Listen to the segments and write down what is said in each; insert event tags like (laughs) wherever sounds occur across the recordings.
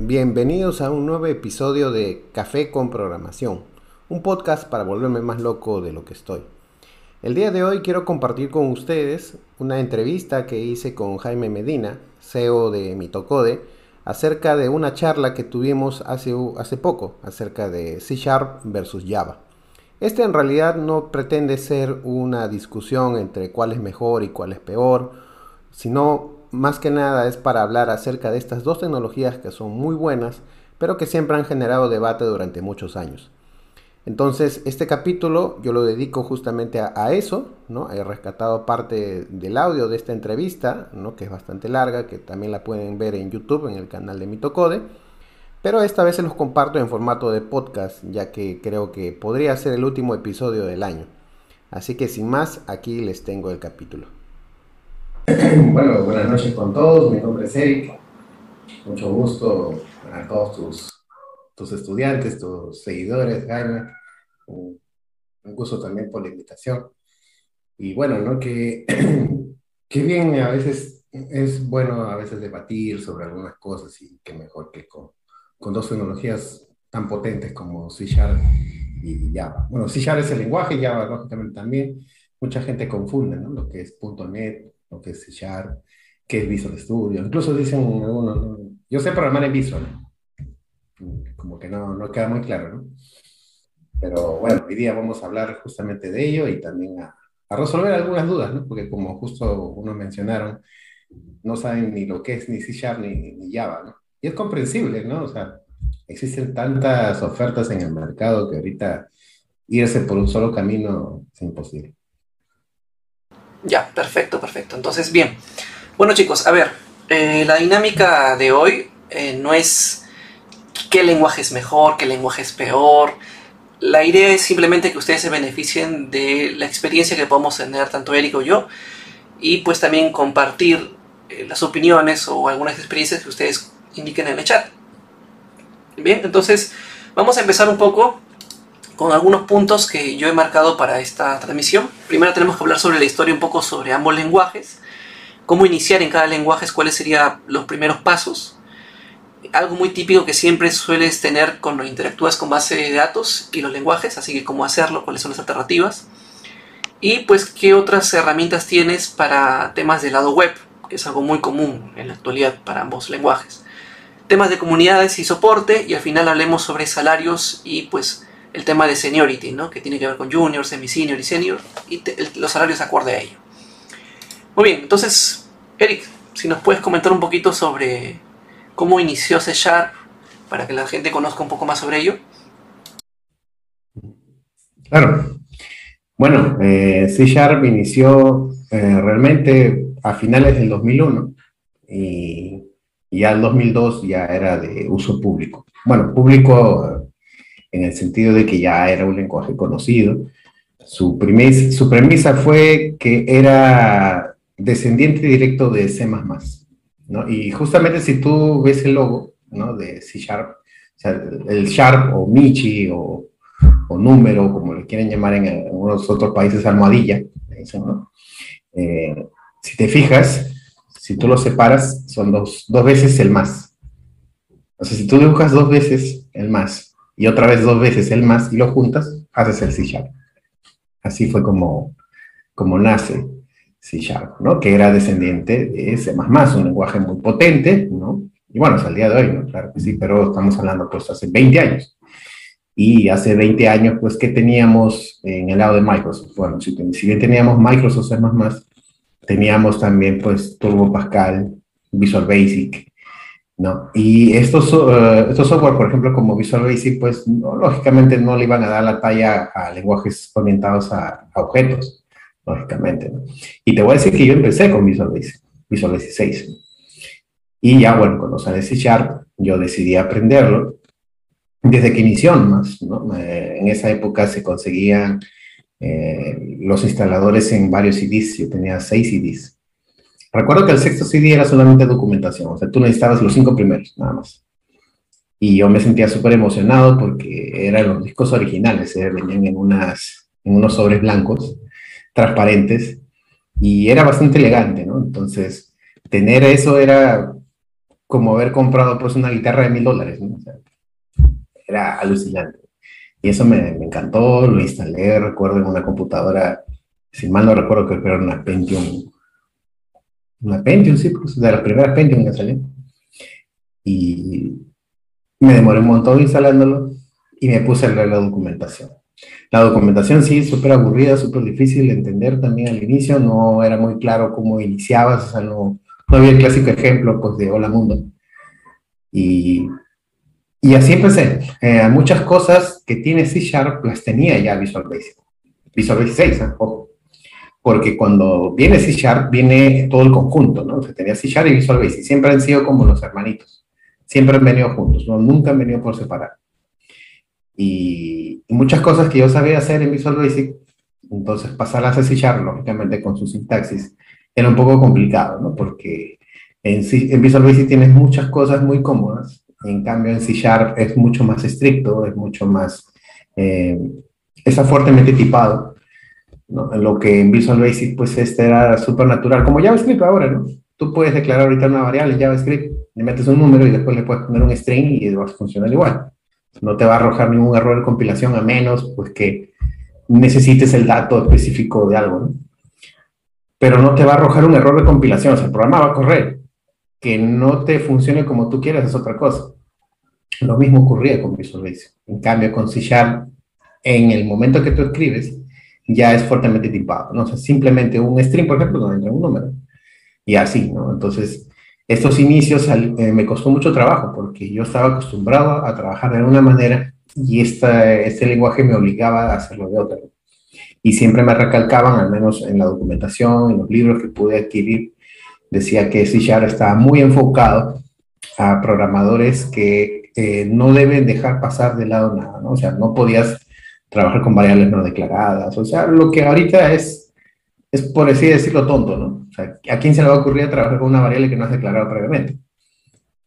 Bienvenidos a un nuevo episodio de Café con Programación, un podcast para volverme más loco de lo que estoy. El día de hoy quiero compartir con ustedes una entrevista que hice con Jaime Medina, CEO de Mitocode, acerca de una charla que tuvimos hace, hace poco, acerca de C Sharp versus Java. Este en realidad no pretende ser una discusión entre cuál es mejor y cuál es peor, sino más que nada es para hablar acerca de estas dos tecnologías que son muy buenas, pero que siempre han generado debate durante muchos años. Entonces, este capítulo yo lo dedico justamente a, eso, ¿no? He rescatado parte del audio de esta entrevista, ¿no? Que es bastante larga, que también la pueden ver en YouTube, en el canal de Mitocode. Pero esta vez se los comparto en formato de podcast, ya que creo que podría ser el último episodio del año. Así que sin más, aquí les tengo el capítulo. (clears throat) Bueno, buenas noches con todos. Mi nombre es Eric. Mucho gusto a todos tus, tus estudiantes, tus seguidores, Jaime. Un gusto también por la invitación. Y bueno, ¿no? Que, (clears throat) que bien a veces es bueno a veces debatir sobre algunas cosas y que mejor que con, con dos tecnologías tan potentes como C Sharp y Java. Bueno, C Sharp es el lenguaje, Java lógicamente también. Mucha gente confunde lo que es .NET, lo que es C Sharp, qué es Visual Studio. Incluso dicen algunos, yo sé programar en Visual, como que no, no queda muy claro, ¿no? Pero bueno, hoy día vamos a hablar justamente de ello y también a, a resolver algunas dudas, ¿no? Porque como justo unos mencionaron, no saben ni lo que es ni C Sharp ni, ni Java, ¿no? Y es comprensible, ¿no? O sea, existen tantas ofertas en el mercado que ahorita irse por un solo camino es imposible. Ya, perfecto, perfecto. Entonces, bien. Bueno chicos, a ver, eh, la dinámica de hoy eh, no es qué lenguaje es mejor, qué lenguaje es peor. La idea es simplemente que ustedes se beneficien de la experiencia que podemos tener tanto Eric o yo y pues también compartir eh, las opiniones o algunas experiencias que ustedes indiquen en el chat. Bien, entonces vamos a empezar un poco con algunos puntos que yo he marcado para esta transmisión. Primero tenemos que hablar sobre la historia un poco sobre ambos lenguajes, cómo iniciar en cada lenguaje, cuáles serían los primeros pasos. Algo muy típico que siempre sueles tener cuando interactúas con base de datos y los lenguajes, así que cómo hacerlo, cuáles son las alternativas. Y pues qué otras herramientas tienes para temas del lado web, que es algo muy común en la actualidad para ambos lenguajes. Temas de comunidades y soporte y al final hablemos sobre salarios y pues el tema de seniority, ¿no? que tiene que ver con junior, semi-senior y senior, y los salarios acorde a ello. Muy bien, entonces, Eric, si nos puedes comentar un poquito sobre cómo inició C Sharp, para que la gente conozca un poco más sobre ello. Claro. Bueno, eh, C Sharp inició eh, realmente a finales del 2001 y ya el 2002 ya era de uso público. Bueno, público en el sentido de que ya era un lenguaje conocido. Su, su premisa fue que era descendiente directo de C++, ¿no? Y justamente si tú ves el logo, ¿no? De C Sharp, o sea, el Sharp o Michi o, o número, como le quieren llamar en algunos otros países, almohadilla. Eh, si te fijas, si tú lo separas, son dos, dos veces el más. O sea, si tú dibujas dos veces el más y otra vez dos veces el más y lo juntas, haces el C Sharp. Así fue como, como nace C Sharp, ¿no? Que era descendiente de C++, un lenguaje muy potente, ¿no? Y bueno, hasta el día de hoy, ¿no? Claro que sí, pero estamos hablando pues hace 20 años. Y hace 20 años, pues, ¿qué teníamos en el lado de Microsoft? Bueno, si, si bien teníamos Microsoft C++, teníamos también, pues, Turbo Pascal, Visual Basic, ¿no? Y estos, uh, estos software, por ejemplo, como Visual Basic, pues lógicamente no le iban a dar la talla a lenguajes orientados a, objetos, lógicamente. ¿no? Y te voy a decir que yo empecé con Visual Basic, Visual Basic 6. Y ya, bueno, cuando sale C Sharp, yo decidí aprenderlo desde que inició más, ¿no? en esa época se conseguían eh, los instaladores en varios CDs, yo tenía seis CDs Recuerdo que el sexto CD era solamente documentación, o sea, tú necesitabas los cinco primeros, nada más. Y yo me sentía súper emocionado porque eran los discos originales, ¿eh? venían en, unas, en unos sobres blancos, transparentes, y era bastante elegante, ¿no? Entonces, tener eso era como haber comprado pues una guitarra de mil dólares. era alucinante. Y eso me, me, encantó, lo instalé, recuerdo, en una computadora, si mal no recuerdo, que era una Pentium. Una Pentium, sí, pues, de las primeras Pentium que salió. Y me demoré un montón instalándolo y me puse a leer la documentación. La documentación sí, súper aburrida, súper difícil de entender también al inicio, no era muy claro cómo iniciabas, o sea, no, no había el clásico ejemplo pues, de Hola Mundo. Y, y así empecé. Eh, muchas cosas que tiene C Sharp las tenía ya Visual Basic. Visual Basic 6, ¿eh? Porque cuando viene C Sharp, viene todo el conjunto, ¿no? O sea, tenía C Sharp y Visual Basic. Siempre han sido como los hermanitos. Siempre han venido juntos, ¿no? Nunca han venido por separado. Y, muchas cosas que yo sabía hacer en Visual Basic, entonces pasarlas a C Sharp, lógicamente con su sintaxis, era un poco complicado, ¿no? Porque en, en Visual Basic tienes muchas cosas muy cómodas, en cambio en C Sharp es mucho más estricto, es mucho más, eh, está fuertemente tipado, ¿no? Lo que en Visual Basic pues este era súper natural, como JavaScript ahora, ¿no? Tú puedes declarar ahorita una variable en JavaScript, le metes un número y después le puedes poner un string y va a funcionar igual. No te va a arrojar ningún error de compilación a menos pues que necesites el dato específico de algo, ¿no? Pero no te va a arrojar un error de compilación, o sea, el programa va a correr. Que no te funcione como tú quieras es otra cosa. Lo mismo ocurría con Visual Basic. En cambio, con C en el momento que tú escribes, ya es fuertemente tipado, ¿no? O sea, simplemente un string, por ejemplo, donde entra un número. Y así, ¿no? Entonces, estos inicios eh, me costó mucho trabajo porque yo estaba acostumbrado a trabajar de una manera y esta, este lenguaje me obligaba a hacerlo de otra. Y siempre me recalcaban, al menos en la documentación, en los libros que pude adquirir, decía que C Sharp estaba muy enfocado a programadores que eh, no deben dejar pasar de lado nada, ¿no? O sea, no podías trabajar con variables no declaradas, o sea, lo que ahorita es es por así decirlo tonto, ¿no? O sea, ¿a quién se le va a ocurrir trabajar con una variable que no has declarado previamente?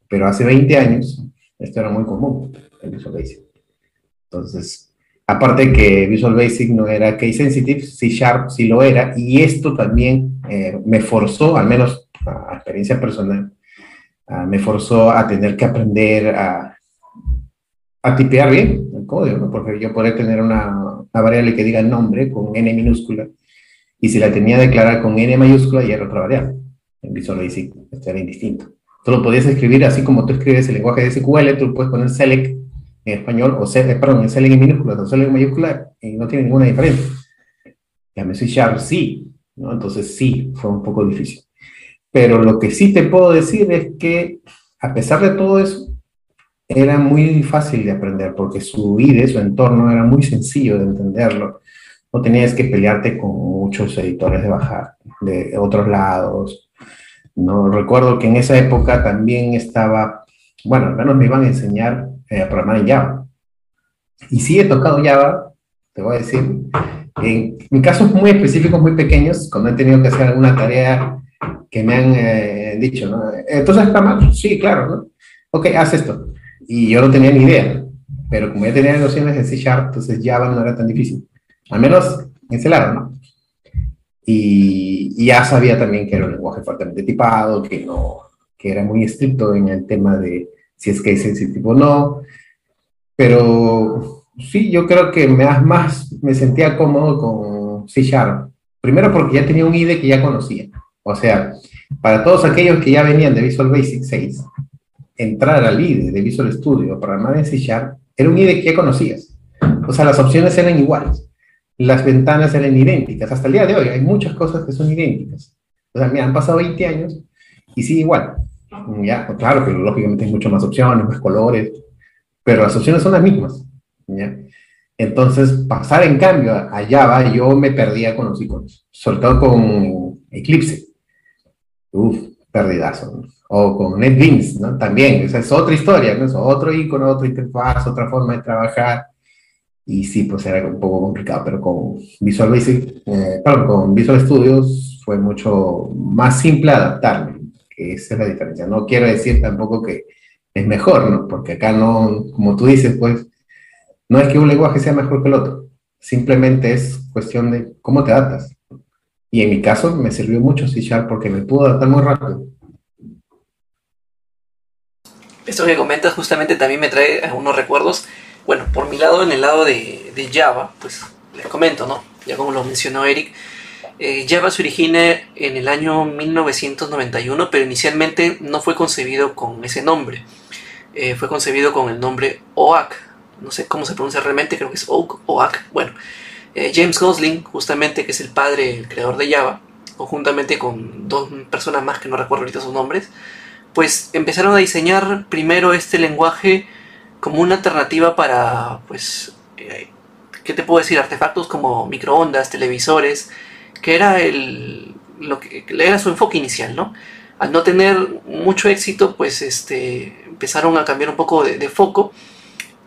Pero hace 20 años esto era muy común en Visual Basic. Entonces, aparte que Visual Basic no era case sensitive, C Sharp sí lo era, y esto también eh, me forzó, al menos a, experiencia personal, me forzó a tener que aprender a, a tipear bien el código, ¿no? Porque yo podría tener una, una variable que diga el nombre con n minúscula, y si la tenía declarada con N mayúscula, ya era otra variable. En Visual Basic esto era indistinto. Tú lo podías escribir así como tú escribes el lenguaje de SQL, tú puedes poner select en español, o select, perdón, select en minúsculas o select en mayúscula, y no tiene ninguna diferencia. Ya me soy sharp, sí, ¿no? Entonces sí, fue un poco difícil. Pero lo que sí te puedo decir es que, a pesar de todo eso, era muy fácil de aprender, porque su IDE, su entorno, era muy sencillo de entenderlo no tenías que pelearte con muchos editores de bajar de otros lados. No recuerdo que en esa época también estaba, bueno, al menos me iban a enseñar eh, a programar en Java. Y sí he tocado Java, te voy a decir, en, casos muy específicos, muy pequeños, cuando he tenido que hacer alguna tarea que me han eh, dicho, ¿no? Entonces, programar, sí, claro, ¿no? Ok, haz esto. Y yo no tenía ni idea, pero como ya tenía nociones de C Sharp, entonces Java no era tan difícil. Al menos en ese lado, ¿no? Y, ya sabía también que era un lenguaje fuertemente tipado, que, no, que era muy estricto en el tema de si es que es sensitivo o no. Pero sí, yo creo que me, más me sentía cómodo con C Sharp. Primero porque ya tenía un IDE que ya conocía. O sea, para todos aquellos que ya venían de Visual Basic 6, entrar al IDE de Visual Studio, programar en C Sharp, era un IDE que ya conocías. O sea, las opciones eran iguales las ventanas eran idénticas. Hasta el día de hoy hay muchas cosas que son idénticas. O sea, mira, han pasado 20 años y sigue igual. Ya, claro que lógicamente hay muchas más opciones, más colores, pero las opciones son las mismas. ¿ya? Entonces, pasar en cambio a Java, yo me perdía con los iconos, sobre todo con Eclipse. Uf, perdidazo. O con NetBeans, ¿no? También, esa es otra historia, ¿no? Es otro icono, otra interfaz, otra forma de trabajar y sí, pues era un poco complicado, pero con Visual Basic, eh, con Visual Studios fue mucho más simple adaptarme, que esa es la diferencia. No quiero decir tampoco que es mejor, ¿no? Porque acá no, como tú dices, pues, no es que un lenguaje sea mejor que el otro, simplemente es cuestión de cómo te adaptas. Y en mi caso me sirvió mucho C Sharp porque me pudo adaptar muy rápido. Esto que comentas justamente también me trae algunos recuerdos. Bueno, por mi lado, en el lado de, Java, pues les comento, ¿no? Ya como lo mencionó Eric, eh, Java se origina en el año 1991, pero inicialmente no fue concebido con ese nombre. Eh, fue concebido con el nombre OAK. No sé cómo se pronuncia realmente, creo que es Oak, OAK. Bueno, eh, James Gosling, justamente, que es el padre, el creador de Java, conjuntamente con dos personas más que no recuerdo ahorita sus nombres, pues empezaron a diseñar primero este lenguaje como una alternativa para, pues, ¿qué te puedo decir? Artefactos como microondas, televisores, que era, el, lo que era su enfoque inicial, ¿no? Al no tener mucho éxito, pues este, empezaron a cambiar un poco de, foco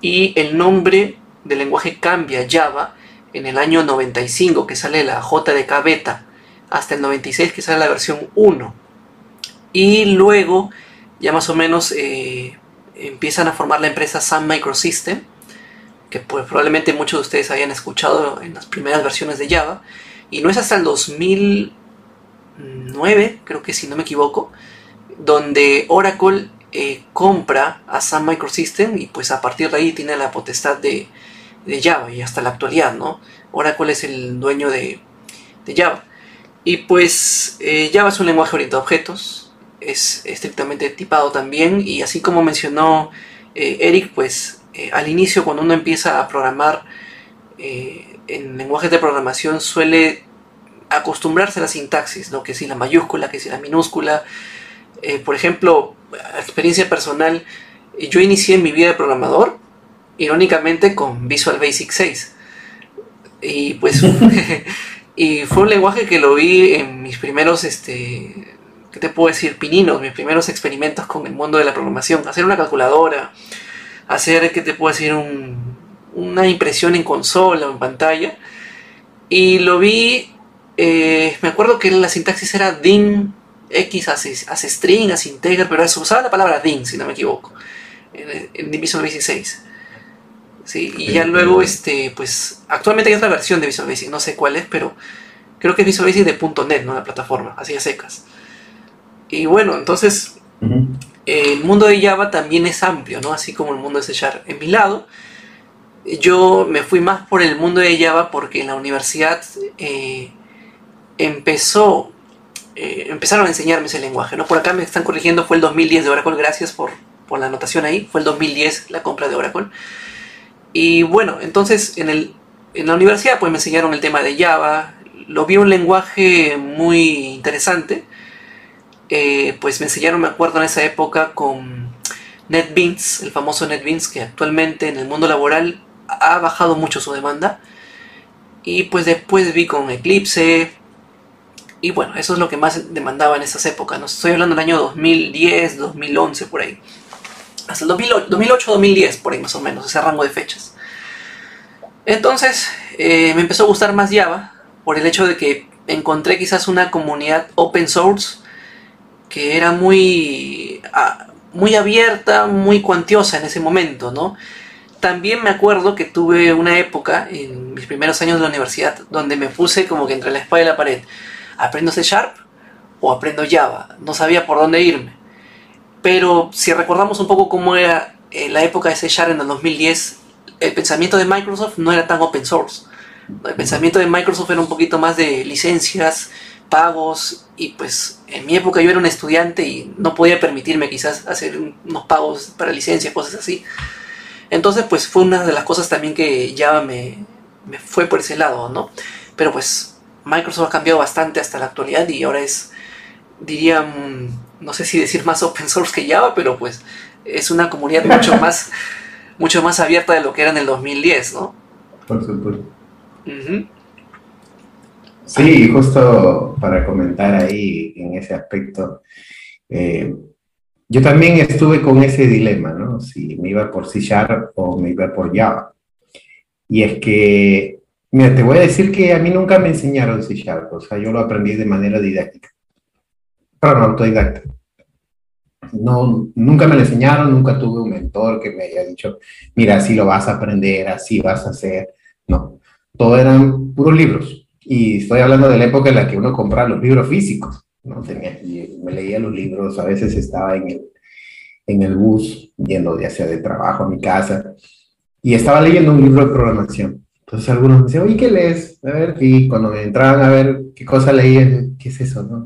y el nombre del lenguaje cambia Java en el año 95 que sale la JDK beta hasta el 96 que sale la versión 1 y luego ya más o menos eh, empiezan a formar la empresa Sun Microsystem que pues, probablemente muchos de ustedes hayan escuchado en las primeras versiones de Java y no es hasta el 2009, creo que si no me equivoco, donde Oracle eh, compra a Sun Microsystem y pues a partir de ahí tiene la potestad de, Java y hasta la actualidad, ¿no? Oracle es el dueño de, Java. Y pues eh, Java es un lenguaje orientado a objetos, es estrictamente tipado también y así como mencionó eh, Eric, pues al inicio cuando uno empieza a programar en lenguajes de programación suele acostumbrarse a la sintaxis, ¿no? que si la mayúscula, que si la minúscula. Eh, por ejemplo, experiencia personal, yo inicié mi vida de programador, irónicamente, con Visual Basic 6. Y pues (laughs) y fue un lenguaje que lo vi en mis primeros, este, ¿qué te puedo decir? Pininos, mis primeros experimentos con el mundo de la programación. Hacer una calculadora, hacer, ¿qué te puedo decir? Un, una impresión en consola o en pantalla. Y lo vi, eh, me acuerdo que la sintaxis era dim, x hace, string, hace integer, pero se usaba la palabra dim, si no me equivoco, en, en Visual Basic 6. ¿Sí? Y ya luego, este, pues, actualmente hay otra versión de Visual Basic, no sé cuál es, pero creo que es Visual Basic de .NET, ¿no? La plataforma, así a secas. Y bueno, entonces, el mundo de Java también es amplio, ¿no? Así como el mundo de C Sharp. En mi lado, yo me fui más por el mundo de Java porque en la universidad eh, empezó, eh, empezaron a enseñarme ese lenguaje. ¿no? Por acá me están corrigiendo, fue el 2010 de Oracle, gracias por, la anotación ahí, fue el 2010 la compra de Oracle. Y bueno, entonces en, el, en la universidad pues me enseñaron el tema de Java, lo vi un lenguaje muy interesante, eh, pues me enseñaron, me acuerdo en esa época, con NetBeans, el famoso NetBeans, que actualmente en el mundo laboral ha bajado mucho su demanda. Y pues después vi con Eclipse. Y bueno, eso es lo que más demandaba en esas épocas. ¿no? Estoy hablando del año 2010, 2011, por ahí. Hasta el 2008-2010, por ahí más o menos, ese rango de fechas. Entonces eh, me empezó a gustar más Java por el hecho de que encontré quizás una comunidad open source que era muy, ah, muy abierta, muy cuantiosa en ese momento, ¿no? también me acuerdo que tuve una época en mis primeros años de la universidad donde me puse como que entre la espada y la pared. ¿Aprendo C Sharp o aprendo Java? No sabía por dónde irme. Pero si recordamos un poco cómo era eh, la época de C Sharp en el 2010, el pensamiento de Microsoft no era tan open source. El pensamiento de Microsoft era un poquito más de licencias, pagos y pues en mi época yo era un estudiante y no podía permitirme quizás hacer unos pagos para licencias, cosas así. Entonces, pues fue una de las cosas también que ya me, fue por ese lado, ¿no? Pero pues Microsoft ha cambiado bastante hasta la actualidad y ahora es, diría, mm, no sé si decir más open source que Java, pero pues es una comunidad mucho (laughs) más, mucho más abierta de lo que era en el 2010, ¿no? Por supuesto. Sí, justo para comentar ahí en ese aspecto, eh, yo también estuve con ese dilema, ¿no? Si me iba por C Sharp o me iba por Java. Y es que, mira, te voy a decir que a mí nunca me enseñaron C Sharp, o sea, yo lo aprendí de manera didáctica. Pero no, autodidacta. No, nunca me lo enseñaron, nunca tuve un mentor que me haya dicho, mira, así lo vas a aprender, así vas a hacer. No, todo eran puros libros. Y estoy hablando de la época en la que uno compraba los libros físicos. ¿no? Tenía, me leía los libros, a veces estaba en el, en el bus, yendo ya sea de trabajo a mi casa, y estaba leyendo un libro de programación. Entonces algunos me decían, oye, ¿qué lees? A ver, y cuando me entraban a ver qué cosa leía, ¿qué es eso? No?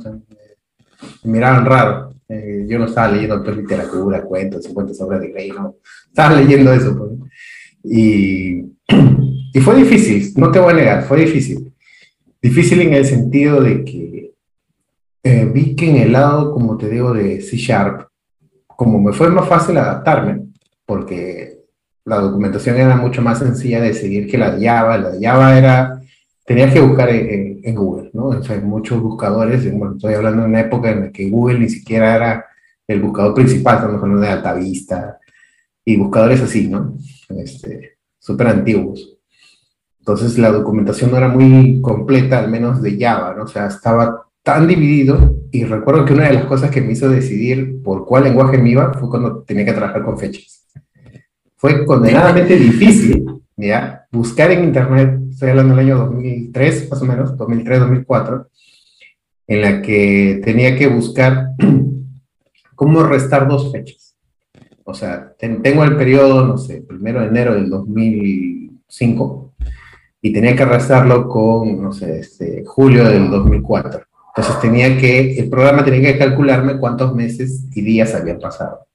me miraban raro. Eh, yo no estaba leyendo pues, literatura, cuentos, 50 sobre de Grey, no. Estaba leyendo eso. Pues. Y, (clears throat) y fue difícil, no te voy a negar, fue difícil. Difícil en el sentido de que eh, vi que en el lado, como te digo, de C Sharp, como me fue más fácil adaptarme, porque la documentación era mucho más sencilla de seguir que la de Java, la de Java era, tenía que buscar en, Google, ¿no? O sea, muchos buscadores, bueno, estoy hablando de una época en la que Google ni siquiera era el buscador principal, estamos hablando de Altavista y buscadores así, ¿no? Este, súper antiguos. Entonces la documentación no era muy completa, al menos de Java, ¿no? O sea, estaba tan dividido y recuerdo que una de las cosas que me hizo decidir por cuál lenguaje me iba fue cuando tenía que trabajar con fechas. Fue condenadamente difícil, ¿ya? Buscar en internet, estoy hablando del año 2003 más o menos, 2003, 2004, en la que tenía que buscar (clears throat) cómo restar dos fechas. O sea, tengo el periodo, no sé, primero de enero del 2005 y tenía que restarlo con, no sé, este, julio del 2004. Entonces tenía que, el programa tenía que calcularme cuántos meses y días habían pasado.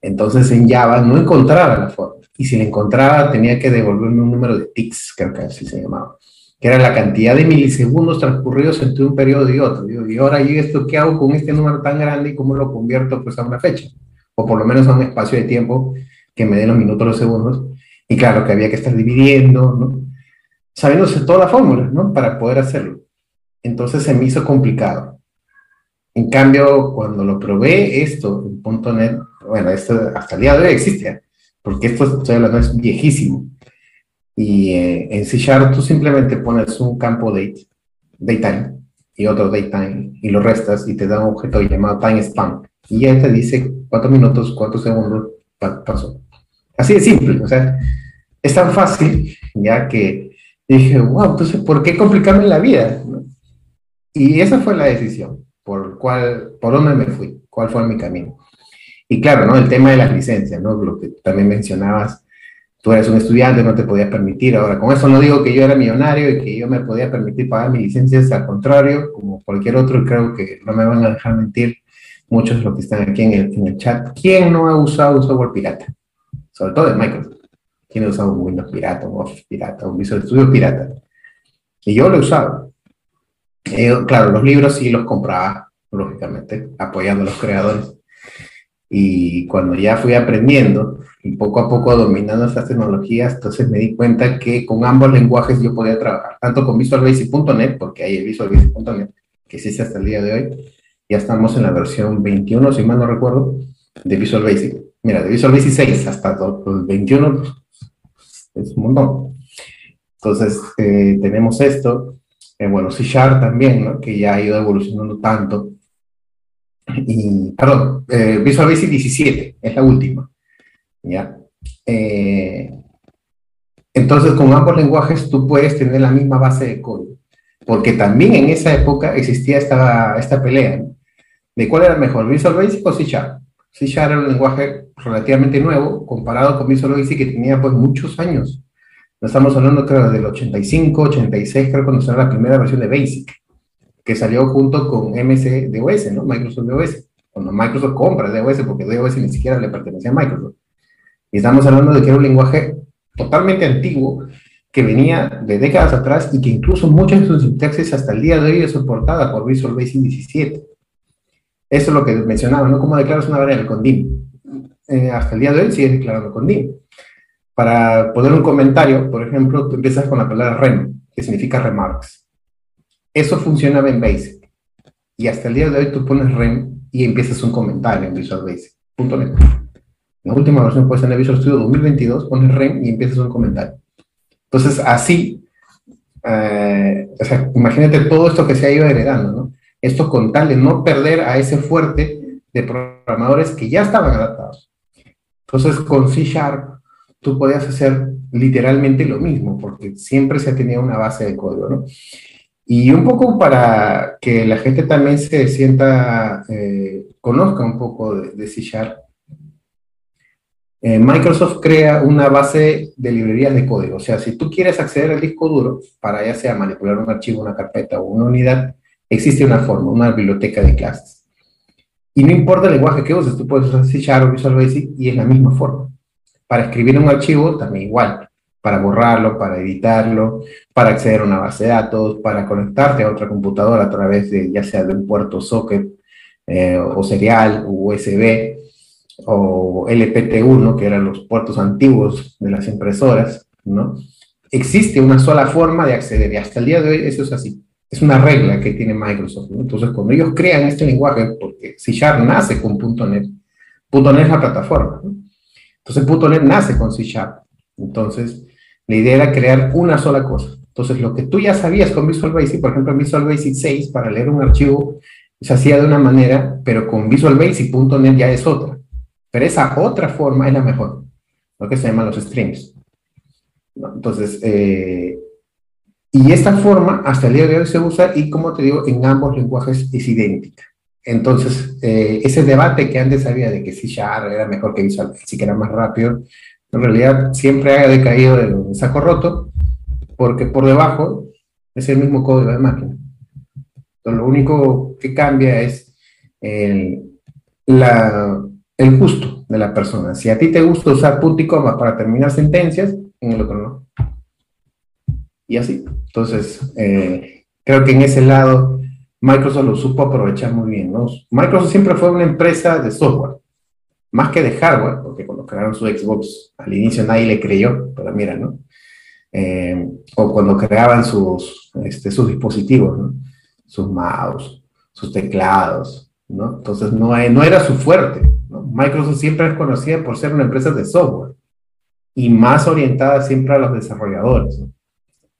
Entonces en Java no encontraba la forma. Y si la encontraba, tenía que devolverme un número de ticks, creo que así se llamaba, que era la cantidad de milisegundos transcurridos entre un periodo y otro. y ahora, ¿y esto qué hago con este número tan grande y cómo lo convierto pues, a una fecha? O por lo menos a un espacio de tiempo que me dé los minutos, los segundos. Y claro, que había que estar dividiendo, ¿no? Sabiéndose toda la fórmula, ¿no? Para poder hacerlo. Entonces se me hizo complicado. En cambio, cuando lo probé, esto en .NET, bueno, esto hasta el día de hoy existe, porque esto, estoy hablando, es viejísimo. Y eh, en C Sharp tú simplemente pones un campo date, datetime, y otro datetime, y lo restas y te da un objeto llamado timespan. Y ya te dice cuántos minutos, cuántos segundos pasó. Así de simple, o sea, es tan fácil ya que dije, wow, entonces, ¿por qué complicarme la vida? Y esa fue la decisión, por, cuál, por dónde me fui, cuál fue mi camino. Y claro, ¿no? El tema de las licencias, ¿no? Lo que también mencionabas, tú eres un estudiante, no te podías permitir. Ahora, con eso no digo que yo era millonario y que yo me podía permitir pagar mis licencias, al contrario, como cualquier otro, creo que no me van a dejar mentir muchos de los que están aquí en el, en el chat. ¿Quién no ha usado un software pirata? Sobre todo de Microsoft. ¿Quién usado un Windows pirata, un Office pirata, un Visual Studio pirata? Y yo lo usado. Eh, claro, los libros sí los compraba, lógicamente, apoyando a los creadores. Y cuando ya fui aprendiendo y poco a poco dominando estas tecnologías, entonces me di cuenta que con ambos lenguajes yo podía trabajar, tanto con Visual Basic.net, porque hay el Visual Basic.net, que existe hasta el día de hoy, ya estamos en la versión 21, si mal no recuerdo, de Visual Basic. Mira, de Visual Basic 6 hasta el 21 es un montón. Entonces, eh, tenemos esto, eh, bueno, C Sharp también, ¿no? que ya ha ido evolucionando tanto. Y, perdón, eh, Visual Basic 17 es la última. ¿ya? Eh, entonces, con ambos lenguajes tú puedes tener la misma base de código, porque también en esa época existía esta, esta pelea de cuál era mejor, Visual Basic o C Sharp. C Sharp era un lenguaje relativamente nuevo comparado con Visual Basic que tenía pues muchos años estamos hablando, creo, del 85, 86, creo, cuando salió la primera versión de Basic, que salió junto con MC DOS, ¿no? Microsoft DOS. Cuando Microsoft compra DOS, porque DOS ni siquiera le pertenecía a Microsoft. Y estamos hablando de que era un lenguaje totalmente antiguo, que venía de décadas atrás y que incluso muchas de sus sintaxis hasta el día de hoy es soportada por Visual Basic 17. Eso es lo que mencionaba, ¿no? ¿Cómo declaras una variable con DIM? Eh, hasta el día de hoy sigue declarando con DIM. Para poner un comentario, por ejemplo, tú empiezas con la palabra rem, que significa remarks. Eso funcionaba en Basic. Y hasta el día de hoy tú pones rem y empiezas un comentario en Visual Basic. Punto net. La última versión puede ser en Visual Studio 2022, pones rem y empiezas un comentario. Entonces, así, eh, o sea, imagínate todo esto que se ha ido heredando, ¿no? Esto con tal de no perder a ese fuerte de programadores que ya estaban adaptados. Entonces, con C Sharp tú podías hacer literalmente lo mismo, porque siempre se tenía una base de código, ¿no? Y un poco para que la gente también se sienta, eh, conozca un poco de, C Sharp, eh, Microsoft crea una base de librerías de código. O sea, si tú quieres acceder al disco duro para ya sea manipular un archivo, una carpeta o una unidad, existe una forma, una biblioteca de clases. Y no importa el lenguaje que uses, tú puedes usar C Sharp Visual Basic y es la misma forma. Para escribir un archivo también igual, para borrarlo, para editarlo, para acceder a una base de datos, para conectarte a otra computadora a través de ya sea de un puerto socket eh, o serial, USB o LPT1, que eran los puertos antiguos de las impresoras, ¿no? Existe una sola forma de acceder y hasta el día de hoy eso es así. Es una regla que tiene Microsoft. Entonces, cuando ellos crean este lenguaje, porque C Sharp nace con .NET, .NET es la plataforma. Entonces, .NET nace con C Sharp. Entonces, la idea era crear una sola cosa. Entonces, lo que tú ya sabías con Visual Basic, por ejemplo, Visual Basic 6, para leer un archivo, se hacía de una manera, pero con Visual Basic.NET ya es otra. Pero esa otra forma es la mejor, lo que se llaman los streams. Entonces, eh, y esta forma hasta el día de hoy se usa y como te digo, en ambos lenguajes es idéntica. Entonces, eh, ese debate que antes había de que C Sharp era mejor que Visual Basic, era más rápido, en realidad siempre ha decaído del saco roto, porque por debajo es el mismo código de máquina. Entonces, lo único que cambia es el, el gusto de la persona. Si a ti te gusta usar punto y coma para terminar sentencias, en el otro. Y así. Entonces, eh, creo que en ese lado Microsoft lo supo aprovechar muy bien. ¿no? Microsoft siempre fue una empresa de software, más que de hardware, porque cuando crearon su Xbox al inicio nadie le creyó, pero mira, ¿no? Eh, o cuando creaban sus, este, sus dispositivos, ¿no? sus mouse, sus teclados, ¿no? Entonces no, no era su fuerte. Microsoft siempre es conocida por ser una empresa de software y más orientada siempre a los desarrolladores.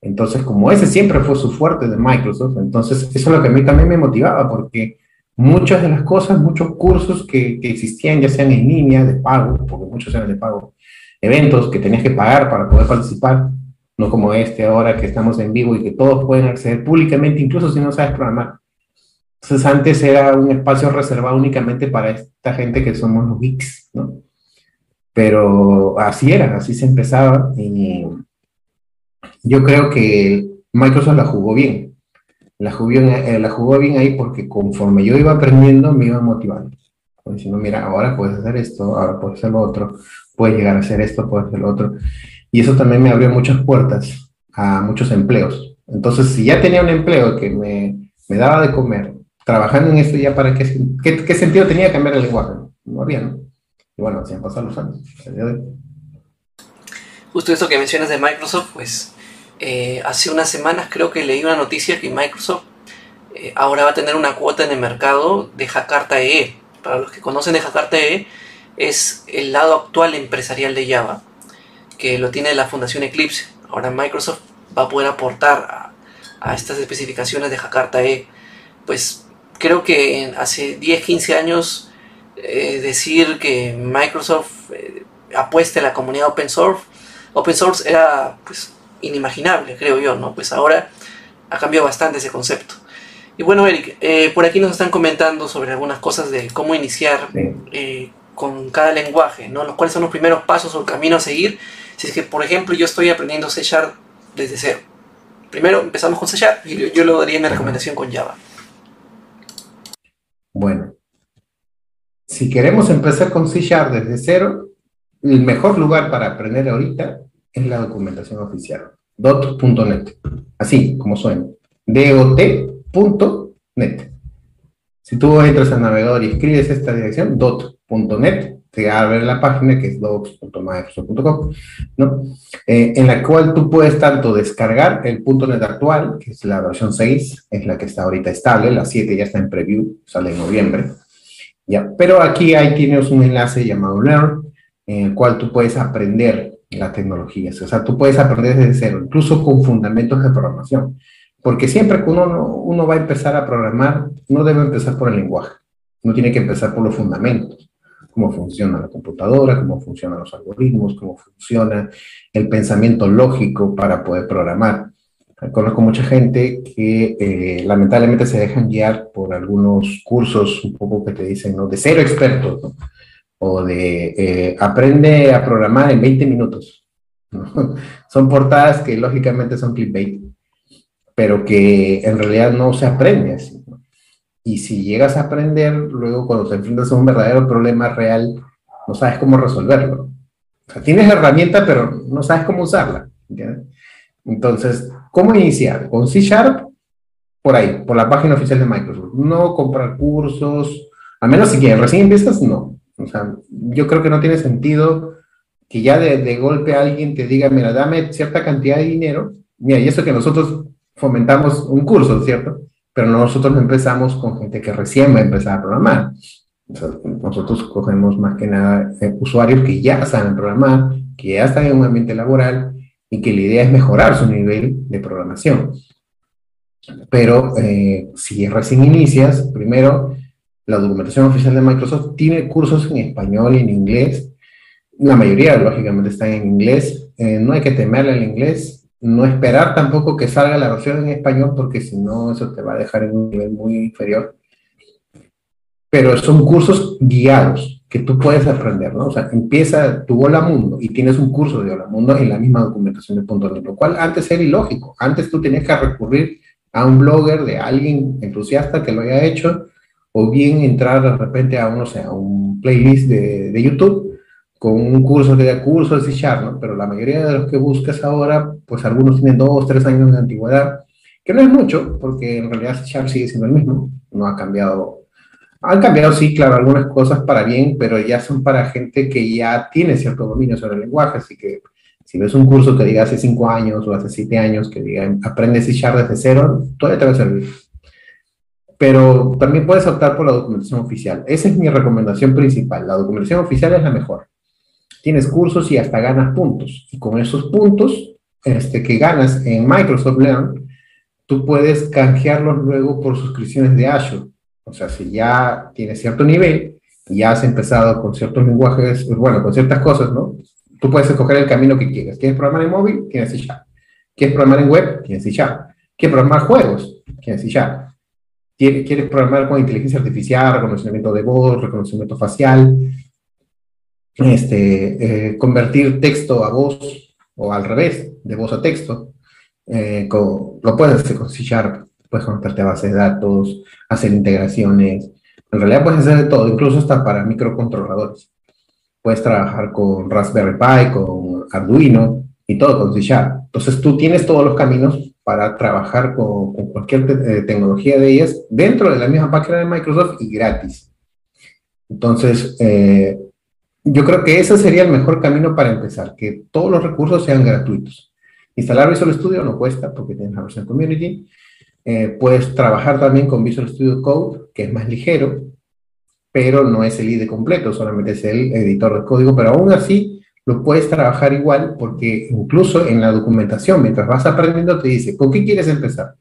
Entonces, como ese siempre fue su fuerte de Microsoft, entonces eso es lo que a mí también me motivaba, porque muchas de las cosas, muchos cursos que, existían, ya sean en línea, de pago, porque muchos eran de pago, eventos que tenías que pagar para poder participar, no como este ahora que estamos en vivo y que todos pueden acceder públicamente, incluso si no sabes programar. Entonces antes era un espacio reservado únicamente para esta gente que somos los geeks, ¿no? Pero así era, así se empezaba y yo creo que Microsoft la jugó bien. La jugó eh, la jugó bien ahí porque conforme yo iba aprendiendo me iba motivando. Diciendo, mira, ahora puedes hacer esto, ahora puedes hacer lo otro, puedes llegar a hacer esto, puedes hacer lo otro. Y eso también me abrió muchas puertas a muchos empleos. Entonces, si ya tenía un empleo que me, me daba de comer, trabajando en esto ya para qué, qué, sentido tenía cambiar el lenguaje. No había, ¿no? Y bueno, así han pasado los años. Justo esto que mencionas de Microsoft, pues eh, hace unas semanas creo que leí una noticia que Microsoft eh, ahora va a tener una cuota en el mercado de Jakarta EE. Para los que conocen de Jakarta EE, es el lado actual empresarial de Java, que lo tiene la Fundación Eclipse. Ahora Microsoft va a poder aportar a, estas especificaciones de Jakarta E. Pues creo que hace 10, 15 años eh, decir que Microsoft apueste a la comunidad open source, open source era pues inimaginable, creo yo, ¿no? Pues ahora ha cambiado bastante ese concepto. Y bueno, Eric, eh, por aquí nos están comentando sobre algunas cosas de cómo iniciar con cada lenguaje, ¿no? Los cuáles son los primeros pasos o el camino a seguir. Si es que, por ejemplo, yo estoy aprendiendo C Sharp desde cero. Primero empezamos con C Sharp y yo, yo lo daría en la recomendación con Java. Bueno, si queremos empezar con C Sharp desde cero, el mejor lugar para aprender ahorita es la documentación oficial, dot.net, así como suena, dot.net. Si tú entras al navegador y escribes esta dirección, dot.net, te va a ver la página que es docs.microsoft.com, ¿no? Eh, en la cual tú puedes tanto descargar el .NET actual, que es la versión 6, es la que está ahorita estable, la 7 ya está en preview, sale en noviembre, ¿ya? Pero aquí ahí tienes un enlace llamado Learn, en el cual tú puedes aprender las tecnologías, o sea, tú puedes aprender desde cero, incluso con fundamentos de programación, porque siempre que uno, uno va a empezar a programar, no debe empezar por el lenguaje, no tiene que empezar por los fundamentos cómo funciona la computadora, cómo funcionan los algoritmos, cómo funciona el pensamiento lógico para poder programar. Conozco mucha gente que eh, lamentablemente se dejan guiar por algunos cursos un poco que te dicen, ¿no? De cero expertos, ¿no? O de eh, aprende a programar en 20 minutos. (laughs) son portadas que lógicamente son clickbait, pero que en realidad no se aprende así. Y si llegas a aprender, luego cuando te enfrentas a un verdadero problema real, no sabes cómo resolverlo. O sea, tienes herramienta, pero no sabes cómo usarla. Entonces, ¿cómo iniciar? Con C Sharp, por ahí, por la página oficial de Microsoft. No comprar cursos, a menos si quieres, recién empiezas, no. O sea, yo creo que no tiene sentido que ya de, golpe alguien te diga, mira, dame cierta cantidad de dinero. Mira, y eso que nosotros fomentamos un curso, ¿cierto? Pero nosotros empezamos con gente que recién va a empezar a programar. nosotros cogemos más que nada eh, usuarios que ya saben programar, que ya están en un ambiente laboral y que la idea es mejorar su nivel de programación. Pero eh, si recién inicias, primero, la documentación oficial de Microsoft tiene cursos en español y en inglés. La mayoría, lógicamente, están en inglés. Eh, no hay que temerle al inglés. No esperar tampoco que salga la versión en español, porque si no, eso te va a dejar en un nivel muy inferior. Pero son cursos guiados que tú puedes aprender, ¿no? O sea, empieza tu Hola Mundo y tienes un curso de Hola Mundo en la misma documentación de punto de lo cual antes era ilógico. Antes tú tenías que recurrir a un blogger de alguien entusiasta que lo haya hecho, o bien entrar de repente a, no sé, a un playlist de, de YouTube con un curso que da curso de C ¿no? Pero la mayoría de los que buscas ahora, pues algunos tienen dos, tres años de antigüedad, que no es mucho, porque en realidad C sigue siendo el mismo, no ha cambiado. Han cambiado, sí, claro, algunas cosas para bien, pero ya son para gente que ya tiene cierto dominio sobre el lenguaje, así que si ves un curso que diga hace cinco años o hace siete años que diga aprende C desde cero, todavía te va a servir. Pero también puedes optar por la documentación oficial. Esa es mi recomendación principal. La documentación oficial es la mejor. Tienes cursos y hasta ganas puntos. Y con esos puntos este, que ganas en Microsoft Learn, tú puedes canjearlos luego por suscripciones de Azure. O sea, si ya tienes cierto nivel y ya has empezado con ciertos lenguajes, bueno, con ciertas cosas, ¿no? Tú puedes escoger el camino que quieras. ¿Quieres programar en móvil? Tienes C Sharp. ¿Quieres programar en web? Tienes C Sharp. ¿Quieres programar juegos? Tienes C Sharp. ¿Quieres programar con inteligencia artificial, reconocimiento de voz, reconocimiento facial? Este, eh, convertir texto a voz o al revés, de voz a texto. Eh, lo puedes hacer con C Sharp. Puedes conectarte a bases de datos, hacer integraciones. En realidad puedes hacer de todo, incluso hasta para microcontroladores puedes trabajar con Raspberry Pi, con Arduino y todo con C Sharp. Entonces tú tienes todos los caminos para trabajar con, cualquier eh, tecnología de ellas dentro de la misma página de Microsoft y gratis. Entonces, eh, yo creo que ese sería el mejor camino para empezar, que todos los recursos sean gratuitos. Instalar Visual Studio no cuesta porque tienes la versión Community. Eh, puedes trabajar también con Visual Studio Code, que es más ligero, pero no es el IDE completo, solamente es el editor de código, pero aún así lo puedes trabajar igual porque incluso en la documentación, mientras vas aprendiendo, te dice, ¿con qué quieres empezar?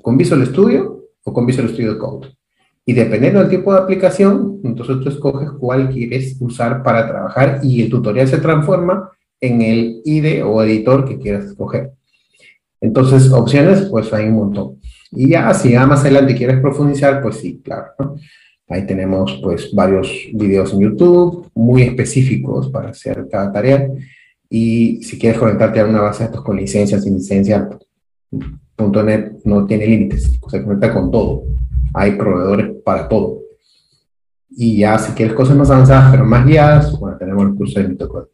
¿Con Visual Studio o con Visual Studio Code? Y dependiendo del tipo de aplicación, entonces tú escoges cuál quieres usar para trabajar y el tutorial se transforma en el IDE o editor que quieras escoger. Entonces, opciones, pues hay un montón. Y ya, si más adelante quieres profundizar, pues sí, claro. Ahí tenemos pues varios videos en YouTube muy específicos para hacer cada tarea. Y si quieres conectarte a una base de datos con licencias, sin licencia, .NET no tiene límites, se conecta con todo. Hay proveedores para todo. Y ya si quieres cosas más avanzadas, pero más guiadas, bueno, tenemos el curso de mitocode.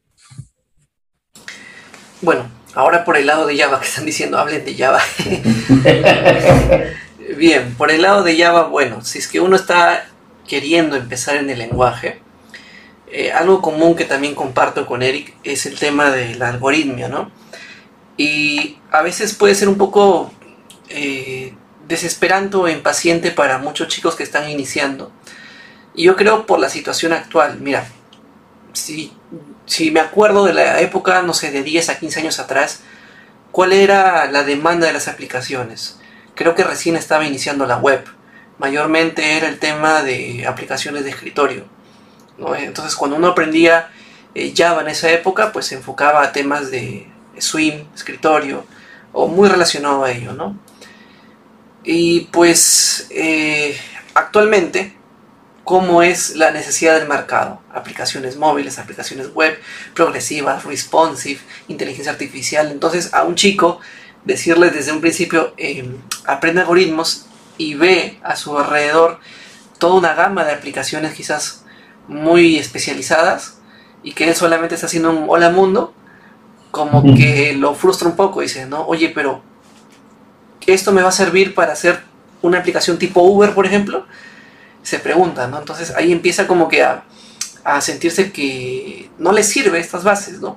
Bueno, ahora por el lado de Java, que están diciendo, hablen de Java. (laughs) (laughs) Bien, por el lado de Java, bueno, si es que uno está queriendo empezar en el lenguaje, eh, algo común que también comparto con Eric es el tema del algoritmo, ¿no? Y a veces puede ser un poco eh, desesperante o impaciente para muchos chicos que están iniciando. Y yo creo por la situación actual, mira, si, si me acuerdo de la época, no sé, de 10 a 15 años atrás, ¿cuál era la demanda de las aplicaciones? Creo que recién estaba iniciando la web mayormente era el tema de aplicaciones de escritorio. Entonces cuando uno aprendía eh, Java en esa época, pues se enfocaba a temas de swing, escritorio, o muy relacionado a ello. ¿no? Y pues eh, actualmente, cómo es la necesidad del mercado. Aplicaciones móviles, aplicaciones web, progresivas, responsive, inteligencia artificial. Entonces a un chico decirle desde un principio, em, aprende algoritmos y ve a su alrededor toda una gama de aplicaciones quizás muy especializadas y que él solamente está haciendo un hola mundo, como que lo frustra un poco. Dice, no, oye, pero esto me va a servir para hacer una aplicación tipo Uber, por ejemplo. Se pregunta, ¿no? Entonces ahí empieza como que a, a sentirse que no le sirve estas bases, ¿no?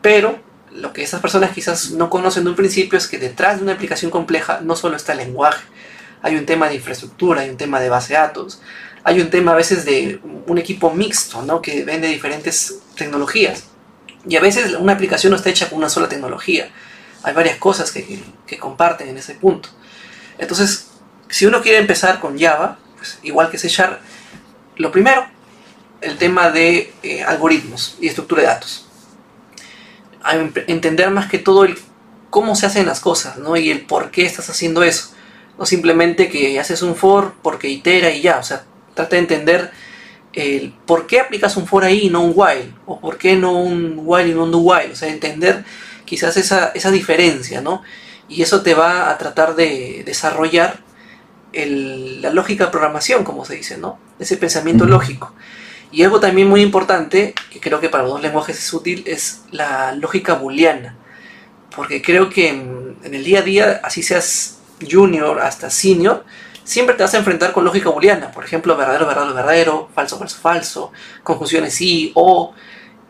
Pero lo que esas personas quizás no conocen de un principio es que detrás de una aplicación compleja no solo está el lenguaje, hay un tema de infraestructura, hay un tema de base de datos, hay un tema a veces de un equipo mixto, ¿no? Que vende diferentes tecnologías. Y a veces una aplicación no está hecha con una sola tecnología. Hay varias cosas que, comparten en ese punto. Entonces, si uno quiere empezar con Java, pues igual que C Sharp, lo primero, el tema de eh, algoritmos y estructura de datos. entender más que todo el cómo se hacen las cosas, ¿no? Y el por qué estás haciendo eso. No simplemente que haces un for porque itera y ya. O sea, trata de entender el por qué aplicas un for ahí y no un while. O por qué no un while y no un do while. O sea, entender quizás esa, esa diferencia, ¿no? Y eso te va a tratar de desarrollar la lógica de programación, como se dice, ¿no? Ese pensamiento lógico. Y algo también muy importante, que creo que para los dos lenguajes es útil, es la lógica booleana. Porque creo que en, en el día a día, así seas junior hasta senior, siempre te vas a enfrentar con lógica booleana. Por ejemplo, verdadero, verdadero, verdadero, falso, falso, falso, conjunciones sí, o.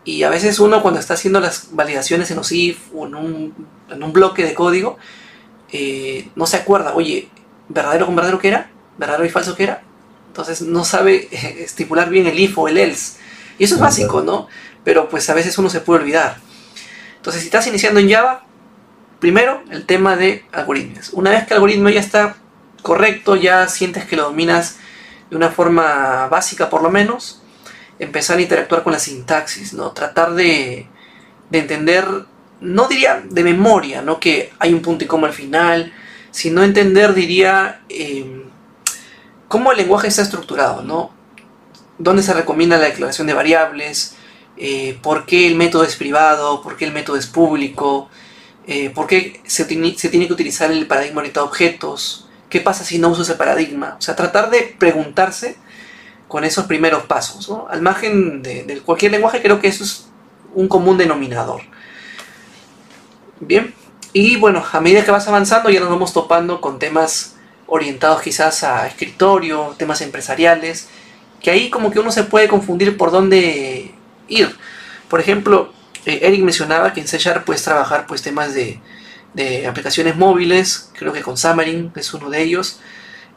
Y a veces uno cuando está haciendo las validaciones en OSIF o en un, en un bloque de código, eh, no se acuerda, oye, verdadero con verdadero que era, verdadero y falso que era. Entonces no sabe (laughs) estipular bien el if o el else. Y eso es básico, ¿no? Pero pues a veces uno se puede olvidar. Entonces si estás iniciando en Java, Primero, el tema de algoritmos. Una vez que el algoritmo ya está correcto, ya sientes que lo dominas de una forma básica por lo menos, empezar a interactuar con la sintaxis, ¿no? Tratar de, entender, no diría de memoria, ¿no? Que hay un punto y coma al final, sino entender, diría, em, cómo el lenguaje está estructurado, ¿no? Dónde se recomienda la declaración de variables, eh, por qué el método es privado, por qué el método es público, eh, ¿Por qué se, tiene que utilizar el paradigma orientado a objetos? ¿Qué pasa si no uso ese paradigma? O sea, tratar de preguntarse con esos primeros pasos. Al margen de, cualquier lenguaje, creo que eso es un común denominador. Bien, y bueno, a medida que vas avanzando ya nos vamos topando con temas orientados quizás a escritorio, temas empresariales, que ahí como que uno se puede confundir por dónde ir. Por ejemplo, eh, Eric mencionaba que en C Sharp puedes trabajar pues, temas de, aplicaciones móviles, creo que con Xamarin es uno de ellos.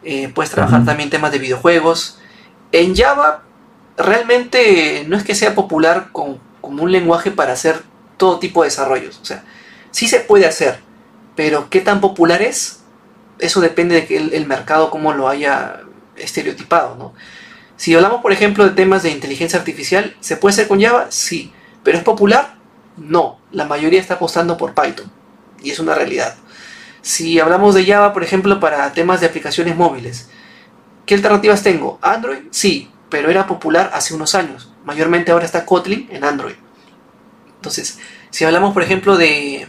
Eh, puedes trabajar también temas de videojuegos. En Java realmente no es que sea popular como un lenguaje para hacer todo tipo de desarrollos. O sea, sí se puede hacer, pero qué tan popular es, eso depende de que el, mercado cómo lo haya estereotipado. Si hablamos, por ejemplo, de temas de inteligencia artificial, ¿se puede hacer con Java? Sí. ¿Pero es popular? No, la mayoría está apostando por Python y es una realidad. Si hablamos de Java, por ejemplo, para temas de aplicaciones móviles, ¿qué alternativas tengo? Android, sí, pero era popular hace unos años. Mayormente ahora está Kotlin en Android. Entonces, si hablamos, por ejemplo, de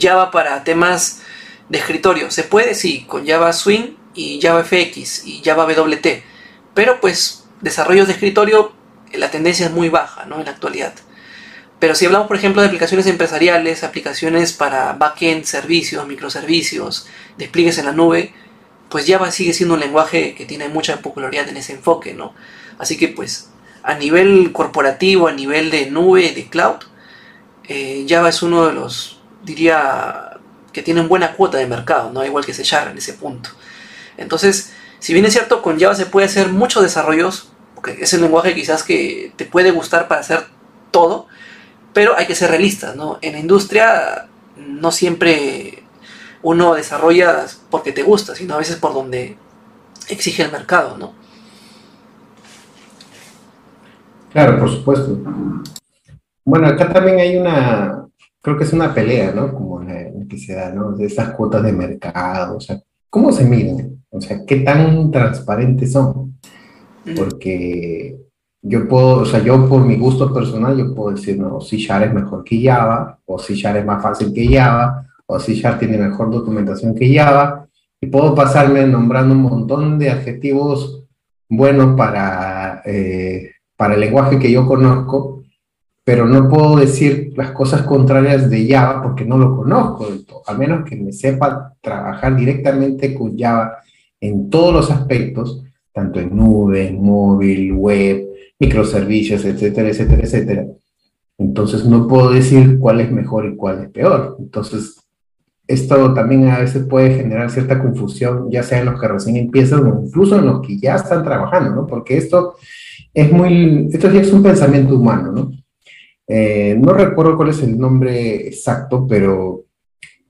Java para temas de escritorio, ¿se puede? Sí, con Java Swing y Java FX y Java WT. Pero pues, desarrollos de escritorio, la tendencia es muy baja, ¿no? En la actualidad. Pero si hablamos, por ejemplo, de aplicaciones empresariales, aplicaciones para backend, servicios, microservicios, despliegues en la nube, pues Java sigue siendo un lenguaje que tiene mucha popularidad en ese enfoque, ¿no? Así que, pues, a nivel corporativo, a nivel de nube, de cloud, eh, Java es uno de los, diría, que tienen buena cuota de mercado, ¿no? Igual que C en ese punto. Entonces, si bien es cierto, con Java se puede hacer muchos desarrollos, porque es el lenguaje quizás que te puede gustar para hacer todo, pero hay que ser realistas, ¿no? En la industria no siempre uno desarrolla porque te gusta, sino a veces por donde exige el mercado, ¿no? Claro, por supuesto. Bueno, acá también hay una, creo que es una pelea, ¿no? Como la, que se da, ¿no? De esas cuotas de mercado, o sea, ¿cómo se miden? O sea, ¿qué tan transparentes son? Mm. Porque yo puedo, o sea, yo por mi gusto personal, yo puedo decir, no, C Sharp es mejor que Java, o C Sharp es más fácil que Java, o C Sharp tiene mejor documentación que Java, y puedo pasarme nombrando un montón de adjetivos buenos para, eh, para el lenguaje que yo conozco, pero no puedo decir las cosas contrarias de Java porque no lo conozco del todo, a menos que me sepa trabajar directamente con Java en todos los aspectos, tanto en nube, móvil, web, microservicios, etcétera, etcétera, etcétera. Entonces no puedo decir cuál es mejor y cuál es peor. Entonces, esto también a veces puede generar cierta confusión, ya sea en los que recién empiezan o incluso en los que ya están trabajando, ¿no? Porque esto es muy, esto ya es un pensamiento humano, ¿no? Eh, no recuerdo cuál es el nombre exacto, pero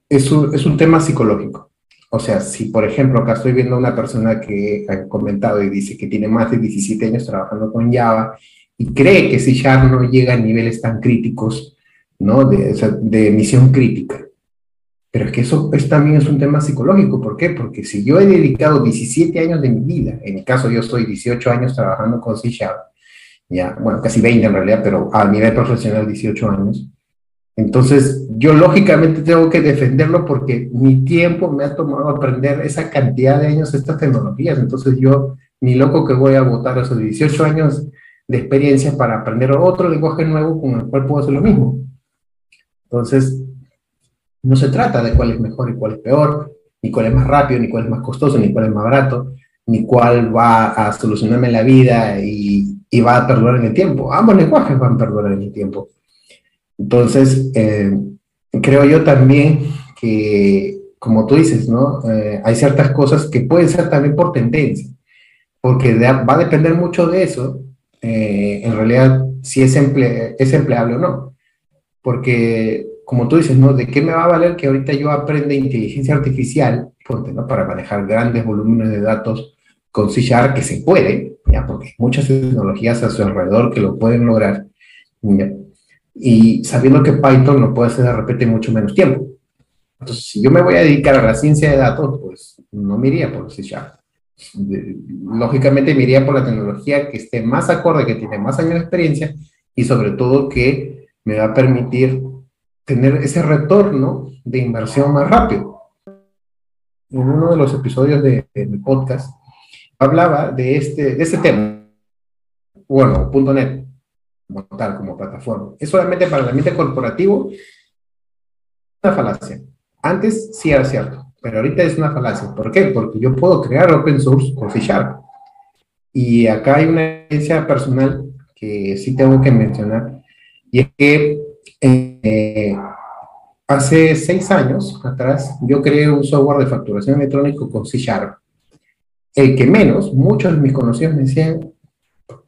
es un, es un tema psicológico. O sea, si por ejemplo acá estoy viendo a una persona que ha comentado y dice que tiene más de 17 años trabajando con Java y cree que si Sharp no llega a niveles tan críticos, ¿no? De, de emisión crítica. Pero es que eso es, también es un tema psicológico. ¿Por qué? Porque si yo he dedicado 17 años de mi vida, en mi caso yo estoy 18 años trabajando con C Sharp, ya, bueno, casi 20 en realidad, pero a nivel profesional 18 años, entonces, yo lógicamente tengo que defenderlo porque mi tiempo me ha tomado aprender esa cantidad de años estas tecnologías. Entonces, yo ni loco que voy a votar esos 18 años de experiencia para aprender otro lenguaje nuevo con el cual puedo hacer lo mismo. Entonces, no se trata de cuál es mejor y cuál es peor, ni cuál es más rápido, ni cuál es más costoso, ni cuál es más barato, ni cuál va a solucionarme la vida y, y va a perdurar en el tiempo. Ambos lenguajes van a perdurar en el tiempo. Entonces, eh, creo yo también que, como tú dices, ¿no? Eh, hay ciertas cosas que pueden ser también por tendencia, porque va a depender mucho de eso, eh, en realidad, si es, es empleable o no. Porque, como tú dices, ¿no? ¿De qué me va a valer que ahorita yo aprenda inteligencia artificial, ¿no? Para manejar grandes volúmenes de datos con C que se puede, ¿ya? Porque hay muchas tecnologías a su alrededor que lo pueden lograr, ¿ya? Y sabiendo que Python lo puede hacer de repente en mucho menos tiempo. Entonces, si yo me voy a dedicar a la ciencia de datos, pues no me iría por C Sharp. Lógicamente me iría por la tecnología que esté más acorde, que tiene más años de experiencia y sobre todo que me va a permitir tener ese retorno de inversión más rápido. En uno de los episodios de, mi podcast hablaba de este, de este tema. Bueno, .NET como tal, como plataforma. Es solamente para el ambiente corporativo una falacia. Antes sí era cierto, pero ahorita es una falacia. ¿Por qué? Porque yo puedo crear open source con C Sharp. Y acá hay una experiencia personal que sí tengo que mencionar, y es que eh, hace seis años atrás yo creé un software de facturación electrónico con C Sharp. El que menos, muchos de mis conocidos me decían,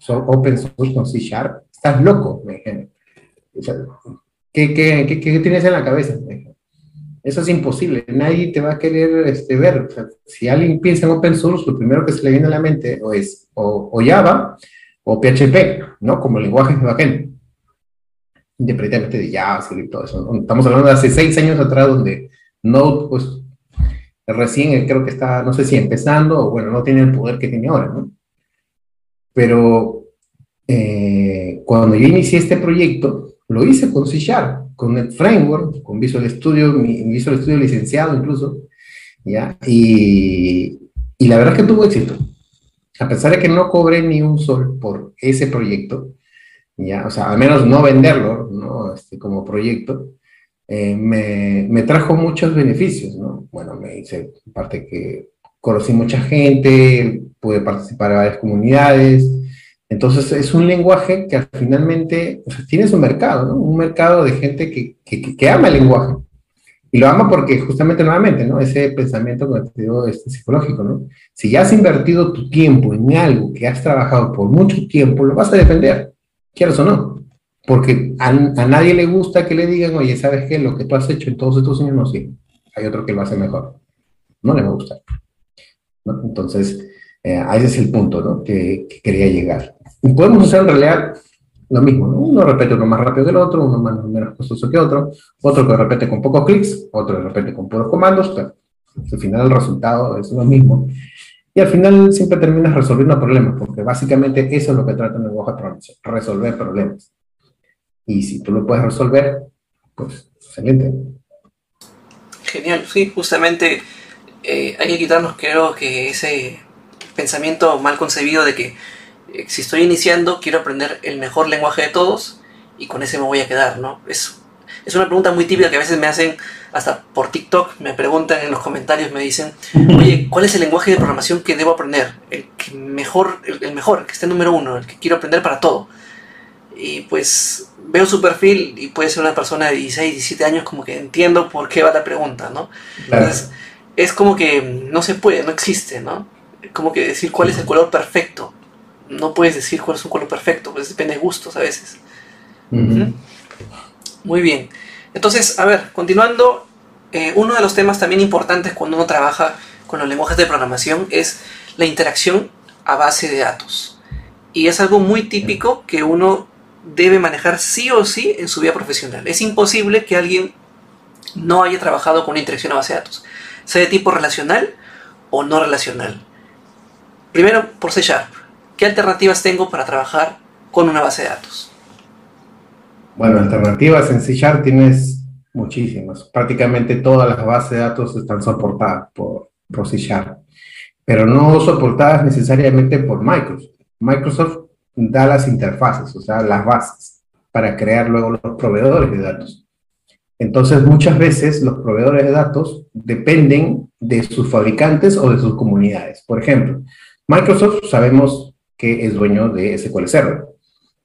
open source con C Sharp, estás loco, me dijeron. ¿qué, qué, qué, tienes en la cabeza? Eso es imposible, nadie te va a querer este, ver. si alguien piensa en open source, lo primero que se le viene a la mente o es o, Java o PHP, ¿no? Como lenguajes de backend. Independientemente de JavaScript y todo eso. Estamos hablando de hace seis años atrás donde Node, pues, recién creo que está, no sé si empezando o bueno, no tiene el poder que tiene ahora, ¿no? Pero eh, cuando yo inicié este proyecto, lo hice con C Sharp, con el Framework, con Visual Studio, mi Visual Studio licenciado incluso, ¿ya? Y, y la verdad es que tuvo éxito. A pesar de que no cobré ni un sol por ese proyecto, ¿ya? O sea, al menos no venderlo, ¿no? Este, como proyecto, eh, me, me, trajo muchos beneficios, ¿no? Bueno, me hice parte que conocí mucha gente, pude participar en varias comunidades, entonces es un lenguaje que finalmente tiene su mercado, ¿no? Un mercado de gente que, ama el lenguaje. Y lo ama porque justamente nuevamente, ¿no? Ese pensamiento este, psicológico, ¿no? Si ya has invertido tu tiempo en algo que has trabajado por mucho tiempo, lo vas a defender, quieras o no. Porque a, nadie le gusta que le digan, oye, ¿sabes qué? Lo que tú has hecho en todos estos años no sirve. Hay otro que lo hace mejor. No le va a gustar. Entonces, eh, ese es el punto ¿no? que, quería llegar. Y podemos hacer en realidad lo mismo, ¿no? Uno repete uno más rápido que el otro, uno más, menos costoso que otro, otro que repete con pocos clics, otro que repete con puros comandos, pero al final el resultado es lo mismo. Y al final siempre terminas resolviendo problemas, porque básicamente eso es lo que trata un lenguaje de programación, resolver problemas. Y si tú lo puedes resolver, pues excelente. Genial, sí, justamente eh, hay que quitarnos, creo que ese pensamiento mal concebido de que si estoy iniciando, quiero aprender el mejor lenguaje de todos y con ese me voy a quedar, ¿no? Es, es una pregunta muy típica que a veces me hacen hasta por TikTok, me preguntan en los comentarios, me dicen, oye, ¿cuál es el lenguaje de programación que debo aprender? El que mejor, el, mejor, el que esté número uno, el que quiero aprender para todo. Y pues veo su perfil y puede ser una persona de 16, 17 años, como que entiendo por qué va la pregunta, ¿no? Entonces, es como que no se puede, no existe, ¿no? Como que decir cuál es el color perfecto. No puedes decir cuál es un color perfecto, pues depende de gustos a veces. Muy bien. Entonces, a ver, continuando, eh, uno de los temas también importantes cuando uno trabaja con los lenguajes de programación es la interacción a base de datos. Y es algo muy típico que uno debe manejar sí o sí en su vida profesional. Es imposible que alguien no haya trabajado con una interacción a base de datos, sea de tipo relacional o no relacional. Primero, por C Sharp, ¿qué alternativas tengo para trabajar con una base de datos? Bueno, alternativas en C tienes muchísimas. Prácticamente todas las bases de datos están soportadas por, por C pero no soportadas necesariamente por Microsoft. Microsoft da las interfaces, o sea, las bases, para crear luego los proveedores de datos. Entonces, muchas veces los proveedores de datos dependen de sus fabricantes o de sus comunidades. Por ejemplo, Microsoft sabemos que es dueño de SQL Server.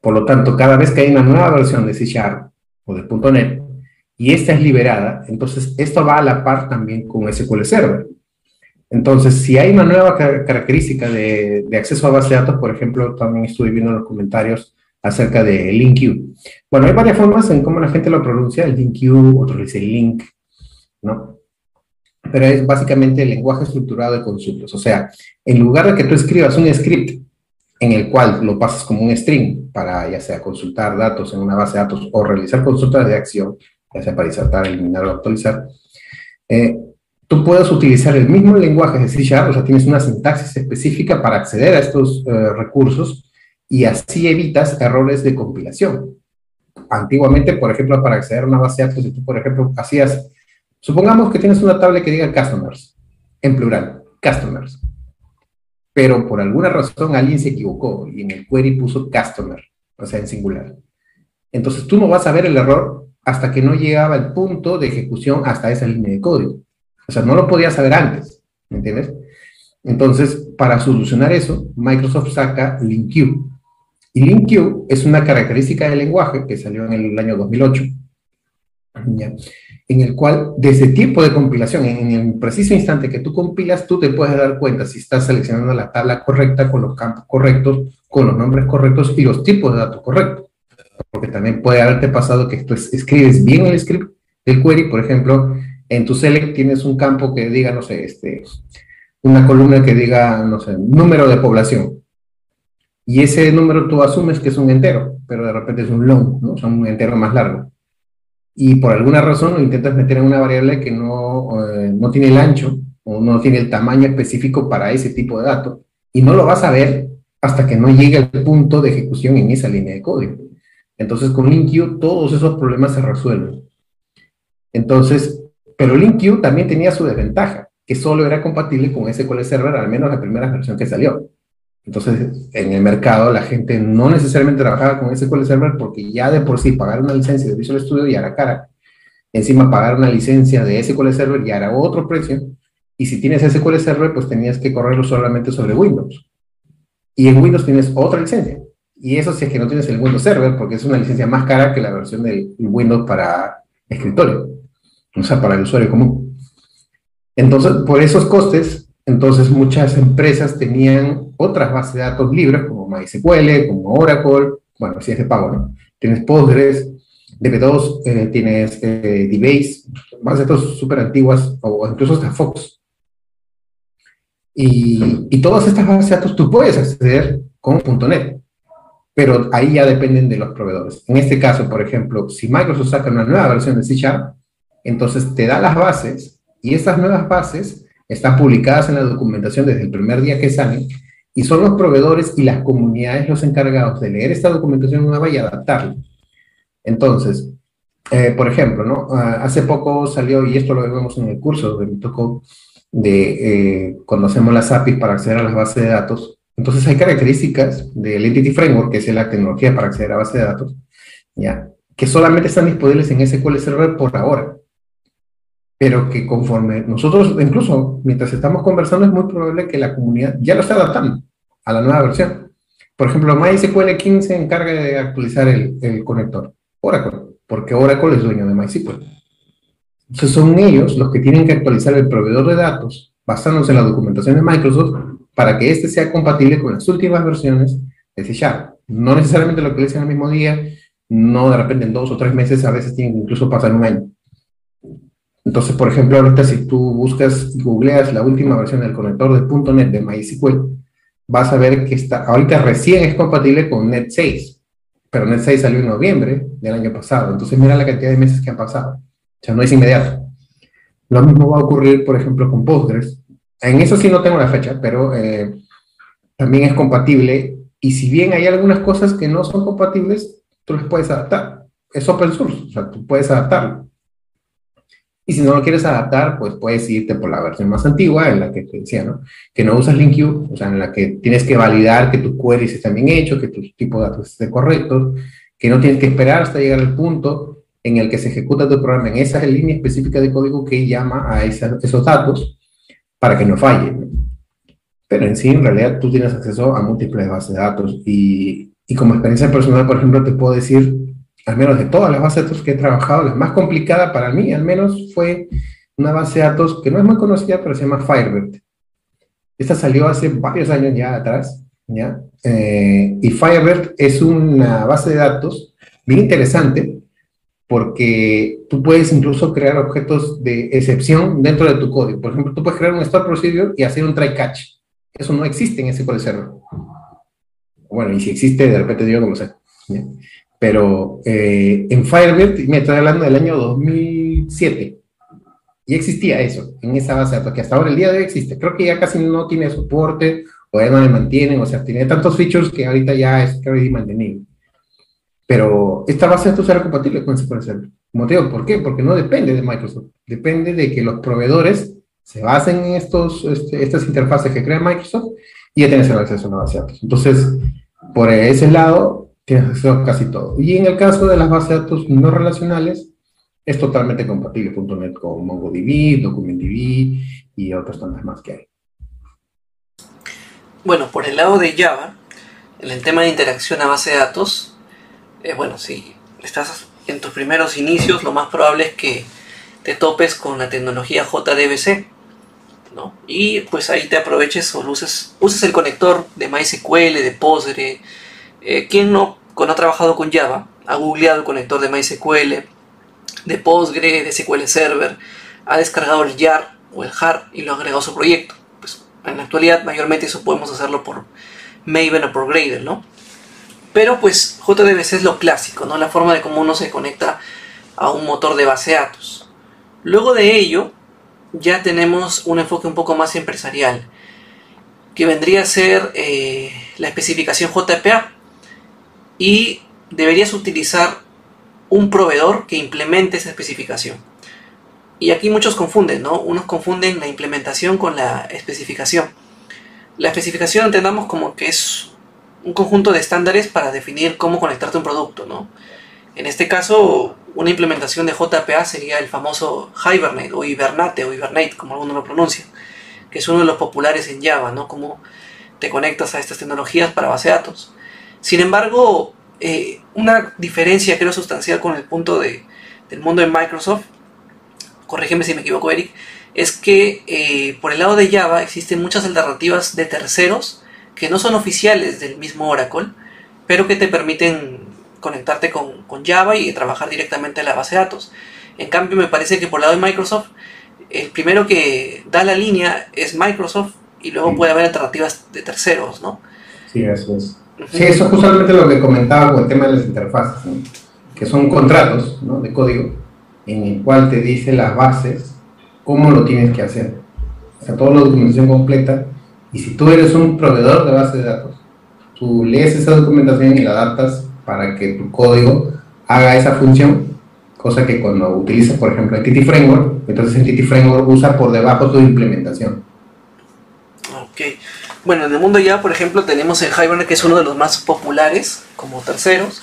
Por lo tanto, cada vez que hay una nueva versión de C Sharp o de .NET y esta es liberada, entonces esto va a la par también con SQL Server. Entonces, si hay una nueva característica de, acceso a base de datos, por ejemplo, también estuve viendo en los comentarios acerca de LinkQ. Bueno, hay varias formas en cómo la gente lo pronuncia, el LinkQ, otro dice Link, ¿no? Pero es básicamente el lenguaje estructurado de consultas. O sea, en lugar de que tú escribas un script en el cual lo pasas como un string para ya sea consultar datos en una base de datos o realizar consultas de acción, ya sea para insertar, eliminar o actualizar, eh, tú puedes utilizar el mismo lenguaje de C Sharp, o sea, tienes una sintaxis específica para acceder a estos eh, recursos y así evitas errores de compilación. Antiguamente, por ejemplo, para acceder a una base de datos, si tú, por ejemplo, hacías, supongamos que tienes una tabla que diga customers, en plural, customers pero por alguna razón alguien se equivocó y en el query puso customer, o sea, en singular. Entonces tú no vas a ver el error hasta que no llegaba el punto de ejecución hasta esa línea de código. O sea, no lo podías saber antes, ¿me entiendes? Entonces, para solucionar eso, Microsoft saca LinkQ. Y LinkQ es una característica del lenguaje que salió en el año 2008. ¿ya? En el cual desde tiempo de compilación, en el preciso instante que tú compilas, tú te puedes dar cuenta si estás seleccionando la tabla correcta con los campos correctos, con los nombres correctos y los tipos de datos correctos. Porque también puede haberte pasado que tú escribes bien el script del query, por ejemplo, en tu select tienes un campo que diga, no sé, este, una columna que diga, no sé, número de población. Y ese número tú asumes que es un entero, pero de repente es un long, ¿no? O un entero más largo y por alguna razón lo intentas meter en una variable que no, eh, no tiene el ancho o no tiene el tamaño específico para ese tipo de dato y no lo vas a ver hasta que no llegue al punto de ejecución en esa línea de código. Entonces con LinkQ todos esos problemas se resuelven. Entonces, pero LinkQ también tenía su desventaja, que solo era compatible con SQL Server, al menos la primera versión que salió. Entonces, en el mercado la gente no necesariamente trabajaba con SQL Server porque ya de por sí pagar una licencia de Visual Studio ya era cara. Encima pagar una licencia de SQL Server ya era otro precio. Y si tienes SQL Server, pues tenías que correrlo solamente sobre Windows. Y en Windows tienes otra licencia. Y eso si es que no tienes el Windows Server, porque es una licencia más cara que la versión del Windows para escritorio. O sea, para el usuario común. Entonces, por esos costes, entonces muchas empresas tenían otras bases de datos libres como MySQL, como Oracle, bueno, si es de pago, ¿no? Tienes Postgres, DB2, eh, tienes eh, DBase, bases de datos súper antiguas o incluso hasta Fox. Y, y, todas estas bases de datos tú puedes acceder con .NET, pero ahí ya dependen de los proveedores. En este caso, por ejemplo, si Microsoft saca una nueva versión de C Sharp, entonces te da las bases y esas nuevas bases están publicadas en la documentación desde el primer día que salen, y son los proveedores y las comunidades los encargados de leer esta documentación nueva y adaptarla. Entonces, eh, por ejemplo, ¿no? Ah, hace poco salió, y esto lo vemos en el curso que me tocó, de eh, cuando hacemos las APIs para acceder a las bases de datos. Entonces hay características del Entity Framework, que es la tecnología para acceder a bases de datos, ¿ya? que solamente están disponibles en SQL Server por ahora. Pero que conforme nosotros, incluso mientras estamos conversando, es muy probable que la comunidad ya lo esté adaptando a la nueva versión. Por ejemplo, MySQL 15 se encarga de actualizar el, el conector. Oracle porque Oracle es dueño de MySQL. Entonces son ellos los que tienen que actualizar el proveedor de datos basándose en la documentación de Microsoft para que éste sea compatible con las últimas versiones de C Sharp. No necesariamente lo dicen el mismo día, no de repente en dos o tres meses, a veces tienen que incluso pasar un año. Entonces, por ejemplo, ahorita si tú buscas googleas la última versión del conector de .NET de MySQL, vas a ver que está, ahorita recién es compatible con Net 6 pero Net 6 salió en noviembre del año pasado. Entonces mira la cantidad de meses que han pasado. O sea, no es inmediato. Lo mismo va a ocurrir, por ejemplo, con Postgres. En eso sí no tengo la fecha, pero eh, también es compatible. Y si bien hay algunas cosas que no son compatibles, tú las puedes adaptar. Es open source, o sea, tú puedes adaptarlo. Y si no lo quieres adaptar, pues puedes irte por la versión más antigua, en la que te decía, ¿no? Que no usas LinkU, o sea, en la que tienes que validar que tus queries están bien hechos, que tu tipo de datos estén correctos, que no tienes que esperar hasta llegar al punto en el que se ejecuta tu programa en esa línea específica de código que llama a esos datos para que no falle. Pero en sí, en realidad, tú tienes acceso a múltiples bases de datos y, y como experiencia personal, por ejemplo, te puedo decir al menos de todas las bases de datos que he trabajado, la más complicada para mí, al menos, fue una base de datos que no es muy conocida, pero se llama Firebird. Esta salió hace varios años ya atrás, ¿ya? Eh, y Firebird es una base de datos bien interesante porque tú puedes incluso crear objetos de excepción dentro de tu código. Por ejemplo, tú puedes crear un store procedure y hacer un try catch. Eso no existe en SQL Server. Bueno, y si existe, de repente yo no lo sé. Pero eh, en Firebird, me estoy hablando del año 2007, y existía eso en esa base de datos, que hasta ahora el día de hoy existe. Creo que ya casi no tiene soporte, o ya no le mantienen, o sea, tiene tantos features que ahorita ya es casi mantenido. Pero esta base de datos era compatible con SQL Server. Motivo, ¿por qué? Porque no depende de Microsoft. Depende de que los proveedores se basen en estos, este, estas interfaces que crea Microsoft y ya tienes el acceso a la base de datos. Entonces, por ese lado, tienes acceso a casi todo. Y en el caso de las bases de datos no relacionales, es totalmente compatible .NET con MongoDB, DocumentDB y otras tantas más que hay. Bueno, por el lado de Java, en el tema de interacción a base de datos, eh, bueno, si estás en tus primeros inicios, lo más probable es que te topes con la tecnología JDBC, ¿no? Y pues ahí te aproveches o uses, uses el conector de MySQL, de Postgre, eh, ¿Quién no, ha trabajado con Java, ha googleado el conector de MySQL, de Postgre, de SQL Server, ha descargado el YAR o el JAR y lo ha agregado a su proyecto? Pues en la actualidad mayormente eso podemos hacerlo por Maven o por Gradle, ¿no? Pero pues JDBC es lo clásico, ¿no? La forma de cómo uno se conecta a un motor de base de datos. Luego de ello, ya tenemos un enfoque un poco más empresarial, que vendría a ser eh, la especificación JPA, y deberías utilizar un proveedor que implemente esa especificación. Y aquí muchos confunden, ¿no? Unos confunden la implementación con la especificación. La especificación entendamos como que es un conjunto de estándares para definir cómo conectarte a un producto, ¿no? En este caso, una implementación de JPA sería el famoso Hibernate o Hibernate o Hibernate, como alguno lo pronuncia, que es uno de los populares en Java, ¿no? Cómo te conectas a estas tecnologías para base de datos. Sin embargo, eh, una diferencia creo sustancial con el punto de, del mundo de Microsoft, corrígeme si me equivoco Eric, es que eh, por el lado de Java existen muchas alternativas de terceros que no son oficiales del mismo Oracle, pero que te permiten conectarte con, con Java y trabajar directamente en la base de datos. En cambio, me parece que por el lado de Microsoft, el primero que da la línea es Microsoft y luego puede haber alternativas de terceros, ¿no? Sí, eso es. Sí, eso es justamente lo que comentaba con el tema de las interfaces, que son contratos de código en el cual te dice las bases, cómo lo tienes que hacer. o sea, toda la documentación completa, y si tú eres un proveedor de base de datos, tú lees esa documentación y la adaptas para que tu código haga esa función, cosa que cuando utilizas, por ejemplo, Entity Framework, entonces Entity Framework usa por debajo tu implementación. Ok. Bueno, en el mundo ya, por ejemplo, tenemos el Hibernate, que es uno de los más populares como terceros.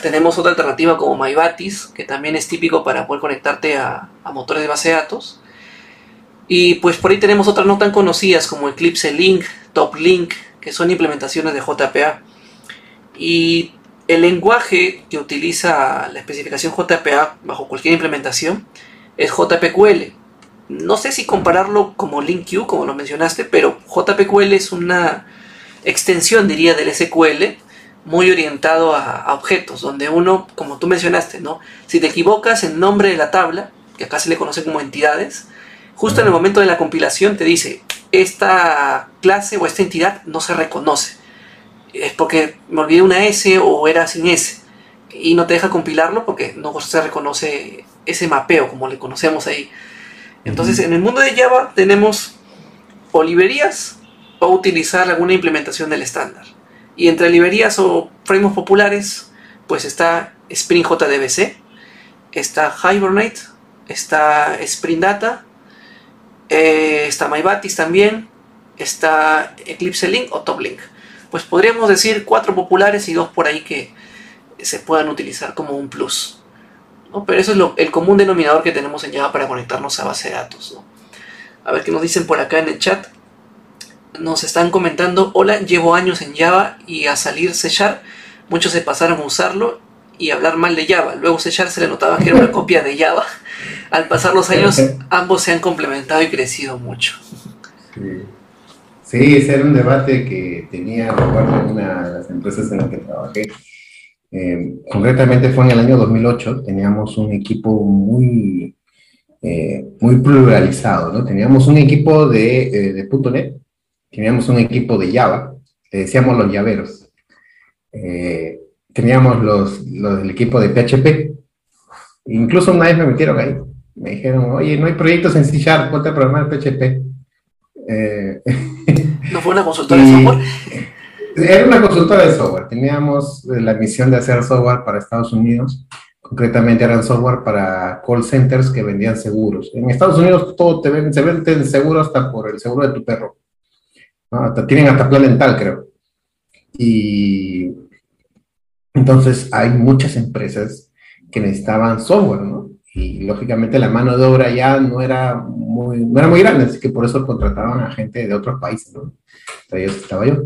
Tenemos otra alternativa como MyBatis, que también es típico para poder conectarte a, motores de base de datos. Y pues por ahí tenemos otras no tan conocidas como Eclipse Link, Top Link, que son implementaciones de JPA. Y el lenguaje que utiliza la especificación JPA bajo cualquier implementación es JPQL. No sé si compararlo como LinkQ, como lo mencionaste, pero JPQL es una extensión, diría, del SQL muy orientado a, objetos, donde uno, como tú mencionaste, ¿no? Si te equivocas en nombre de la tabla, que acá se le conoce como entidades, justo en el momento de la compilación te dice, esta clase o esta entidad no se reconoce. Es porque me olvidé una S o era sin S. Y no te deja compilarlo porque no se reconoce ese mapeo como le conocemos ahí. Entonces, en el mundo de Java tenemos o librerías o utilizar alguna implementación del estándar. Y entre librerías o frameworks populares, pues está Spring JDBC, está Hibernate, está Spring Data, eh, está MyBatis también, está Eclipse Link o Top Link. Pues podríamos decir cuatro populares y dos por ahí que se puedan utilizar como un plus. Pero eso es lo, el común denominador que tenemos en Java para conectarnos a base de datos. A ver qué nos dicen por acá en el chat nos están comentando, hola, llevo años en Java y a salir C muchos se pasaron a usarlo y hablar mal de Java. Luego C se le notaba que era una copia de Java. (laughs) Al pasar los años, (laughs) ambos se han complementado y crecido mucho. Sí, ese era un debate que tenía, recuerdo, en una de las empresas en las que trabajé. Eh, concretamente fue en el año 2008, teníamos un equipo muy, eh, muy pluralizado, ¿no? Teníamos un equipo de, eh, de .NET, teníamos un equipo de Java, le decíamos los llaveros. Eh, teníamos los, los, el equipo de PHP. Incluso una vez me metieron ahí. Me dijeron, oye, no hay proyectos en C Sharp, ponte a programar PHP. Eh, ¿No fue una (laughs) consultora de software? Era una consultora de software. Teníamos la misión de hacer software para Estados Unidos. Concretamente eran software para call centers que vendían seguros. En Estados Unidos todo te se vende seguro hasta por el seguro de tu perro tienen hasta plan dental, creo. Y entonces hay muchas empresas que necesitaban software, ¿no? Y lógicamente la mano de obra ya no era muy, no era muy grande, así que por eso contrataban a gente de otros países, ¿no? Entonces estaba yo.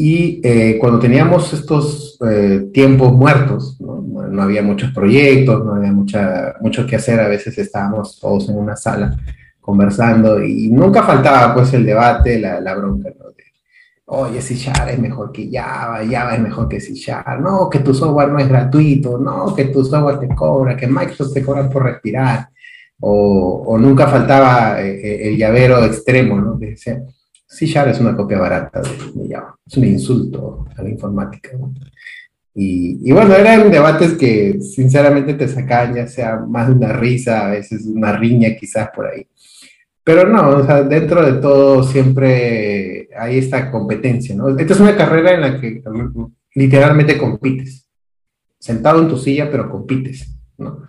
Y eh, cuando teníamos estos eh, tiempos muertos, ¿no? ¿no? había muchos proyectos, no había mucha, mucho que hacer, a veces estábamos todos en una sala conversando y nunca faltaba pues el debate, la, bronca, ¿no? Oye, C Sharp es mejor que Java, Java es mejor que C Sharp, no, que tu software no es gratuito, no, que tu software te cobra, que Microsoft te cobra por respirar, o, o nunca faltaba eh, eh, el llavero extremo, ¿no? Que decía, C Sharp es una copia barata de, Java, es un insulto a la informática, Y, y, bueno, eran debates que sinceramente te sacaban ya sea más de una risa, a veces una riña quizás por ahí. Pero no, o sea, dentro de todo siempre hay esta competencia, ¿no? Esta es una carrera en la que literalmente compites. Sentado en tu silla, pero compites, ¿no?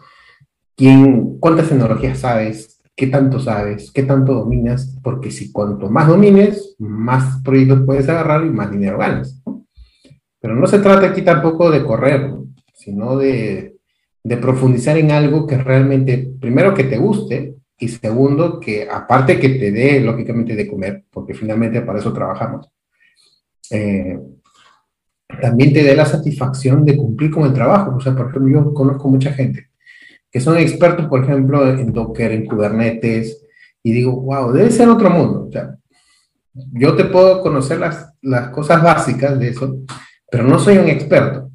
¿Quién, ¿Cuántas tecnologías sabes? ¿Qué tanto sabes? ¿Qué tanto dominas? Porque si cuanto más domines, más proyectos puedes agarrar y más dinero ganas. Pero no se trata aquí tampoco de correr, sino de, profundizar en algo que realmente, primero que te guste, y segundo, que aparte que te dé, lógicamente, de comer, porque finalmente para eso trabajamos, eh, también te dé la satisfacción de cumplir con el trabajo. O sea, por ejemplo, yo conozco mucha gente que son expertos, por ejemplo, en Docker, en Kubernetes, y digo, wow, debe ser otro mundo. O sea, yo te puedo conocer las, las cosas básicas de eso, pero no soy un experto.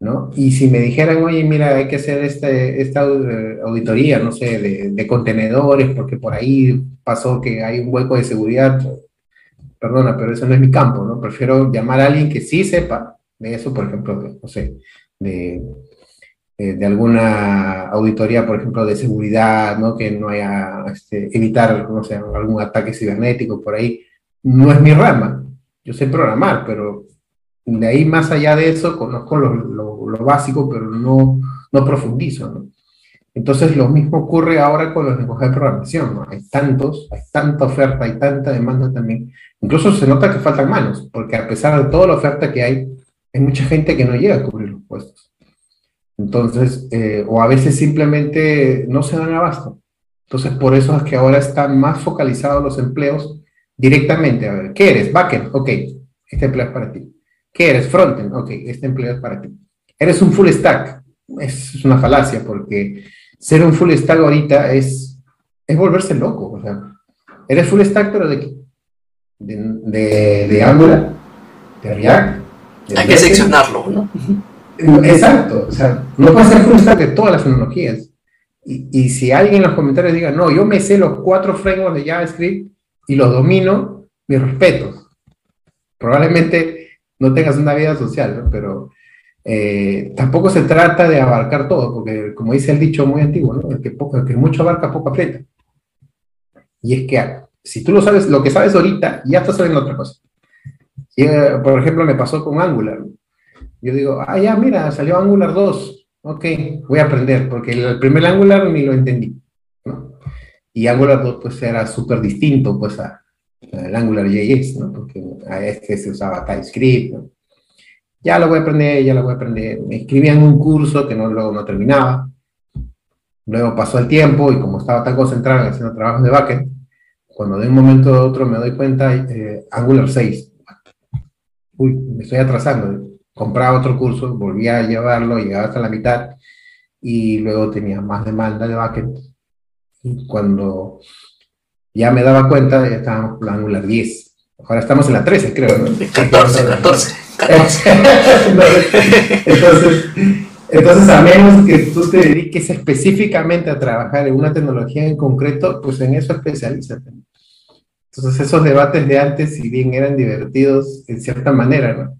¿no? Y si me dijeran, oye, mira, hay que hacer este, esta auditoría, no sé, de, de, contenedores, porque por ahí pasó que hay un hueco de seguridad, perdona, pero eso no es mi campo, ¿no? Prefiero llamar a alguien que sí sepa de eso, por ejemplo, no sé, de, eh, de alguna auditoría, por ejemplo, de seguridad, ¿no? Que no haya, este, evitar, no sé, algún ataque cibernético por ahí. No es mi rama. Yo sé programar, pero de ahí más allá de eso conozco lo, lo, básico, pero no, no profundizo. Entonces lo mismo ocurre ahora con los lenguajes de programación. Hay tantos, hay tanta oferta, hay tanta demanda también. Incluso se nota que faltan manos, porque a pesar de toda la oferta que hay, hay mucha gente que no llega a cubrir los puestos. Entonces, eh, o a veces simplemente no se dan abasto. Entonces, por eso es que ahora están más focalizados los empleos directamente. A ver, ¿qué eres? Backend, ok, este empleo es para ti. ¿Qué eres? Frontend, ok, este empleo es para ti. ¿Eres un full stack? Es una falacia porque ser un full stack ahorita es, es volverse loco. O sea, eres full stack, pero ¿de qué? De, de, de Angular, de React. Hay que seccionarlo, ¿no? Exacto, o sea, no puede ser stack de todas las tecnologías. Y, y, si alguien en los comentarios diga, no, yo me sé los cuatro frameworks de JavaScript y los domino, mis respetos. Probablemente no tengas una vida social, pero eh, tampoco se trata de abarcar todo, porque como dice el dicho muy antiguo, el, que poco, el que mucho abarca, poco aprieta. Y es que si tú lo sabes, lo que sabes ahorita, ya estás sabiendo otra cosa. Eh, por ejemplo, me pasó con Angular. Yo digo, ah, ya, mira, salió Angular 2. Ok, voy a aprender, porque el primer Angular ni lo entendí. Y Angular 2 pues era súper distinto pues a, Angular JS, ¿no? Porque a este se usaba TypeScript. Ya lo voy a aprender, ya lo voy a aprender. Me inscribí en un curso que no, luego no terminaba. Luego pasó el tiempo y como estaba tan concentrado en haciendo trabajos de backend, cuando de un momento a otro me doy cuenta, eh, Angular 6. Uy, me estoy atrasando compraba otro curso, volvía a llevarlo, llegaba hasta la mitad y luego tenía más demanda de backend. Y cuando ya me daba cuenta, ya estábamos en Angular 10. Ahora estamos en la 13, creo, ¿no? 14, 14. (laughs) entonces, entonces, a menos que tú te dediques específicamente a trabajar en una tecnología en concreto, pues en eso especialízate. Entonces, esos debates de antes, si bien eran divertidos en cierta manera, ¿no?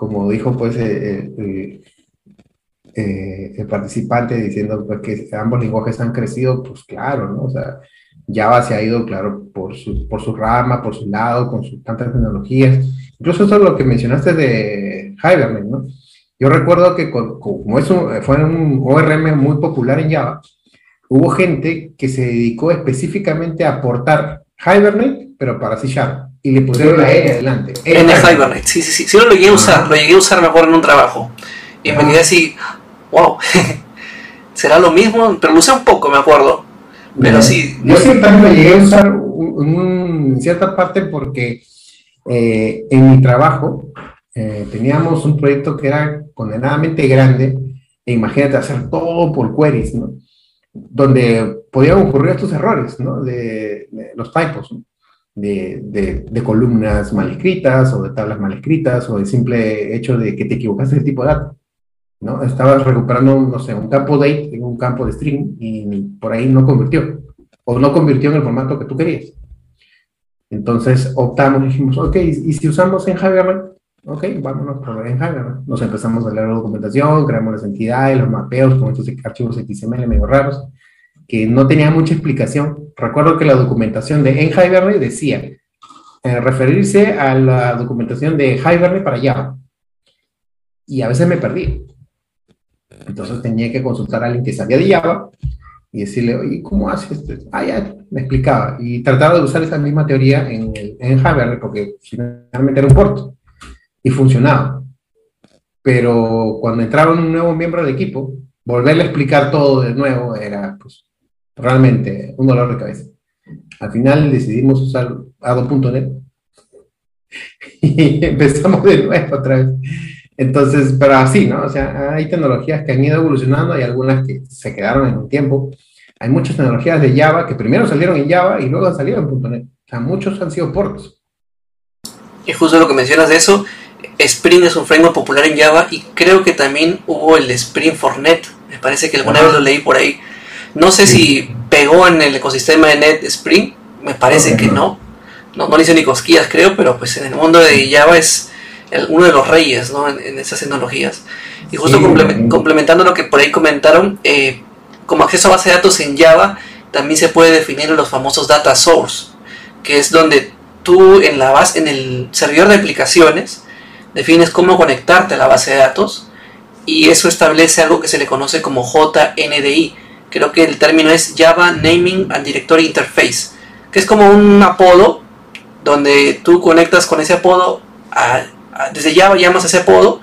Como dijo pues eh, eh, eh, el participante diciendo pues, que ambos lenguajes han crecido, pues claro, ¿no? O sea, Java se ha ido, claro, por su, por su rama, por su lado, con sus tantas tecnologías. Incluso eso es lo que mencionaste de Hibernate, ¿no? Yo recuerdo que como eso fue un ORM muy popular en Java, hubo gente que se dedicó específicamente a aportar Hibernate, pero para C Sharp y le pusieron la E adelante. En el Hibernate, sí, sí, sí. Sí, lo llegué a usar, lo llegué a usar mejor en un trabajo. Y me quedé así, wow, (laughs) será lo mismo, pero lo usé un poco, me acuerdo. Pero sí. Yo también lo llegué a usar en cierta parte porque eh, en mi trabajo eh, teníamos un proyecto que era condenadamente grande. E imagínate hacer todo por queries, ¿no? Donde podían ocurrir estos errores, ¿no? De, de los typos, ¿no? De, de, columnas mal escritas o de tablas mal escritas o de simple hecho de que te equivocaste el tipo de dato. ¿no? Estabas recuperando, no sé, un campo date en un campo de string y por ahí no convirtió o no convirtió en el formato que tú querías. Entonces optamos dijimos, ok, ¿y si usamos en Hibernate? Ok, vámonos por en Hibernate. Nos empezamos a leer la documentación, creamos las entidades, los mapeos con estos archivos XML medio raros que no tenía mucha explicación. Recuerdo que la documentación de en decía eh, referirse a la documentación de Hibernate para Java. Y a veces me perdí. Entonces tenía que consultar a alguien que sabía de Java y decirle, oye, ¿cómo haces esto? Ah, ya, me explicaba. Y trataba de usar esa misma teoría en, en Hibernate porque finalmente era un port y funcionaba. Pero cuando entraba un nuevo miembro del equipo, volverle a explicar todo de nuevo era pues, realmente un dolor de cabeza. Al final decidimos usar Ado.net (laughs) y empezamos de nuevo otra vez. Entonces, pero así, ¿no? O sea, hay tecnologías que han ido evolucionando, hay algunas que se quedaron en un tiempo. Hay muchas tecnologías de Java que primero salieron en Java y luego salieron en .NET. O sea, muchos han sido ports. Y justo lo que mencionas de eso, Spring es un framework popular en Java y creo que también hubo el Spring for Net. Me parece que alguna vez lo leí por ahí no sé si pegó en el ecosistema de NetSpring, me parece que no. no. No le hizo ni cosquillas, creo, pero pues en el mundo de Java es uno de los reyes ¿no? en, esas tecnologías. Y justo complementando lo que por ahí comentaron, eh, como acceso a base de datos en Java, también se puede definir los famosos data source, que es donde tú en la base, en el servidor de aplicaciones, defines cómo conectarte a la base de datos y eso establece algo que se le conoce como JNDI. Creo que el término es Java Naming and Directory Interface, que es como un apodo donde tú conectas con ese apodo, desde Java llamas a ese apodo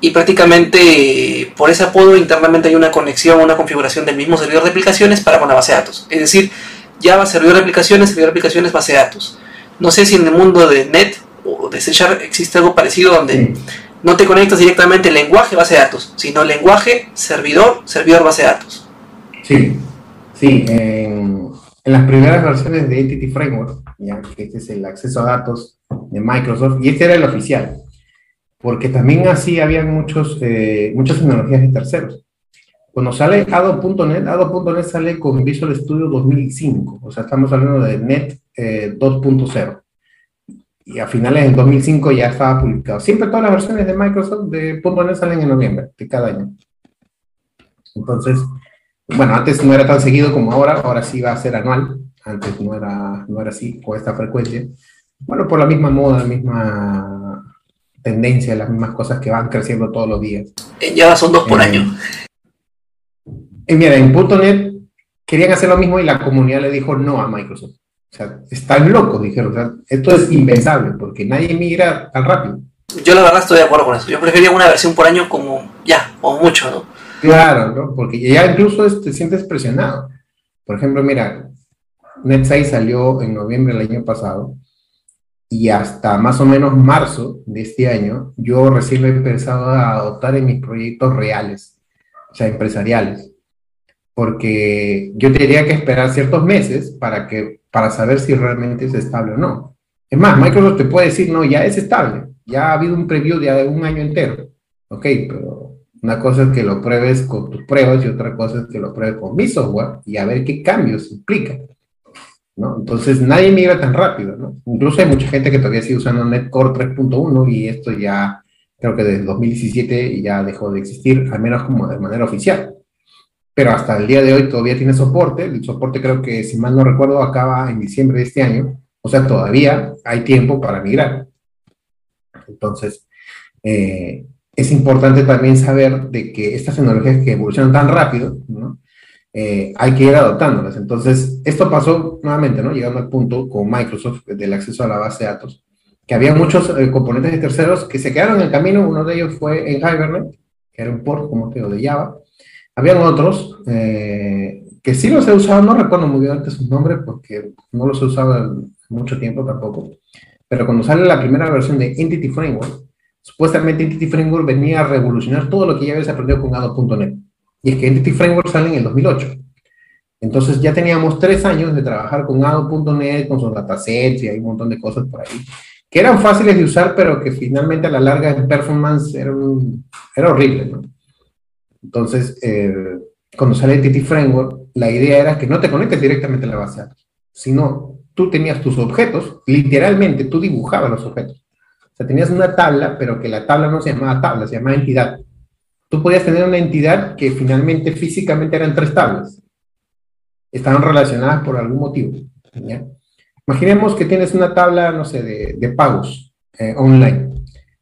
y prácticamente por ese apodo internamente hay una conexión, una configuración del mismo servidor de aplicaciones para con la base de datos. Es decir, Java servidor de aplicaciones, servidor de aplicaciones, base de datos. No sé si en el mundo de Net o de C existe algo parecido donde no te conectas directamente lenguaje base de datos, sino lenguaje servidor, servidor base de datos. Sí, sí. En, las primeras versiones de Entity Framework, ya que este es el acceso a datos de Microsoft, y este era el oficial, porque también así había muchos, eh, muchas tecnologías de terceros. Cuando sale Ado.NET, Ado.NET sale con Visual Studio 2005, o sea, estamos hablando de NET 2.0. Eh, y a finales del 2005 ya estaba publicado. Siempre todas las versiones de Microsoft de .NET salen en noviembre de cada año. Entonces, bueno, antes no era tan seguido como ahora, ahora sí va a ser anual. Antes no era, no era así, con esta frecuencia. Bueno, por la misma moda, la misma tendencia, las mismas cosas que van creciendo todos los días. Ya son dos por eh, año. Y mira, en .NET querían hacer lo mismo y la comunidad le dijo no a Microsoft. O sea, están locos, dijeron. O sea, esto es impensable porque nadie migra tan rápido. Yo la verdad estoy de acuerdo con eso. Yo prefería una versión por año como ya, o mucho, ¿no? Claro, ¿no? Porque ya incluso te sientes presionado. Por ejemplo, mira, NetSite salió en noviembre del año pasado y hasta más o menos marzo de este año yo recién he empezado a adoptar en mis proyectos reales, o sea, empresariales porque yo tendría que esperar ciertos meses para, que, para saber si realmente es estable o no. Es más, Microsoft te puede decir, no, ya es estable, ya ha habido un preview de un año entero. Ok, pero una cosa es que lo pruebes con tus pruebas y otra cosa es que lo pruebes con mi software y a ver qué cambios implica. ¿no? Entonces nadie migra tan rápido. ¿no? Incluso hay mucha gente que todavía sigue usando NetCore 3.1 y esto ya creo que desde 2017 ya dejó de existir, al menos como de manera oficial pero hasta el día de hoy todavía tiene soporte. El soporte creo que, si mal no recuerdo, acaba en diciembre de este año. O sea, todavía hay tiempo para migrar. Entonces, eh, es importante también saber de que estas tecnologías que evolucionan tan rápido, ¿no? Eh, hay que ir adoptándolas. Entonces, esto pasó nuevamente, ¿no? Llegando al punto con Microsoft del acceso a la base de datos, que había muchos eh, componentes de terceros que se quedaron en el camino. Uno de ellos fue en Hibernate, que era un port, como te digo, de Java, habían otros eh, que sí los he usado, no recuerdo muy bien antes su nombre porque no los he usado mucho tiempo tampoco, pero cuando sale la primera versión de Entity Framework, supuestamente Entity Framework venía a revolucionar todo lo que ya habías aprendido con Ado.NET. Y es que Entity Framework sale en el 2008. Entonces ya teníamos tres años de trabajar con Ado.NET, con sus datasets y hay un montón de cosas por ahí, que eran fáciles de usar, pero que finalmente a la larga en performance era, era horrible. Entonces, eh, cuando sale Entity Framework, la idea era que no te conectes directamente a la base de datos, sino tú tenías tus objetos, literalmente tú dibujabas los objetos. Sea, tenías una tabla, pero que la tabla no se llamaba tabla, se llamaba entidad. Tú podías tener una entidad que finalmente físicamente eran tres tablas. Estaban relacionadas por algún motivo. Imaginemos que tienes una tabla, no sé, de, pagos eh, online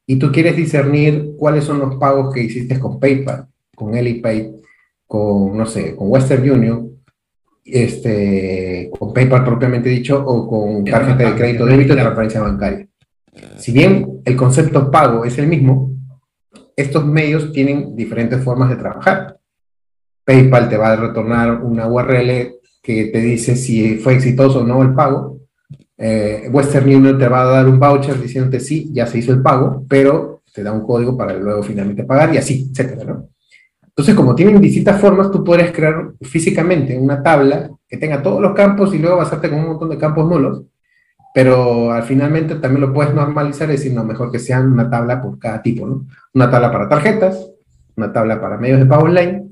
y tú quieres discernir cuáles son los pagos que hiciste con PayPal, con Elipay, con, no sé, con Western Union, este, con PayPal propiamente dicho, o con tarjeta de crédito débito de referencia bancaria. Si bien el concepto pago es el mismo, estos medios tienen diferentes formas de trabajar. PayPal te va a retornar una URL que te dice si fue exitoso o no el pago. Eh, Western Union te va a dar un voucher diciéndote sí, ya se hizo el pago, pero te da un código para luego finalmente pagar y así, etcétera, ¿no? Entonces, como tienen distintas formas, tú puedes crear físicamente una tabla que tenga todos los campos y luego basarte con un montón de campos nulos, pero al finalmente también lo puedes normalizar y decir, no, mejor que sea una tabla por cada tipo, ¿no? Una tabla para tarjetas, una tabla para medios de pago online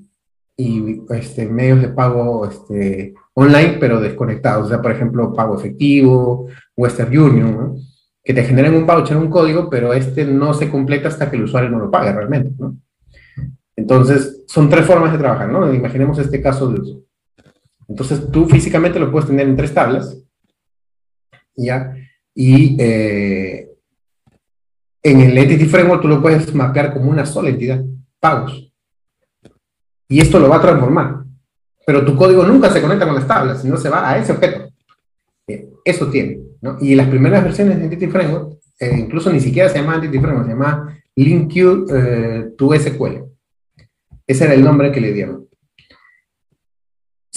y este, medios de pago este, online, pero desconectados. O sea, por ejemplo, pago efectivo, Western Union, ¿no? que te generen un voucher, un código, pero este no se completa hasta que el usuario no lo pague realmente, ¿no? Entonces, son tres formas de trabajar, ¿no? Imaginemos este caso de uso. Entonces, tú físicamente lo puedes tener en tres tablas, ¿ya? Y eh, en el Entity Framework tú lo puedes mapear como una sola entidad, pagos. Y esto lo va a transformar. Pero tu código nunca se conecta con las tablas, sino se va a ese objeto. Eh, eso tiene, ¿no? Y las primeras versiones de Entity Framework, eh, incluso ni siquiera se llama Entity Framework, se llama LinkQ to SQL. Ese era el nombre que le dieron.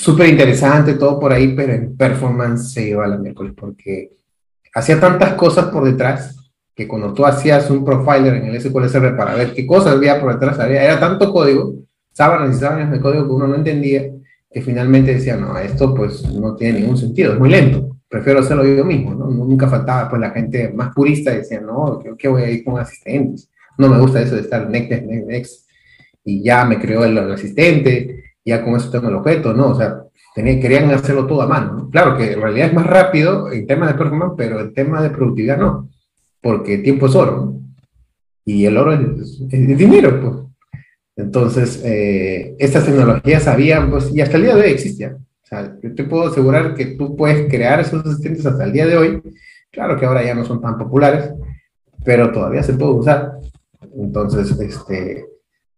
Súper interesante todo por ahí, pero en performance se iba a la miércoles porque hacía tantas cosas por detrás que cuando tú hacías un profiler en el SQL para ver qué cosas había por detrás, había, era tanto código, sábanas y sábanas de código que uno no entendía, que finalmente decía, no, esto pues no tiene ningún sentido, es muy lento, prefiero hacerlo yo mismo, ¿no? Nunca faltaba pues la gente más purista decía, no, ¿qué, voy a ir con asistentes? No me gusta eso de estar next, next, next, y ya me creó el, asistente, ya con eso tengo el objeto, ¿no? O sea, querían hacerlo todo a mano, ¿no? Claro que en realidad es más rápido en temas de performance, pero en temas de productividad no, porque tiempo es oro, ¿no? Y el oro es, dinero, pues. Entonces, eh, estas tecnologías habían, pues, y hasta el día de hoy existían. O sea, yo te puedo asegurar que tú puedes crear esos asistentes hasta el día de hoy. Claro que ahora ya no son tan populares, pero todavía se puede usar. Entonces, este,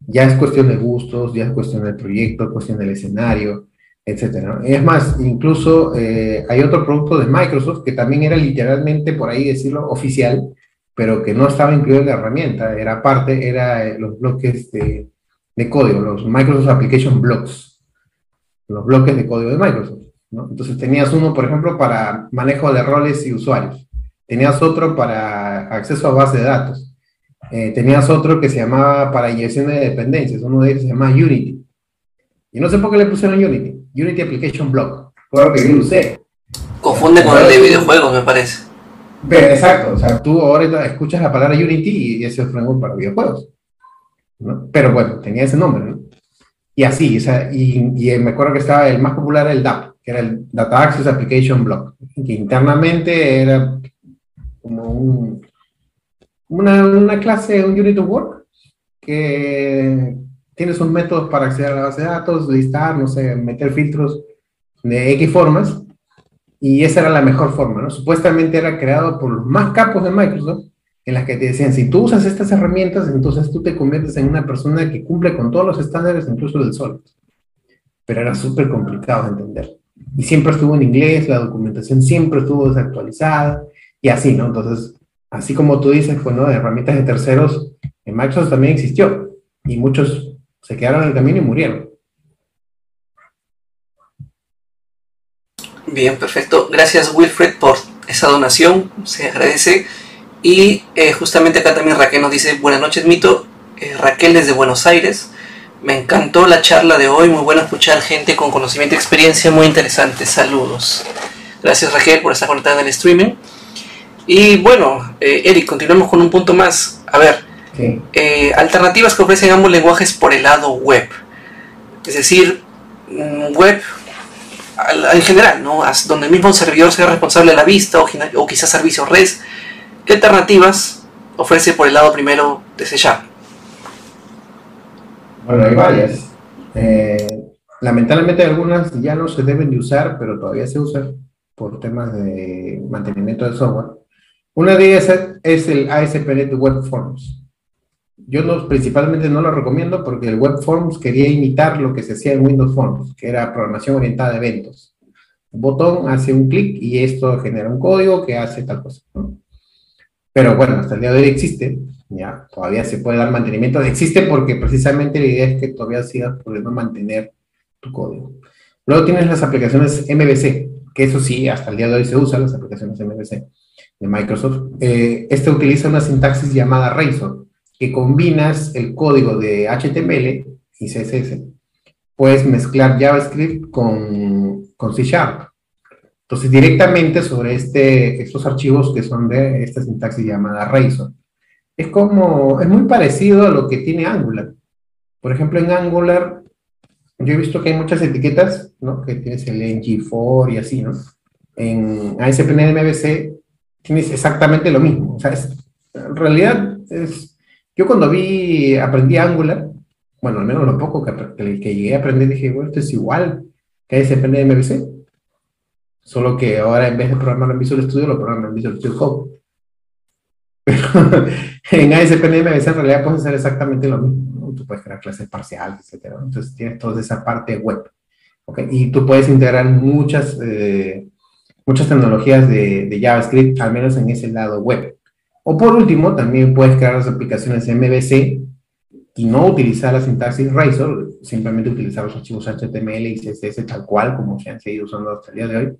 ya es cuestión de gustos, ya es cuestión del proyecto, cuestión del escenario, etcétera. Es más, incluso eh, hay otro producto de Microsoft que también era literalmente, por ahí decirlo, oficial, pero que no estaba incluido en la herramienta, era parte, era eh, los bloques de, de, código, los Microsoft Application Blocks, los bloques de código de Microsoft. ¿no? Entonces tenías uno, por ejemplo, para manejo de roles y usuarios, tenías otro para acceso a base de datos, eh, tenías otro que se llamaba para inyección de dependencias, uno de ellos se llama Unity. Y no sé por qué le pusieron Unity, Unity Application Block, fue lo que yo usé. Confunde con el de videojuegos, me parece. Pero, exacto, o sea, tú ahora escuchas la palabra Unity y ese es framework para videojuegos. Pero bueno, tenía ese nombre, ¿no? Y así, o sea, y, y, me acuerdo que estaba el más popular, el DAP, que era el Data Access Application Block, que internamente era como un, una, una clase, un unit of work, que tiene sus métodos para acceder a la base de datos, listar, no sé, meter filtros de X formas, y esa era la mejor forma, ¿no? Supuestamente era creado por los más capos de Microsoft, en las que te decían, si tú usas estas herramientas, entonces tú te conviertes en una persona que cumple con todos los estándares, incluso del sol. Pero era súper complicado de entender. Y siempre estuvo en inglés, la documentación siempre estuvo desactualizada, y así, ¿no? Entonces, así como tú dices, pues, ¿no? De herramientas de terceros, en Microsoft también existió y muchos se quedaron en el camino y murieron. Bien, perfecto. Gracias Wilfred por esa donación, se agradece. Y eh, justamente acá también Raquel nos dice, buenas noches Mito, eh, Raquel desde Buenos Aires. Me encantó la charla de hoy, muy bueno escuchar gente con conocimiento y experiencia, muy interesante. Saludos. Gracias Raquel por estar conectada en el streaming. Y bueno, eh, Eric, continuamos con un punto más. A ver, eh, alternativas que ofrecen ambos lenguajes por el lado web. Es decir, mm, web en general, ¿no? donde el mismo servidor sea responsable de la vista o, o quizás servicios REST. ¿Qué alternativas ofrece por el lado primero de C Bueno, hay varias. Eh, lamentablemente algunas ya no se deben de usar, pero todavía se usan por temas de mantenimiento del software. Una de ellas es el ASP.NET Web Forms. Yo no, principalmente no lo recomiendo porque el Web Forms quería imitar lo que se hacía en Windows Forms, que era programación orientada a eventos. Un botón hace un clic y esto genera un código que hace tal cosa. Pero bueno, hasta el día de hoy existe, ya todavía se puede dar mantenimiento. Existe porque precisamente la idea es que todavía sigas pudiendo mantener tu código. Luego tienes las aplicaciones MVC, que eso sí, hasta el día de hoy se usan las aplicaciones MVC de Microsoft, eh, este utiliza una sintaxis llamada Razor, que combinas el código de HTML y CSS. Puedes mezclar JavaScript con, con C Sharp. Entonces, directamente sobre este, estos archivos que son de esta sintaxis llamada Razor. Es como, es muy parecido a lo que tiene Angular. Por ejemplo, en Angular, yo he visto que hay muchas etiquetas, ¿no? Que tienes el ng4 y así, ¿no? En ASP.NET MVC tienes exactamente lo mismo. O sea, en realidad, es, yo cuando vi, aprendí Angular, bueno, al menos lo poco que, que, que llegué a aprender, dije, bueno, esto es igual que ASP MVC. Solo que ahora en vez de programar en Visual Studio, lo programo en Visual Studio Code. (laughs) Pero en ASP.NET MVC en realidad puedes hacer exactamente lo mismo. ¿no? Tú puedes crear clases parciales, etc. Entonces tienes toda esa parte web. ¿okay? Y tú puedes integrar muchas, eh, muchas tecnologías de, JavaScript, al menos en ese lado web. O por último, también puedes crear las aplicaciones MVC y no utilizar la sintaxis Razor, simplemente utilizar los archivos HTML y CSS tal cual como se han seguido usando hasta el día de hoy,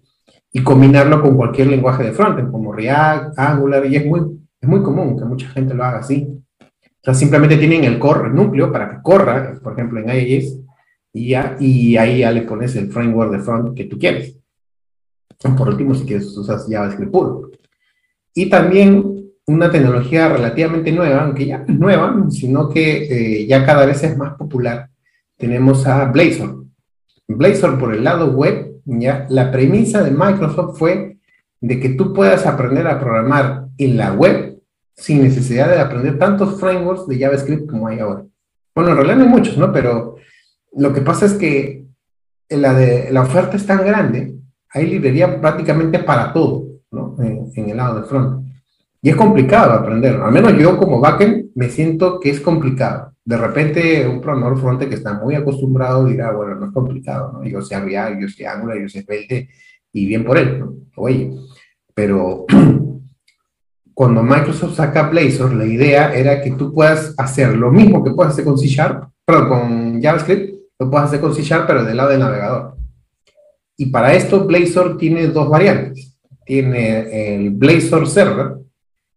y combinarlo con cualquier lenguaje de frontend, como React, Angular, y es muy, es muy común que mucha gente lo haga así. O sea, simplemente tienen el core, el núcleo, para que corra, por ejemplo, en IIS, y, ya, y ahí ya le pones el framework de front que tú quieres. Por último, si quieres, usas JavaScript puro. Y también una tecnología relativamente nueva, aunque ya es nueva, sino que eh, ya cada vez es más popular, tenemos a Blazor. Blazor por el lado web, ya la premisa de Microsoft fue de que tú puedas aprender a programar en la web sin necesidad de aprender tantos frameworks de JavaScript como hay ahora. Bueno, en realidad no hay muchos, ¿no? Pero lo que pasa es que la oferta es tan grande, hay librería prácticamente para todo, ¿no? En, el lado de front. Y es complicado aprender, al menos yo como backend me siento que es complicado. De repente un programador front que está muy acostumbrado dirá, bueno, no es complicado, ¿no? Yo sé React, yo sé Angular, yo sé Svelte, y bien por él, ¿no? Oye, pero (clears throat) cuando Microsoft saca Blazor, la idea era que tú puedas hacer lo mismo que puedes hacer con C Sharp, perdón, con JavaScript, lo puedes hacer con C Sharp, pero del lado del navegador. Y para esto, Blazor tiene dos variantes. Tiene el Blazor Server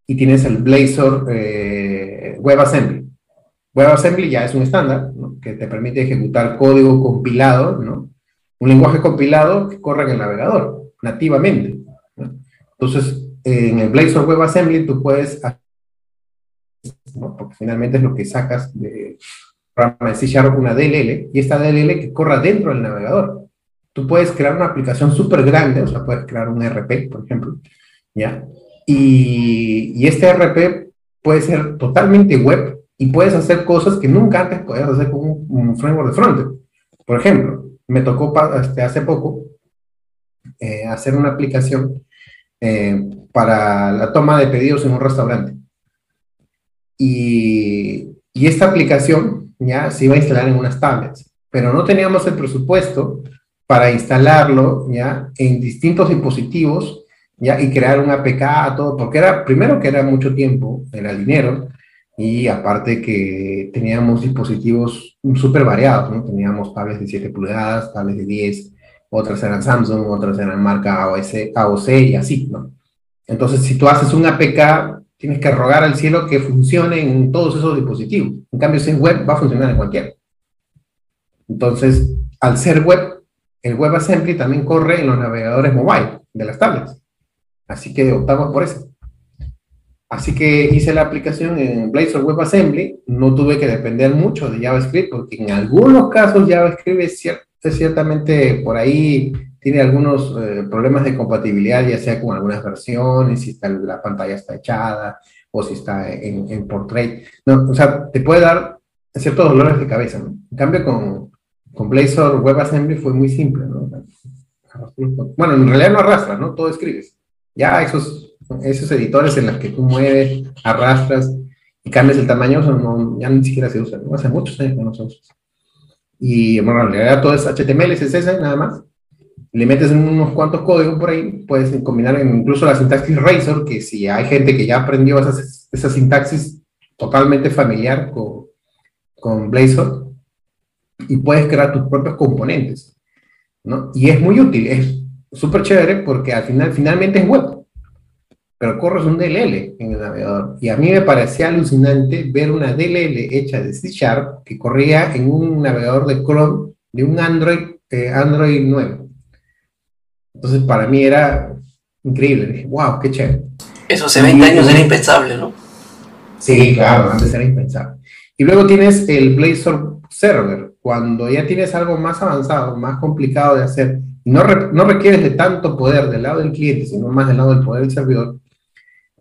y tienes el Blazor eh, WebAssembly. WebAssembly ya es un estándar ¿no? que te permite ejecutar código compilado, ¿no? un lenguaje compilado que corre en el navegador nativamente. Entonces, en el Blazor WebAssembly tú puedes, porque finalmente es lo que sacas de programa de C Sharp, una DLL, y esta DLL que corra dentro del navegador. Tú puedes crear una aplicación súper grande, o sea, puedes crear un RP, por ejemplo, ¿ya? Y, y, este RP puede ser totalmente web y puedes hacer cosas que nunca antes podías hacer con un, un framework de frontend. Por ejemplo, me tocó este, hace poco eh, hacer una aplicación eh, para la toma de pedidos en un restaurante. Y, y, esta aplicación ya se iba a instalar en unas tablets, pero no teníamos el presupuesto para instalarlo ya en distintos dispositivos ya y crear un APK, todo, porque era, primero que era mucho tiempo, era dinero, y aparte que teníamos dispositivos súper variados, ¿no? Teníamos tablets de 7 pulgadas, tablets de 10, otras eran Samsung, otras eran marca AOC, AOC y así, ¿no? Entonces, si tú haces un APK, tienes que rogar al cielo que funcione en todos esos dispositivos. En cambio, si es web, va a funcionar en cualquiera. Entonces, al ser web, el WebAssembly también corre en los navegadores mobile de las tablets. Así que optamos por eso. Así que hice la aplicación en Blazor WebAssembly. No tuve que depender mucho de JavaScript, porque en algunos casos JavaScript es, cier es ciertamente por ahí tiene algunos eh, problemas de compatibilidad, ya sea con algunas versiones, si está, la pantalla está echada o si está en, en portrait. No, o sea, te puede dar ciertos dolores de cabeza. ¿no? En cambio, con, con Blazor WebAssembly fue muy simple. ¿no? Bueno, en realidad no arrastra, ¿no? Todo escribes. Ya esos, esos editores en los que tú mueves, arrastras y cambias el tamaño, no, ya ni siquiera se usan. ¿no? Hace muchos años que no se. Y bueno, en realidad todo es HTML, CSS, nada más le metes unos cuantos códigos por ahí, puedes combinar incluso la sintaxis Razor, que si hay gente que ya aprendió esa, esa sintaxis totalmente familiar con, con Blazor, y puedes crear tus propios componentes, ¿no? Y es muy útil, es súper chévere porque al final, finalmente es web, pero corres un DLL en el navegador. Y a mí me parecía alucinante ver una DLL hecha de C Sharp que corría en un navegador de Chrome de un Android, eh, Android 9. Entonces, para mí era increíble. Dije, wow, qué chévere. Eso hace 20 años era impensable, ¿no? Sí, claro, antes era impensable. Y luego tienes el Blazor Server, cuando ya tienes algo más avanzado, más complicado de hacer, y no, re no requieres de tanto poder del lado del cliente, sino más del lado del poder del servidor,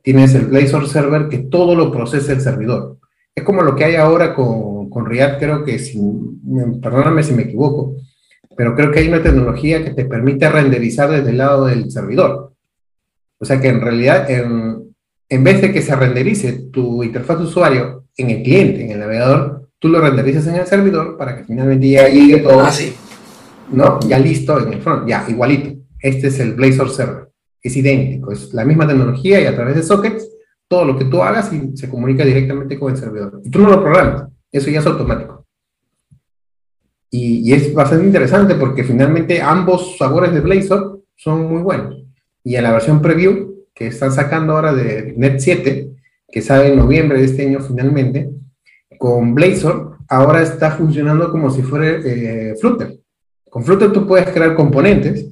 tienes el Blazor Server que todo lo procesa el servidor. Es como lo que hay ahora con, con React, creo que, si, perdóname si me equivoco, pero creo que hay una tecnología que te permite renderizar desde el lado del servidor. O sea que en realidad, en, en vez de que se renderice tu interfaz de usuario en el cliente, en el navegador, tú lo renderizas en el servidor para que finalmente ya llegue todo. Ah, sí. ¿no? Ya listo en el front, ya, igualito. Este es el Blazor Server. Es idéntico, es la misma tecnología y a través de sockets, todo lo que tú hagas y se comunica directamente con el servidor. Y tú no lo programas, eso ya es automático. Y, y es bastante interesante porque finalmente ambos sabores de Blazor son muy buenos. Y en la versión preview que están sacando ahora de Net 7, que sale en noviembre de este año finalmente, con Blazor, ahora está funcionando como si fuera eh, Flutter. Con Flutter tú puedes crear componentes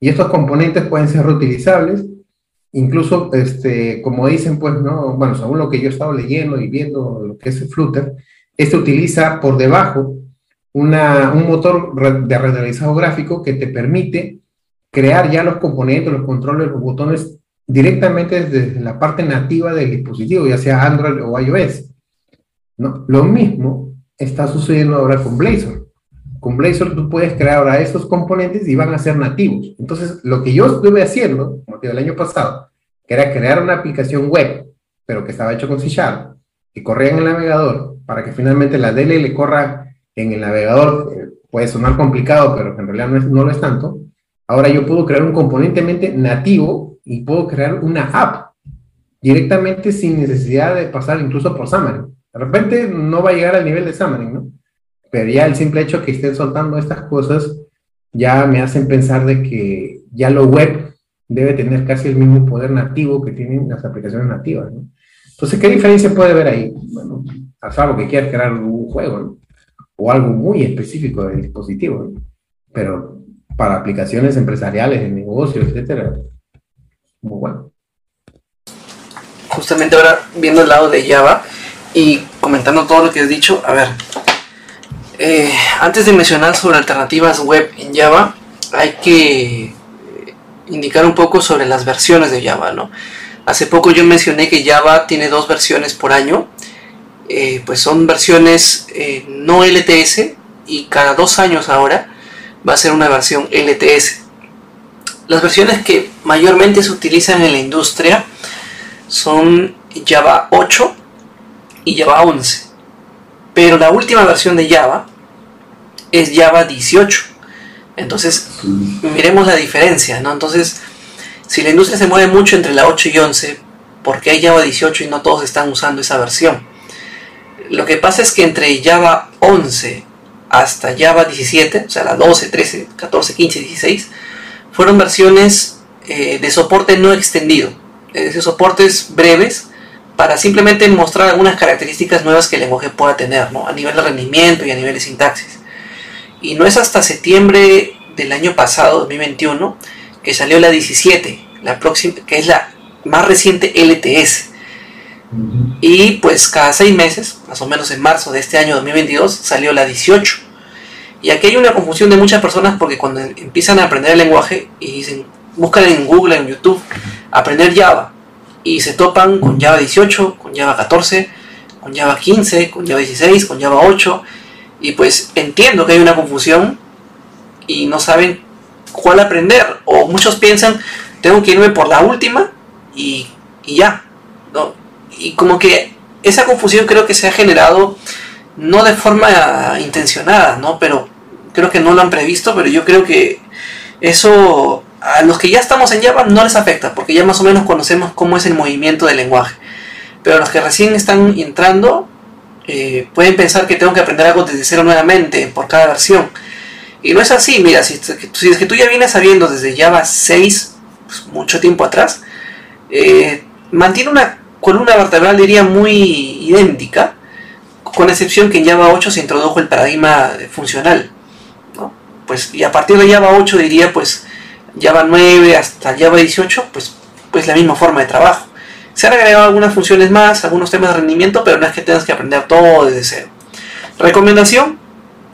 y estos componentes pueden ser reutilizables. Incluso, este, como dicen, pues, ¿no? Bueno, según lo que yo he estado leyendo y viendo lo que es Flutter, este utiliza por debajo una, un motor de renderizado gráfico que te permite crear ya los componentes, los controles, los botones directamente desde la parte nativa del dispositivo, ya sea Android o iOS. Lo mismo está sucediendo ahora con Blazor con Blazor tú puedes crear ahora esos componentes y van a ser nativos. Entonces, lo que yo estuve haciendo, como te digo, el año pasado, que era crear una aplicación web, pero que estaba hecho con C Sharp, que corría en el navegador, para que finalmente la DLL corra en el navegador, eh, puede sonar complicado, pero en realidad no lo es tanto. Ahora yo puedo crear un componente nativo y puedo crear una app directamente sin necesidad de pasar incluso por Xamarin. De repente no va a llegar al nivel de Xamarin, ¿no? pero ya el simple hecho que estén soltando estas cosas ya me hacen pensar de que ya lo web debe tener casi el mismo poder nativo que tienen las aplicaciones nativas. ¿no? Entonces, ¿qué diferencia puede haber ahí? Bueno, a salvo que quieras crear un juego ¿no? o algo muy específico del dispositivo, ¿no? pero para aplicaciones empresariales, de negocios, etcétera, muy bueno. Justamente ahora viendo el lado de Java y comentando todo lo que has dicho, a ver, eh, antes de mencionar sobre alternativas web en Java, hay que eh, indicar un poco sobre las versiones de Java, ¿no? Hace poco yo mencioné que Java tiene dos versiones por año, eh, pues son versiones no LTS y cada dos años ahora va a ser una versión LTS. Las versiones que mayormente se utilizan en la industria son Java 8 y Java 11 pero la última versión de Java es Java 18. Entonces, miremos la diferencia, ¿no? Entonces, si la industria se mueve mucho entre la 8 y 11, ¿por qué hay Java 18 y no todos están usando esa versión? Lo que pasa es que entre Java 11 hasta Java 17, o sea, la 12, 13, 14, 15, 16, fueron versiones eh, de soporte no extendido, es decir, soportes breves para simplemente mostrar algunas características nuevas que el lenguaje pueda tener, ¿no? A nivel de rendimiento y a nivel de sintaxis. Y no es hasta septiembre del año pasado, 2021, que salió la 17, la próxima, que es la más reciente LTS. Y pues cada seis meses, más o menos en marzo de este año 2022, salió la 18. Y aquí hay una confusión de muchas personas porque cuando empiezan a aprender el lenguaje y dicen, buscan en Google, en YouTube, aprender Java y se topan con Java 18, con Java 14, con Java 15, con Java 16, con Java 8 y pues entiendo que hay una confusión y no saben cuál aprender o muchos piensan tengo que irme por la última y, ya ¿no? y como que esa confusión creo que se ha generado no de forma intencionada ¿no? pero creo que no lo han previsto pero yo creo que eso a los que ya estamos en Java no les afecta, porque ya más o menos conocemos cómo es el movimiento del lenguaje. Pero a los que recién están entrando, eh, pueden pensar que tengo que aprender algo desde cero nuevamente por cada versión. Y no es así, mira, si, es que tú ya vienes sabiendo desde Java 6, pues, mucho tiempo atrás, eh, mantiene una columna vertebral, diría, muy idéntica, con excepción que en Java 8 se introdujo el paradigma funcional. Pues, y a partir de Java 8 diría, pues, Java 9 hasta Java 18, pues, pues la misma forma de trabajo. Se han agregado algunas funciones más, algunos temas de rendimiento, pero no es que tengas que aprender todo desde cero. Recomendación,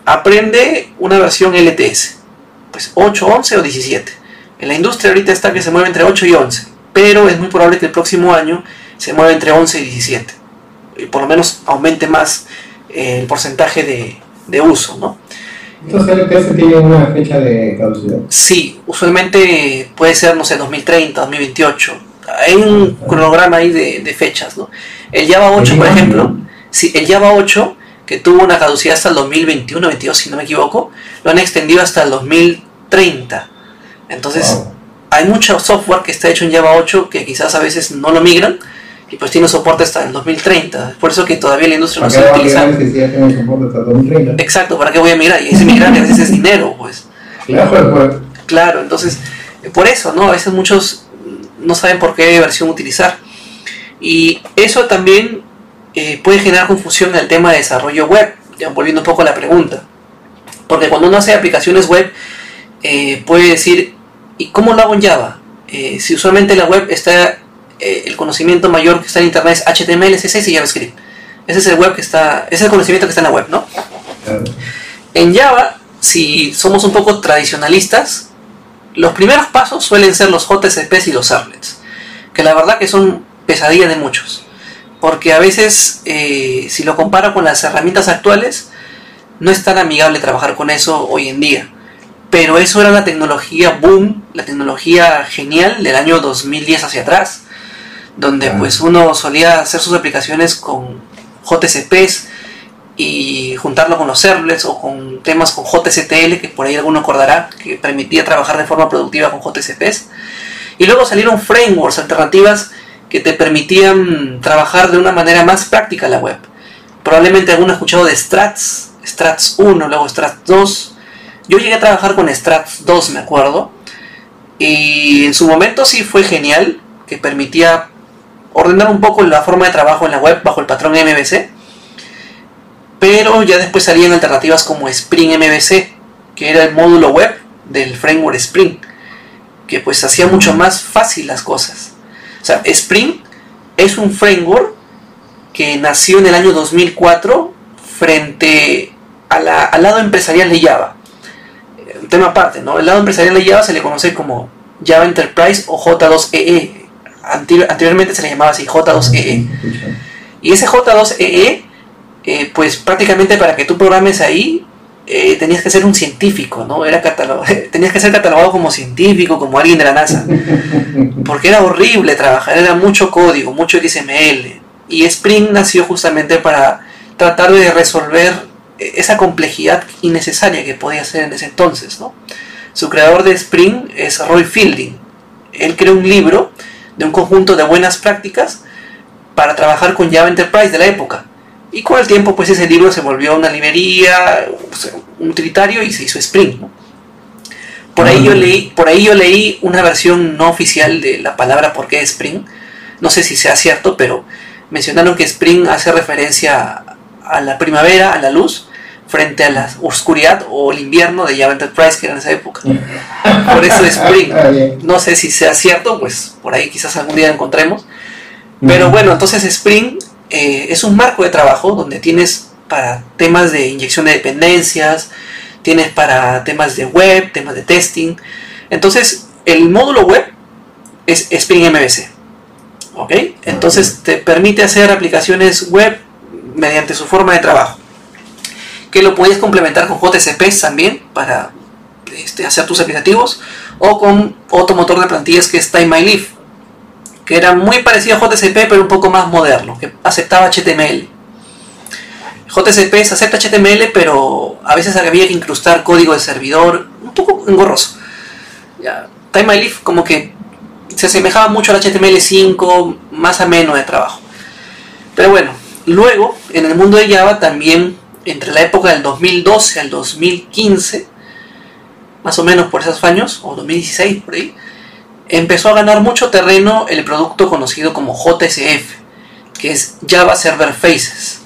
aprende una versión LTS, pues 8, 11 o 17. En la industria ahorita está que se mueve entre 8 y 11, pero es muy probable que el próximo año se mueva entre 11 y 17. Y por lo menos aumente más el porcentaje de, de uso, ¿no? Entonces el tiene una fecha de caducidad. Sí, usualmente puede ser, no sé, 2030, 2028. Hay un cronograma ahí de, de fechas, ¿no? El Java 8, por ejemplo, sí, el Java 8, que tuvo una caducidad hasta el 2021, 22, si no me equivoco, lo han extendido hasta el 2030. Entonces, Wow. hay mucho software que está hecho en Java 8 que quizás a veces no lo migran y pues tiene soporte hasta el 2030. Por eso que todavía la industria no ¿Para qué se utiliza. migrar si ya tiene soporte hasta 2030? Exacto, ¿para qué voy a migrar? Y ese migrar a veces es dinero, pues. Claro, pues. Claro, entonces, eh, por eso, ¿no? A veces muchos no saben por qué versión utilizar. Y eso también eh, puede generar confusión en el tema de desarrollo web, ya volviendo un poco a la pregunta. Porque cuando uno hace aplicaciones web, eh, puede decir, ¿y cómo lo hago en Java? Eh, si usualmente la web está, eh, el conocimiento mayor que está en Internet es HTML, CSS y JavaScript. Ese es el web que está, ese es el conocimiento que está en la web, ¿no? Claro. En Java, si somos un poco tradicionalistas, los primeros pasos suelen ser los JSPs y los servlets, que la verdad que son pesadilla de muchos, porque a veces, eh, si lo comparo con las herramientas actuales, no es tan amigable trabajar con eso hoy en día. Pero eso era la tecnología boom, la tecnología genial del año 2010 hacia atrás, donde pues uno solía hacer sus aplicaciones con JSPs y juntarlo con los servlets o con temas con JSTL, que por ahí alguno acordará, que permitía trabajar de forma productiva con JSPs. Y luego salieron frameworks, alternativas que te permitían trabajar de una manera más práctica la web. Probablemente alguno ha escuchado de Strats, Strats 1, luego Strats 2. Yo llegué a trabajar con Strats 2, me acuerdo. Y en su momento sí fue genial, que permitía ordenar un poco la forma de trabajo en la web bajo el patrón MVC. Pero ya después salían alternativas como Spring MVC, que era el módulo web del framework Spring, que pues hacía mucho más fácil las cosas. O sea, Spring es un framework que nació en el año 2004 frente a la- al lado empresarial de Java. Eh, Un tema aparte, ¿no? El lado empresarial de Java se le conoce como Java Enterprise o J2EE. Anteri- anteriormente se le llamaba así J2EE. Escucha. Y ese J2EE, eh, pues prácticamente para que tú programes ahí, eh, tenías que ser un científico, ¿no? Era (laughs) tenías que ser catalogado como científico, como alguien de la NASA. Porque era horrible trabajar, era mucho código, mucho XML. Y Spring nació justamente para tratar de resolver esa complejidad innecesaria que podía ser en ese entonces, ¿no? Su creador de Spring es Roy Fielding. Él creó un libro de un conjunto de buenas prácticas para trabajar con Java Enterprise de la época. Y con el tiempo, pues ese libro se volvió una librería, un utilitario y se hizo Spring. ¿no? Por, ahí yo Ah. leí, por ahí yo leí una versión no oficial de la palabra por qué Spring. No sé si sea cierto, pero mencionaron que Spring hace referencia a la primavera, a la luz, frente a la oscuridad o el invierno de Java Enterprise que era en esa época. Por eso Spring. Ah. No sé si sea cierto, pues por ahí quizás algún día encontremos. Pero bueno, entonces Spring eh, es un marco de trabajo donde tienes para temas de inyección de dependencias, tienes para temas de web, temas de testing. Entonces, el módulo web es Spring MVC. ¿Ok? Entonces te permite hacer aplicaciones web mediante su forma de trabajo. Que lo puedes complementar con JCPs también para este, hacer tus aplicativos. O con otro motor de plantillas que es Time My Leaf que era muy parecido a JCP pero un poco más moderno, que aceptaba HTML. JCP acepta HTML pero a veces había que incrustar código de servidor, un poco engorroso. Ya, Time My Leaf como que se asemejaba mucho al HTML5, más ameno de trabajo. Pero bueno, luego en el mundo de Java también entre la época del 2012 al 2015, más o menos por esos años, o 2016 por ahí, empezó a ganar mucho terreno el producto conocido como JSF, que es Java Server Faces,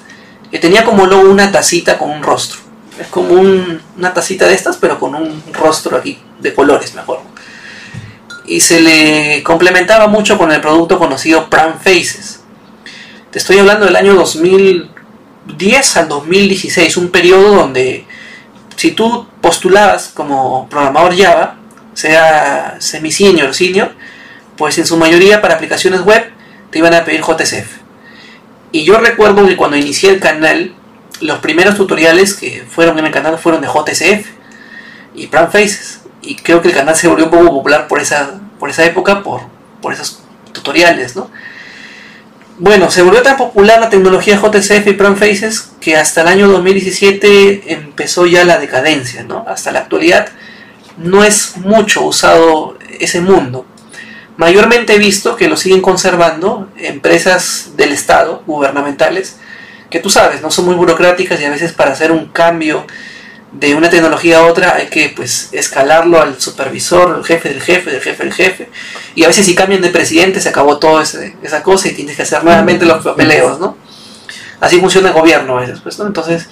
que tenía como logo una tacita con un rostro. Es como un- una tacita de estas, pero con un rostro aquí de colores, mejor. Y se le complementaba mucho con el producto conocido Pram Faces. Te estoy hablando del año 2010 al 2016, un periodo donde si tú postulabas como programador Java, sea semi-senior o senior, pues en su mayoría para aplicaciones web te iban a pedir JSF. Y yo recuerdo que cuando inicié el canal, los primeros tutoriales que fueron en el canal fueron de JSF y Pran Faces. Y creo que el canal se volvió un poco popular por esa, por esa época, por, por esos tutoriales, ¿no? Bueno, se volvió tan popular la tecnología JCF y Pran Faces que hasta el año 2017 empezó ya la decadencia, ¿no? Hasta la actualidad no es mucho usado ese mundo. Mayormente he visto que lo siguen conservando empresas del Estado, gubernamentales, que tú sabes, no son muy burocráticas y a veces para hacer un cambio de una tecnología a otra hay que pues escalarlo al supervisor, al jefe del jefe, del jefe del jefe. Y a veces si cambian de presidente se acabó toda esa cosa y tienes que hacer nuevamente los papeleos, ¿no? Así funciona el gobierno a veces, pues, ¿no? Entonces,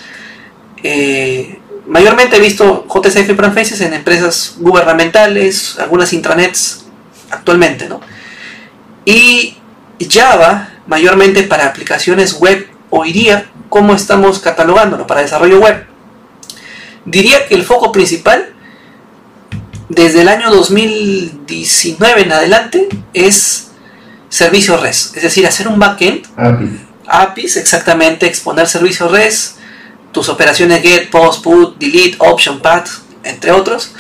eh, mayormente he visto JCF Faces en empresas gubernamentales, algunas intranets actualmente, ¿no? Y Java, mayormente para aplicaciones web, hoy día, ¿cómo estamos catalogándolo? Para desarrollo web Diría que el foco principal desde el año 2019 en adelante es servicios REST, es decir, hacer un backend, APIs, APIs exactamente, exponer servicios REST, tus operaciones get, post, put, delete, option, path, entre otros,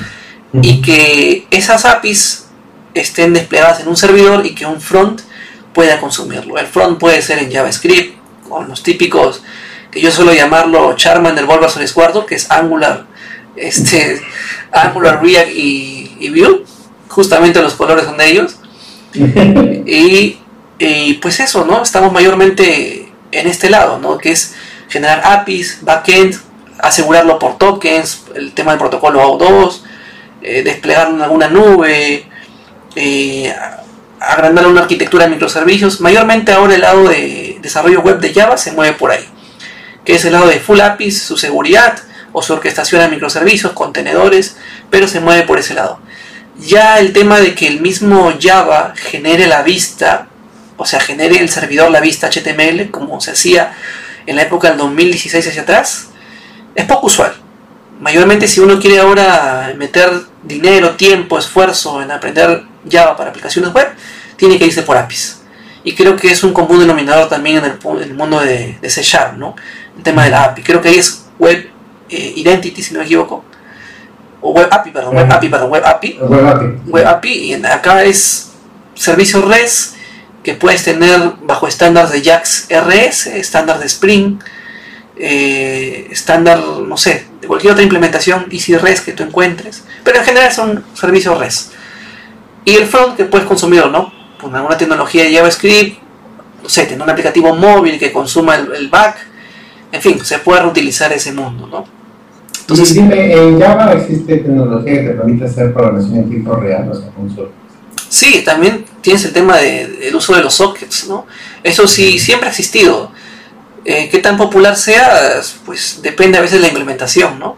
y que esas APIs estén desplegadas en un servidor y que un front pueda consumirlo. El front puede ser en JavaScript, con los típicos yo suelo llamarlo Charman del Bulbasaur Escuardo, que es Angular, este, Angular React y, y Vue, justamente los colores son de ellos. (laughs) y, pues eso, ¿no? Estamos mayormente en este lado, ¿no? Que es generar APIs, backend, asegurarlo por tokens, el tema del protocolo AO2, eh, desplegar en alguna nube, eh, agrandar una arquitectura de microservicios. Mayormente ahora el lado de desarrollo web de Java se mueve por ahí que es el lado de Full APIs, su seguridad o su orquestación a microservicios, contenedores, pero se mueve por ese lado. Ya el tema de que el mismo Java genere la vista, o sea, genere el servidor la vista HTML, como se hacía en la época del 2016 hacia atrás, es poco usual. Mayormente si uno quiere ahora meter dinero, tiempo, esfuerzo en aprender Java para aplicaciones web, tiene que irse por APIs. Y creo que es un común denominador también en el, mundo de, de C Sharp, ¿no? El tema de la API. Creo que ahí es Web eh, Identity, si no me equivoco. O Web API, perdón, Web API, perdón, Web API. Web API. y acá es servicio REST que puedes tener bajo estándares de JAX RS, estándar de Spring, eh, estándar, no sé, de cualquier otra implementación Easy REST que tú encuentres. Pero en general son servicios REST. Y el front que puedes consumir, ¿no? Con alguna tecnología de JavaScript, no sé, tener un aplicativo móvil que consuma el back en fin, se puede reutilizar ese mundo, ¿no? Entonces, dime, en Java existe tecnología que te permite hacer programación en tiempo real, o sea, con Sí, también tienes el tema del uso de los sockets, ¿no? Eso sí, siempre ha existido. Eh, qué tan popular sea, pues depende a veces de la implementación, ¿no?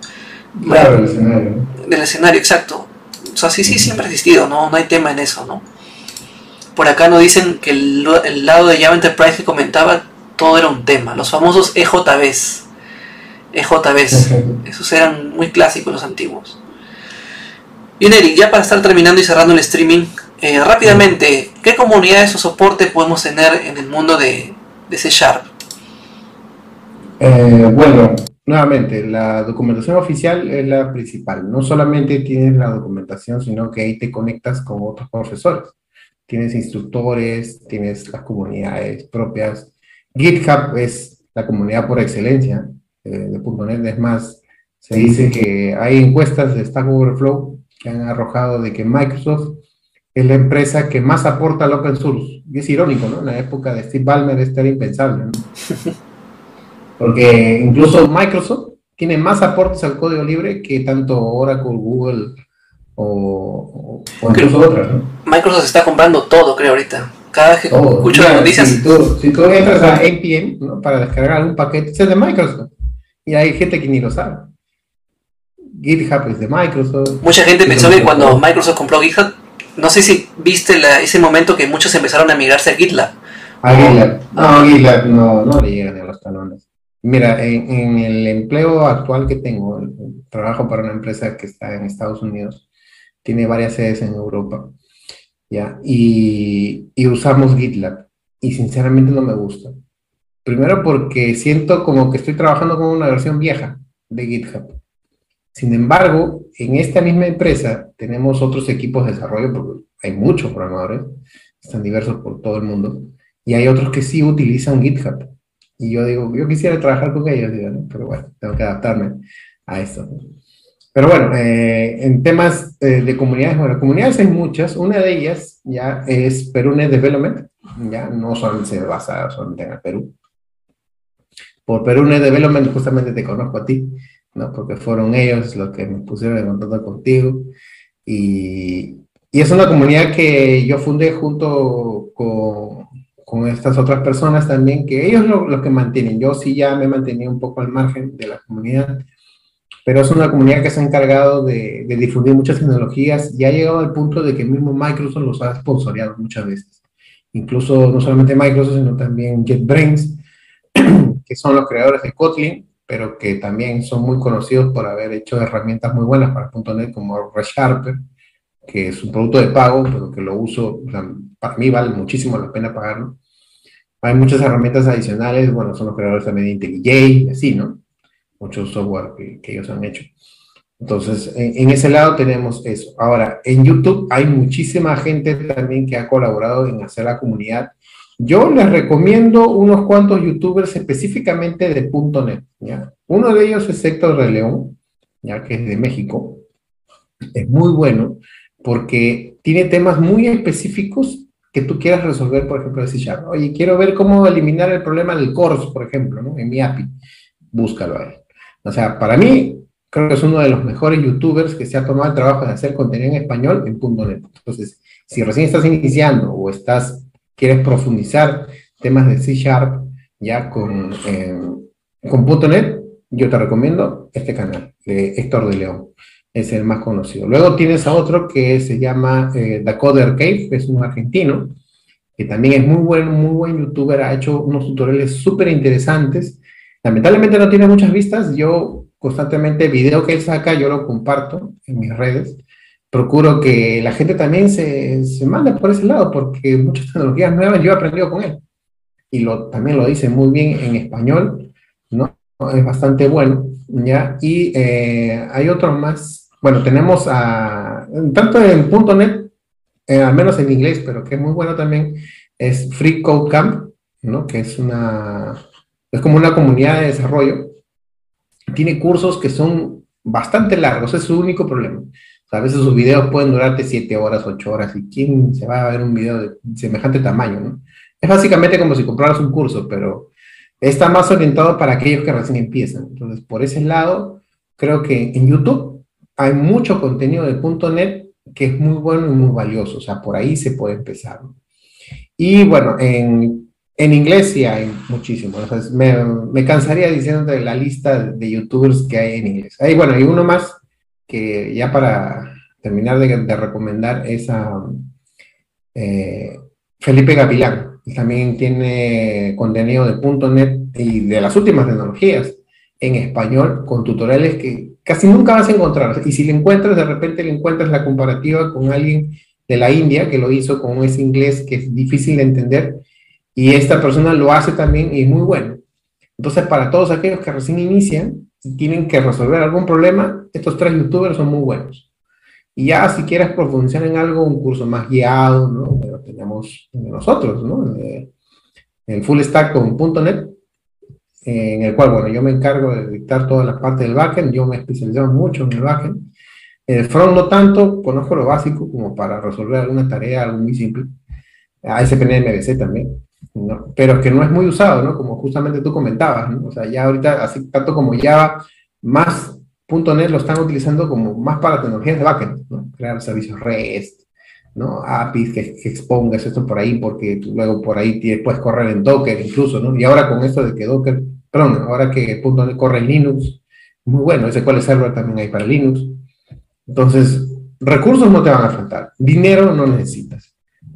Claro, del escenario. Del escenario, exacto. O sea, sí, sí, siempre ha existido, ¿no? No hay tema en eso, ¿no? Por acá nos dicen que el, el lado de Java Enterprise que comentaba todo era un tema. Los famosos EJBs. EJBs. Esos eran muy clásicos los antiguos. Bien, Eric, ya para estar terminando y cerrando el streaming, eh, rápidamente, ¿qué comunidades o soporte podemos tener en el mundo de, de C Sharp? Eh, bueno, nuevamente, la documentación oficial es la principal. No solamente tienes la documentación, sino que ahí te conectas con otros profesores. Tienes instructores, tienes las comunidades propias GitHub es la comunidad por excelencia eh, de .NET. Es más, se dice que hay encuestas de Stack Overflow que han arrojado de que Microsoft es la empresa que más aporta al open source. Y es irónico, ¿no? En la época de Steve Ballmer esto era impensable, ¿no? (laughs) Porque incluso Microsoft tiene más aportes al código libre que tanto Oracle, Google o, o incluso otras, ¿no? Microsoft está comprando todo, creo, ahorita. Cada vez que escucho las noticias. Si tú, si tú, entras a NPM ¿no? para descargar un paquete, es de Microsoft. Y hay gente que ni lo sabe. GitHub es de Microsoft. Mucha gente pensó que cuando Microsoft compró GitHub, no sé si viste ese momento que muchos empezaron a migrarse a GitLab. A GitLab. No, GitLab no, no le llegan a los talones. Mira, en, en, el empleo actual que tengo, trabajo para una empresa que está en Estados Unidos, tiene varias sedes en Europa. ¿Ya? Y, usamos GitLab. Y sinceramente no me gusta. Primero porque siento como que estoy trabajando con una versión vieja de GitHub. Sin embargo, en esta misma empresa tenemos otros equipos de desarrollo, porque hay muchos programadores, están diversos por todo el mundo, y hay otros que sí utilizan GitHub. Y yo digo, yo quisiera trabajar con ellos, pero bueno, tengo que adaptarme a esto. Pero bueno, eh, en temas eh, de comunidades, bueno, comunidades hay muchas. Una de ellas ya es Perú.NET Development, ya no solamente se basa solamente en el Perú. Por Perú.NET Development justamente te conozco a ti, ¿no? Porque fueron ellos los que me pusieron en contacto contigo. Y, y es una comunidad que yo fundé junto con, con estas otras personas también, que ellos lo, lo que mantienen. Yo sí ya me mantenía un poco al margen de la comunidad pero es una comunidad que se ha encargado de, difundir muchas tecnologías y ha llegado al punto de que mismo Microsoft los ha sponsoreado muchas veces. Incluso no solamente Microsoft, sino también JetBrains, (clears throat) que son los creadores de Kotlin, pero que también son muy conocidos por haber hecho herramientas muy buenas para .NET como ReSharper, que es un producto de pago, pero que lo uso, para mí vale muchísimo la pena pagarlo. Hay muchas herramientas adicionales, bueno, son los creadores también de IntelliJ así, ¿no? Muchos software que, ellos han hecho. Entonces, en, ese lado tenemos eso. Ahora, en YouTube hay muchísima gente también que ha colaborado en hacer la comunidad. Yo les recomiendo unos cuantos youtubers específicamente de .NET. Uno de ellos es Héctor de León, ya que es de México. Es muy bueno porque tiene temas muy específicos que tú quieras resolver, por ejemplo, de C Oye, quiero ver cómo eliminar el problema del CORS, por ejemplo, ¿no? en mi API. Búscalo ahí. O sea, para mí, creo que es uno de los mejores youtubers que se ha tomado el trabajo de hacer contenido en español en .NET. Entonces, si recién estás iniciando o estás, quieres profundizar temas de C Sharp ya con, eh, con .NET, yo te recomiendo este canal de Héctor de León. Es el más conocido. Luego tienes a otro que se llama eh, Dakoder Cave, que es un argentino, que también es muy buen, muy buen youtuber, ha hecho unos tutoriales súper interesantes Lamentablemente no tiene muchas vistas. Yo constantemente, video que él saca, yo lo comparto en mis redes. Procuro que la gente también se, se mande por ese lado, porque muchas (laughs) tecnologías nuevas yo he aprendido con él. Y lo, también lo dice muy bien en español, ¿no? Es bastante bueno, ¿ya? Y eh, hay otros más. Bueno, tenemos a, tanto en .NET, eh, al menos en inglés, pero que es muy bueno también, es Free Code Camp, ¿no? Que es una, es como una comunidad de desarrollo, tiene cursos que son bastante largos, es su único problema. a veces sus videos pueden durarte 7 horas, 8 horas, y quién se va a ver un video de semejante tamaño, ¿no? Es básicamente como si compraras un curso, pero está más orientado para aquellos que recién empiezan. Entonces, por ese lado, creo que en YouTube hay mucho contenido de .NET que es muy bueno y muy valioso, o sea, por ahí se puede empezar. Y bueno, en en inglés sí hay muchísimo. me, me, cansaría diciendo la lista de youtubers que hay en inglés. Hay, bueno, hay uno más que ya para terminar de, recomendar es a eh, Felipe Gavilán. También tiene contenido de .NET y de las últimas tecnologías en español con tutoriales que casi nunca vas a encontrar. Y si le encuentras, de repente le encuentras la comparativa con alguien de la India que lo hizo con ese inglés que es difícil de entender y esta persona lo hace también y es muy bueno. Entonces, para todos aquellos que recién inician y tienen que resolver algún problema, estos tres youtubers son muy buenos. Y ya si quieres profundizar en algo, un curso más guiado, ¿no? Lo tenemos nosotros, ¿no? El full con .NET, en el cual, bueno, yo me encargo de dictar toda la parte del backend, yo me he especializado mucho en el backend. El front no tanto, conozco lo básico como para resolver alguna tarea, algo muy simple. ASP.NET también. Pero que no es muy usado, ¿no? Como justamente tú comentabas, ¿no? O sea, ya ahorita, así tanto como Java, más .NET lo están utilizando como más para tecnologías de backend, ¿no? Crear servicios REST, ¿no? APIs que, expongas esto por ahí, porque luego por ahí puedes correr en Docker incluso, ¿no? Y ahora con esto de que Docker, perdón, ahora que .NET corre en Linux, muy bueno, ese cual server también hay para Linux. Entonces, recursos no te van a faltar, dinero no necesitas.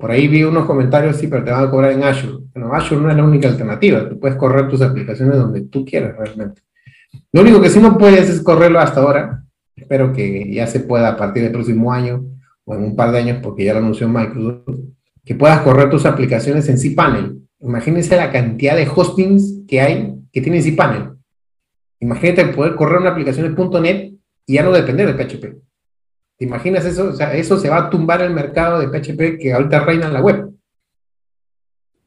Por ahí vi unos comentarios, sí, pero te van a cobrar en Azure. Bueno, Azure no es la única alternativa. Tú puedes correr tus aplicaciones donde tú quieras realmente. Lo único que sí no puedes es correrlo hasta ahora. Espero que ya se pueda a partir del próximo año o en un par de años, porque ya lo anunció Microsoft, que puedas correr tus aplicaciones en cPanel. Imagínense la cantidad de hostings que hay que tienen cPanel. Imagínate poder correr una aplicación de .NET y ya no depender de PHP. ¿Te imaginas eso? O sea, eso se va a tumbar el mercado de PHP que ahorita reina en la web.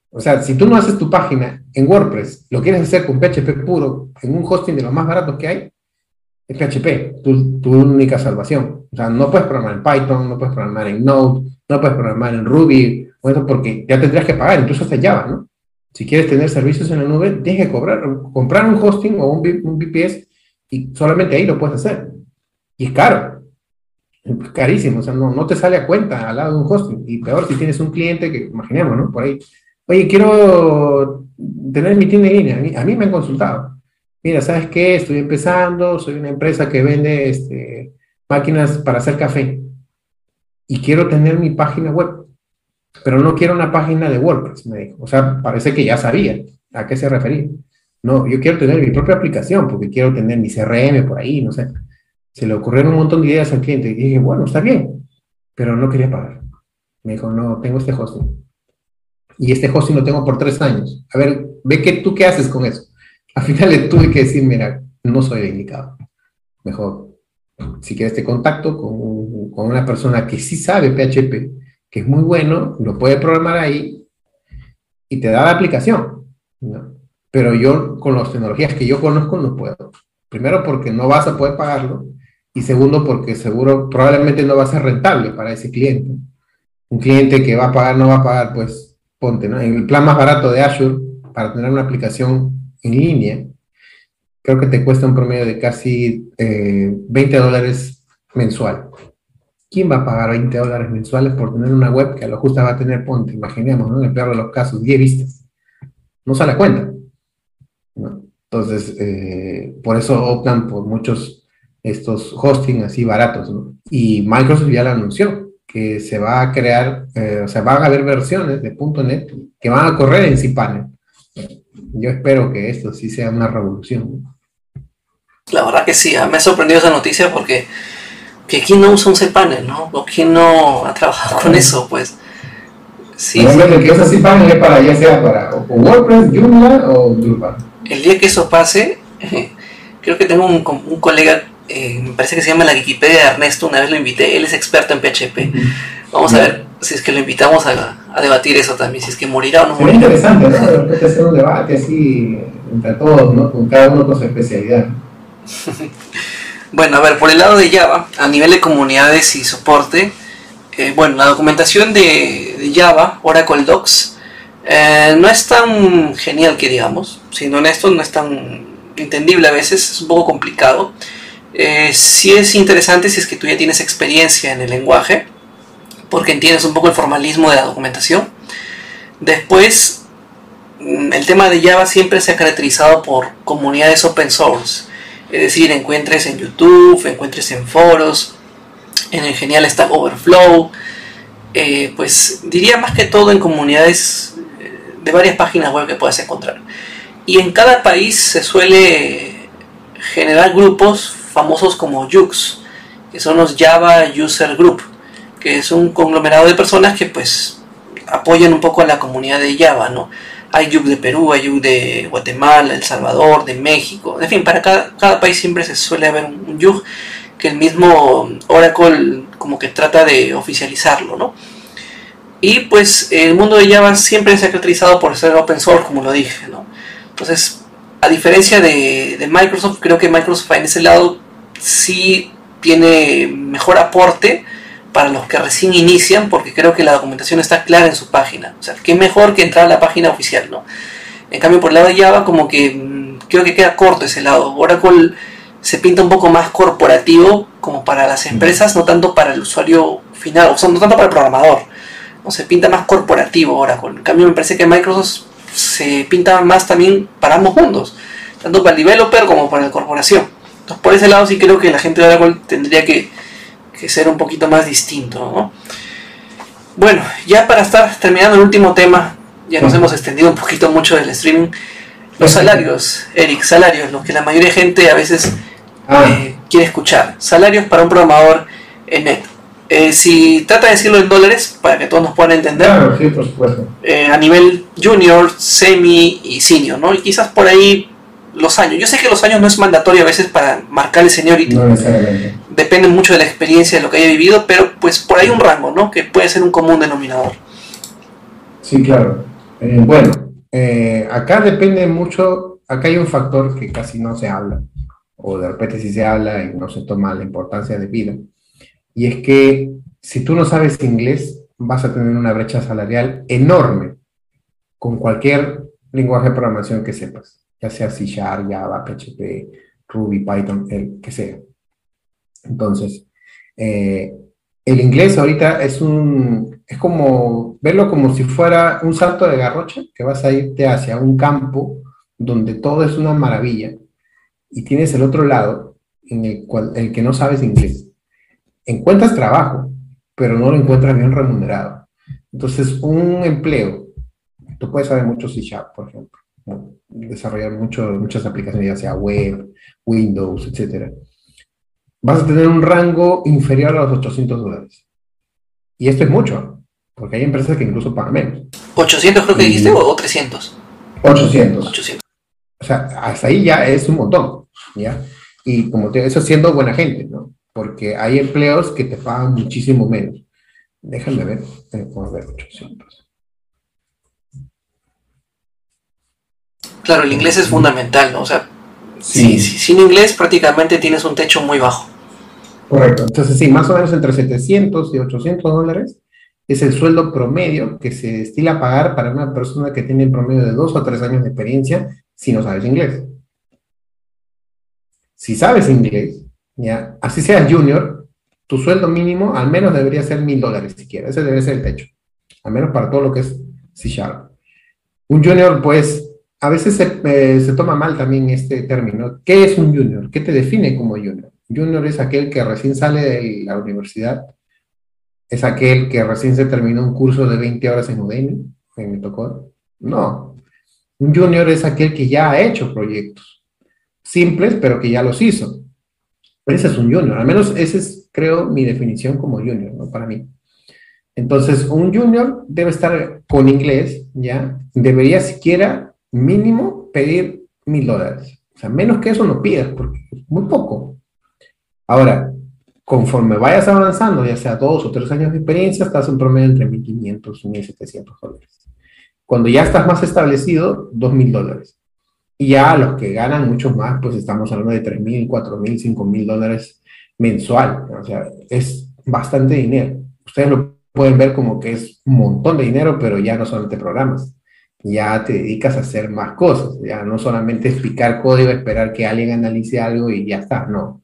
O sea, si tú no haces tu página en WordPress, lo quieres hacer con PHP puro, en un hosting de los más baratos que hay, es PHP, tu, tu única salvación. O sea, no puedes programar en Python, no puedes programar en Node, no puedes programar en Ruby, porque ya tendrías que pagar, incluso hasta Java, ¿no? Si quieres tener servicios en la nube, tienes que cobrar, comprar un hosting o un, un VPS y solamente ahí lo puedes hacer. Y es caro, carísimo, o sea, no, no te sale a cuenta al lado de un hosting. Y peor si tienes un cliente que, imaginemos, ¿no? Por ahí, oye, quiero tener mi tienda en línea, a mí, me han consultado. Mira, ¿sabes qué? Estoy empezando, soy una empresa que vende este, máquinas para hacer café y quiero tener mi página web, pero no quiero una página de WordPress, me dijo. O sea, parece que ya sabía a qué se refería. No, yo quiero tener mi propia aplicación porque quiero tener mi CRM por ahí, no sé. Se le ocurrieron un montón de ideas al cliente y dije, bueno, está bien, pero no quería pagar. Me dijo, no, tengo este hosting. Y este hosting lo tengo por tres años. A ver, ve que tú qué haces con eso. Al final le tuve que decir, mira, no soy el indicado. Mejor, si quieres te contacto con, con una persona que sí sabe PHP, que es muy bueno, lo puede programar ahí y te da la aplicación. Pero yo, con las tecnologías que yo conozco, no puedo. Primero, porque no vas a poder pagarlo. Y segundo, porque seguro, probablemente no va a ser rentable para ese cliente. Un cliente que va a pagar, no va a pagar, pues ponte, ¿no? En el plan más barato de Azure, para tener una aplicación en línea, creo que te cuesta un promedio de casi 20 eh, dólares mensual. ¿Quién va a pagar 20 dólares mensuales por tener una web que a lo justo va a tener, ponte, imaginemos, ¿no? En el peor de los casos, 10 vistas. No se la cuenta. Entonces, eh, por eso optan por muchos estos hosting así baratos. Y Microsoft ya lo anunció, que se va a crear, eh, o sea, van a haber versiones de .NET que van a correr en cPanel. Yo espero que esto sí sea una revolución. La verdad que sí, me ha sorprendido esa noticia porque que quién no usa un cPanel, ¿no? O quién no ha trabajado con eso, pues. Sí, sí. El que usa cPanel es para, ya sea para WordPress, Joomla o Drupal. El día que eso pase, (laughs) creo que tengo un, un colega, eh, me parece que se llama la Wikipedia de Ernesto, una vez lo invité, él es experto en PHP. Vamos a ver si es que lo invitamos a, a, debatir eso también, si es que morirá o no morirá. Sería interesante, ¿no? De repente hacer un debate así entre todos, ¿no? Con cada uno con su especialidad. (laughs) Bueno, a ver, por el lado de Java, a nivel de comunidades y soporte, eh, bueno, la documentación de, Java, Oracle Docs, eh, no es tan genial que digamos, siendo honesto, no es tan entendible a veces, es un poco complicado. Eh, sí es interesante si es que tú ya tienes experiencia en el lenguaje, porque entiendes un poco el formalismo de la documentación. Después, mm, el tema de Java siempre se ha caracterizado por comunidades open source es decir, encuentres en YouTube, encuentres en foros, en el genial Stack Overflow, eh, pues diría más que todo en comunidades eh, de varias páginas web que puedas encontrar. Y en cada país se suele generar grupos famosos como Jux, que son los Java User Group, que es un conglomerado de personas que pues apoyan un poco a la comunidad de Java, ¿no? Hay yug de Perú, hay yug de Guatemala, El Salvador, de México. En fin, para cada, país siempre se suele haber un, yug que el mismo Oracle como que trata de oficializarlo, ¿no? Y pues el mundo de Java siempre se ha caracterizado por ser open source, como lo dije, ¿no? Entonces, a diferencia de, de Microsoft, creo que Microsoft en ese lado sí tiene mejor aporte para los que recién inician, porque creo que la documentación está clara en su página. O sea, qué mejor que entrar a la página oficial, ¿no? En cambio, por el lado de Java, como que mm, creo que queda corto ese lado. Oracle se pinta un poco más corporativo, como para las empresas, no tanto para el usuario final, o sea, no tanto para el programador. No se pinta más corporativo Oracle. En cambio, me parece que Microsoft se pinta más también para ambos mundos, tanto para el developer como para la corporación. Entonces, por ese lado sí creo que la gente de Oracle tendría que que ser un poquito más distinto. Bueno, ya para estar terminando el último tema, ya nos hemos extendido un poquito mucho del streaming. Los salarios, Eric, salarios, lo que la mayoría de gente a veces ah. eh, quiere escuchar. Salarios para un programador en net. Eh, si trata de decirlo en dólares, para que todos nos puedan entender. Claro, sí, por supuesto. Eh, a nivel junior, semi y senior, ¿no? Y quizás por ahí los años. Yo sé que los años no es mandatorio a veces para marcar el seniority. No necesariamente. Depende mucho de la experiencia, de lo que haya vivido, pero pues por ahí un rango, ¿no? Que puede ser un común denominador. Sí, claro. Eh, bueno, eh, acá depende mucho, acá hay un factor que casi no se habla, o de repente sí se habla y no se toma la importancia de vida, y es que si tú no sabes inglés, vas a tener una brecha salarial enorme con cualquier lenguaje de programación que sepas, ya sea C Sharp, Java, PHP, Ruby, Python, el que sea. Entonces, eh, el inglés ahorita es un, es como, verlo como si fuera un salto de garrocha, que vas a irte hacia un campo donde todo es una maravilla, y tienes el otro lado en el, cual, el que no sabes inglés. Encuentras trabajo, pero no lo encuentras bien remunerado. Entonces, un empleo, tú puedes saber mucho C Sharp, por ejemplo, desarrollar mucho, muchas aplicaciones, ya sea web, Windows, etcétera vas a tener un rango inferior a los 800 dólares. Y esto es mucho, porque hay empresas que incluso pagan menos. ¿800 creo que dijiste o 300? 800. 800. O sea, hasta ahí ya es un montón, ¿ya? Y como te eso siendo buena gente, ¿no? Porque hay empleos que te pagan muchísimo menos. Déjame ver, vamos a ver 800. Claro, el inglés es fundamental, ¿no? O sea, Sí. si- si- sin inglés prácticamente tienes un techo muy bajo. Correcto. Entonces, sí, más o menos entre 700 y 800 dólares es el sueldo promedio que se estila a pagar para una persona que tiene en promedio de dos o tres años de experiencia si no sabes inglés. Si sabes inglés, ya, así seas junior, tu sueldo mínimo al menos debería ser mil dólares siquiera. Ese debe ser el techo. Al menos para todo lo que es C Sharp. Un junior, pues, a veces se, eh, se toma mal también este término. ¿Qué es un junior? ¿Qué te define como junior? Junior es aquel que recién sale de la universidad, es aquel que recién se terminó un curso de 20 horas en Udemy, en me tocó. No. Un junior es aquel que ya ha hecho proyectos simples, pero que ya los hizo. Ese es un junior. Al menos esa es, creo, mi definición como junior, ¿no? Para mí. Entonces, un junior debe estar con inglés, ¿ya? Debería siquiera mínimo pedir mil dólares. O sea, menos que eso no pidas, porque es muy poco. Ahora, conforme vayas avanzando, ya sea dos o tres años de experiencia, estás en promedio entre 1.500 y 1.700 dólares. Cuando ya estás más establecido, 2.000 dólares. Y ya los que ganan mucho más, pues estamos hablando de 3.000, 4.000, 5.000 dólares mensual. O sea, es bastante dinero. Ustedes lo pueden ver como que es un montón de dinero, pero ya no solamente programas. Ya te dedicas a hacer más cosas. Ya no solamente explicar código, esperar que alguien analice algo y ya está. No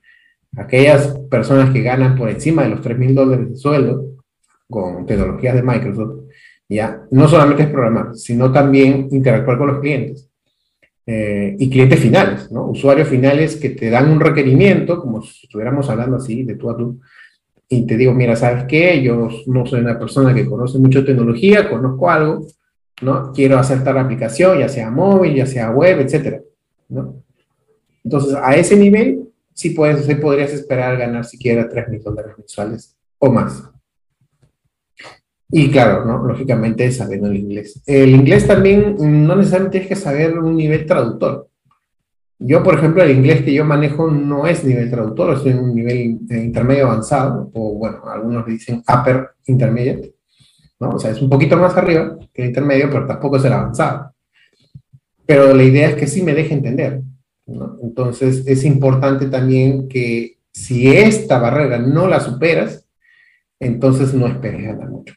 aquellas personas que ganan por encima de los 3 mil dólares de sueldo con tecnologías de Microsoft, ya no solamente es programar, sino también interactuar con los clientes eh, y clientes finales, ¿no? Usuarios finales que te dan un requerimiento, como si estuviéramos hablando así de tú a tú, y te digo, mira, ¿sabes qué? Yo no soy una persona que conoce mucho tecnología, conozco algo, ¿no? Quiero hacer tal aplicación, ya sea móvil, ya sea web, etcétera, ¿no? Entonces, a ese nivel, sí, puedes, sí podrías esperar ganar siquiera 3 mil dólares mensuales o más. Y claro, ¿no? lógicamente sabiendo el inglés. El inglés también no necesariamente tienes que saber un nivel traductor. Yo, por ejemplo, el inglés que yo manejo no es nivel traductor, en un nivel eh, intermedio avanzado, o bueno, algunos dicen upper intermediate, ¿no? O sea, es un poquito más arriba que el intermedio, pero tampoco es el avanzado. Pero la idea es que sí me deje entender. Entonces, es importante también que si esta barrera no la superas, entonces no esperes ganar mucho.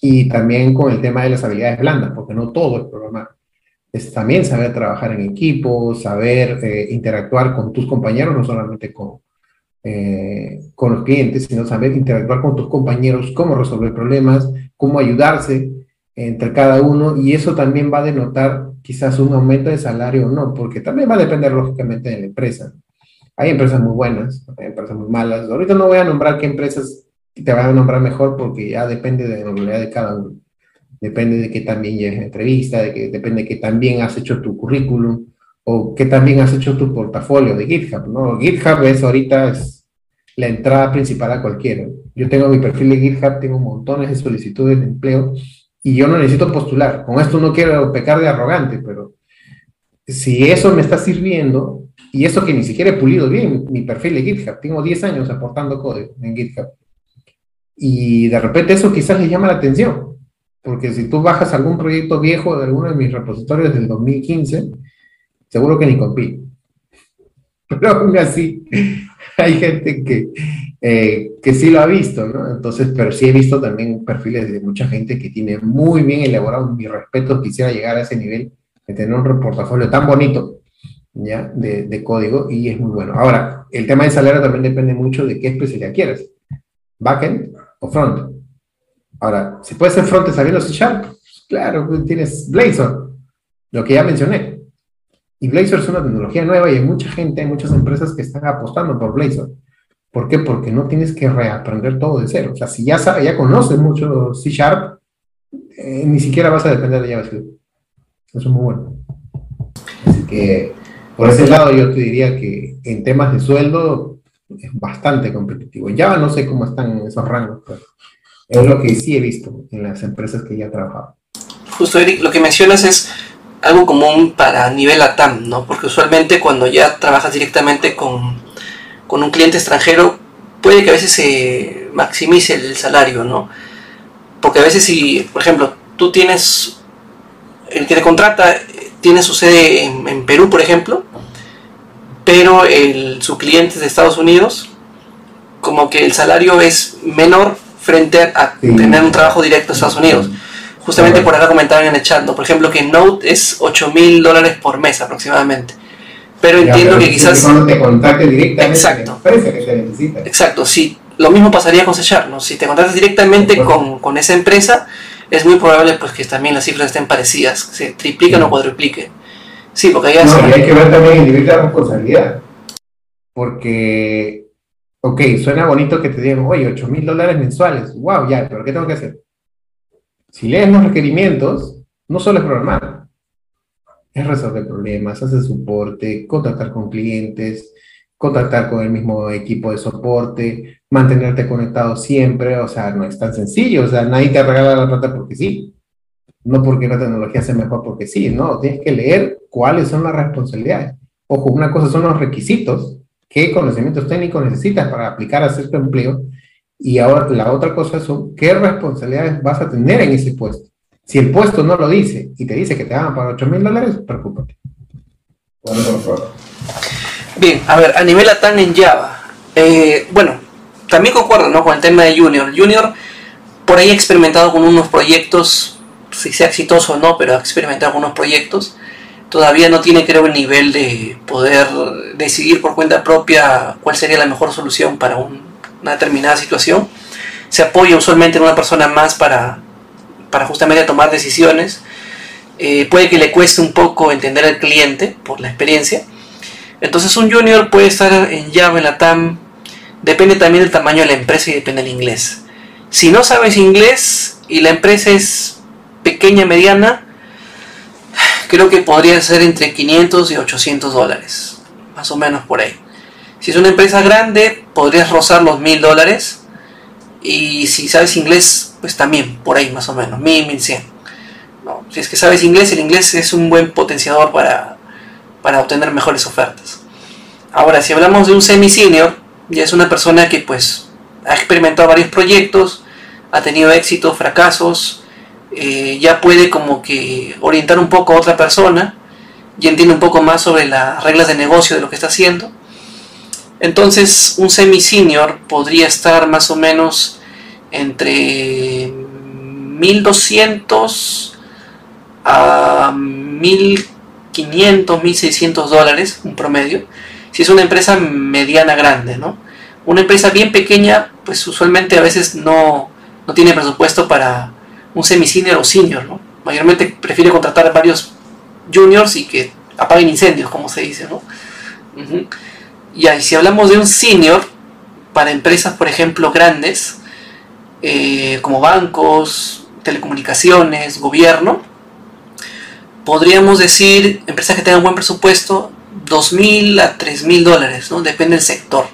Y también con el tema de las habilidades blandas, porque no todo es programar. Es también saber trabajar en equipo, saber eh, interactuar con tus compañeros, no solamente con, eh, con los clientes, sino saber interactuar con tus compañeros, cómo resolver problemas, cómo ayudarse entre cada uno, y eso también va a denotar quizás un aumento de salario o no, porque también va a depender lógicamente de la empresa. Hay empresas muy buenas, hay empresas muy malas. Ahorita no voy a nombrar qué empresas te van a nombrar mejor porque ya depende de la realidad de cada uno. Depende de que también llegues a entrevista, de que depende de que también has hecho tu currículum o que también has hecho tu portafolio de GitHub, ¿no? GitHub es ahorita es la entrada principal a cualquiera. Yo tengo mi perfil de GitHub, tengo montones de solicitudes de empleo y yo no necesito postular. Con esto no quiero pecar de arrogante, pero si eso me está sirviendo, y eso que ni siquiera he pulido bien mi perfil de GitHub, tengo 10 años aportando código en GitHub, y de repente eso quizás le llama la atención, porque si tú bajas algún proyecto viejo de alguno de mis repositorios del 2015, seguro que ni copié. (laughs) Pero aún así, hay gente que, eh, que sí lo ha visto, ¿no? Entonces, pero sí he visto también perfiles de mucha gente que tiene muy bien elaborado. Mi respeto, quisiera llegar a ese nivel de tener un portafolio tan bonito, ¿ya? De, de código y es muy bueno. Ahora, el tema de salario también depende mucho de qué especialidad quieres. Backend o front. Ahora, si puede ser front sabiendo C Sharp, claro, tienes Blazor, lo que ya mencioné. Y Blazor es una tecnología nueva y hay mucha gente, hay muchas empresas que están apostando por Blazor. ¿Por qué? Porque no tienes que reaprender todo de cero. O sea, si ya, sabes, ya conoces mucho C Sharp, eh, ni siquiera vas a depender de JavaScript. Eso es muy bueno. Así que, por ese lado, yo te diría que en temas de sueldo es bastante competitivo. En Java no sé cómo están esos rangos, pero es lo que sí he visto en las empresas que ya he trabajado. Justo, Eric, lo que mencionas es algo común para nivel ATAM, ¿no? Porque usualmente cuando ya trabajas directamente con, con un cliente extranjero, puede que a veces se maximice el salario, ¿no? Porque a veces si, por ejemplo, tú tienes, el que te contrata tiene su sede en, en Perú, por ejemplo, pero el, su cliente es de Estados Unidos, como que el salario es menor frente a Sí. tener un trabajo directo en Estados Unidos. Justamente por acá comentaban en el chat, ¿no? por ejemplo, que Note es 8 mil dólares por mes aproximadamente. Pero Ya, entiendo pero que sí, quizás... Cuando te contacte directamente Exacto. la empresa que te necesita. Exacto, sí. Lo mismo pasaría con Sharp, ¿no? Si te contratas directamente con, con esa empresa, es muy probable pues que también las cifras estén parecidas, se tripliquen o cuadrupliquen. Sí, porque No, y hay que ver también el nivel de responsabilidad. Porque, ok, suena bonito que te digan, oye, 8 mil dólares mensuales. Wow, ya, pero ¿qué tengo que hacer? Si lees los requerimientos, no solo es programar, es resolver problemas, hacer soporte, contactar con clientes, contactar con el mismo equipo de soporte, mantenerte conectado siempre, o sea, no es tan sencillo, o sea, nadie te regala la plata porque sí, no porque la tecnología sea mejor porque sí, no, tienes que leer cuáles son las responsabilidades. Ojo, una cosa son los requisitos, qué conocimientos técnicos necesitas para aplicar a cierto empleo, y ahora la otra cosa son qué responsabilidades vas a tener en ese puesto. Si el puesto no lo dice y te dice que te van a pagar 8 mil dólares, preocúpate. Bueno, por favor. Bien, a ver, a nivel ATAN en Java. eh, bueno, también concuerdo ¿no? con el tema de Junior. Junior por ahí ha experimentado con unos proyectos, si sea exitoso o no, pero ha experimentado con unos proyectos. Todavía no tiene, creo, el nivel de poder decidir por cuenta propia cuál sería la mejor solución para un- una determinada situación. Se apoya usualmente en una persona más para, para justamente tomar decisiones. Eh, puede que le cueste un poco entender al cliente por la experiencia. Entonces un junior puede estar en Java, en la TAM, depende también del tamaño de la empresa y depende del inglés. Si no sabes inglés y la empresa es pequeña, mediana, creo que podría ser entre 500 y 800 dólares, más o menos por ahí. Si es una empresa grande, podrías rozar los 1000 dólares. Y si sabes inglés, pues también por ahí más o menos, 1000, 1100. ¿no? Si es que sabes inglés, el inglés es un buen potenciador para, para obtener mejores ofertas. Ahora, si hablamos de un semi-senior, ya es una persona que pues ha experimentado varios proyectos, ha tenido éxitos, fracasos, eh, ya puede como que orientar un poco a otra persona, ya entiende un poco más sobre las reglas de negocio de lo que está haciendo. Entonces, un semi-senior podría estar más o menos entre 1200 a 1500, 1600 dólares, un promedio, si es una empresa mediana grande, ¿no? Una empresa bien pequeña, pues usualmente a veces no, no tiene presupuesto para un semi-senior o senior, ¿no? Mayormente prefiere contratar a varios juniors y que apaguen incendios, como se dice, ¿no? Y ahí, si hablamos de un senior, para empresas, por ejemplo, grandes, eh, como bancos, telecomunicaciones, gobierno, podríamos decir, empresas que tengan buen presupuesto, 2.000 a 3.000 dólares, ¿no? Depende del sector.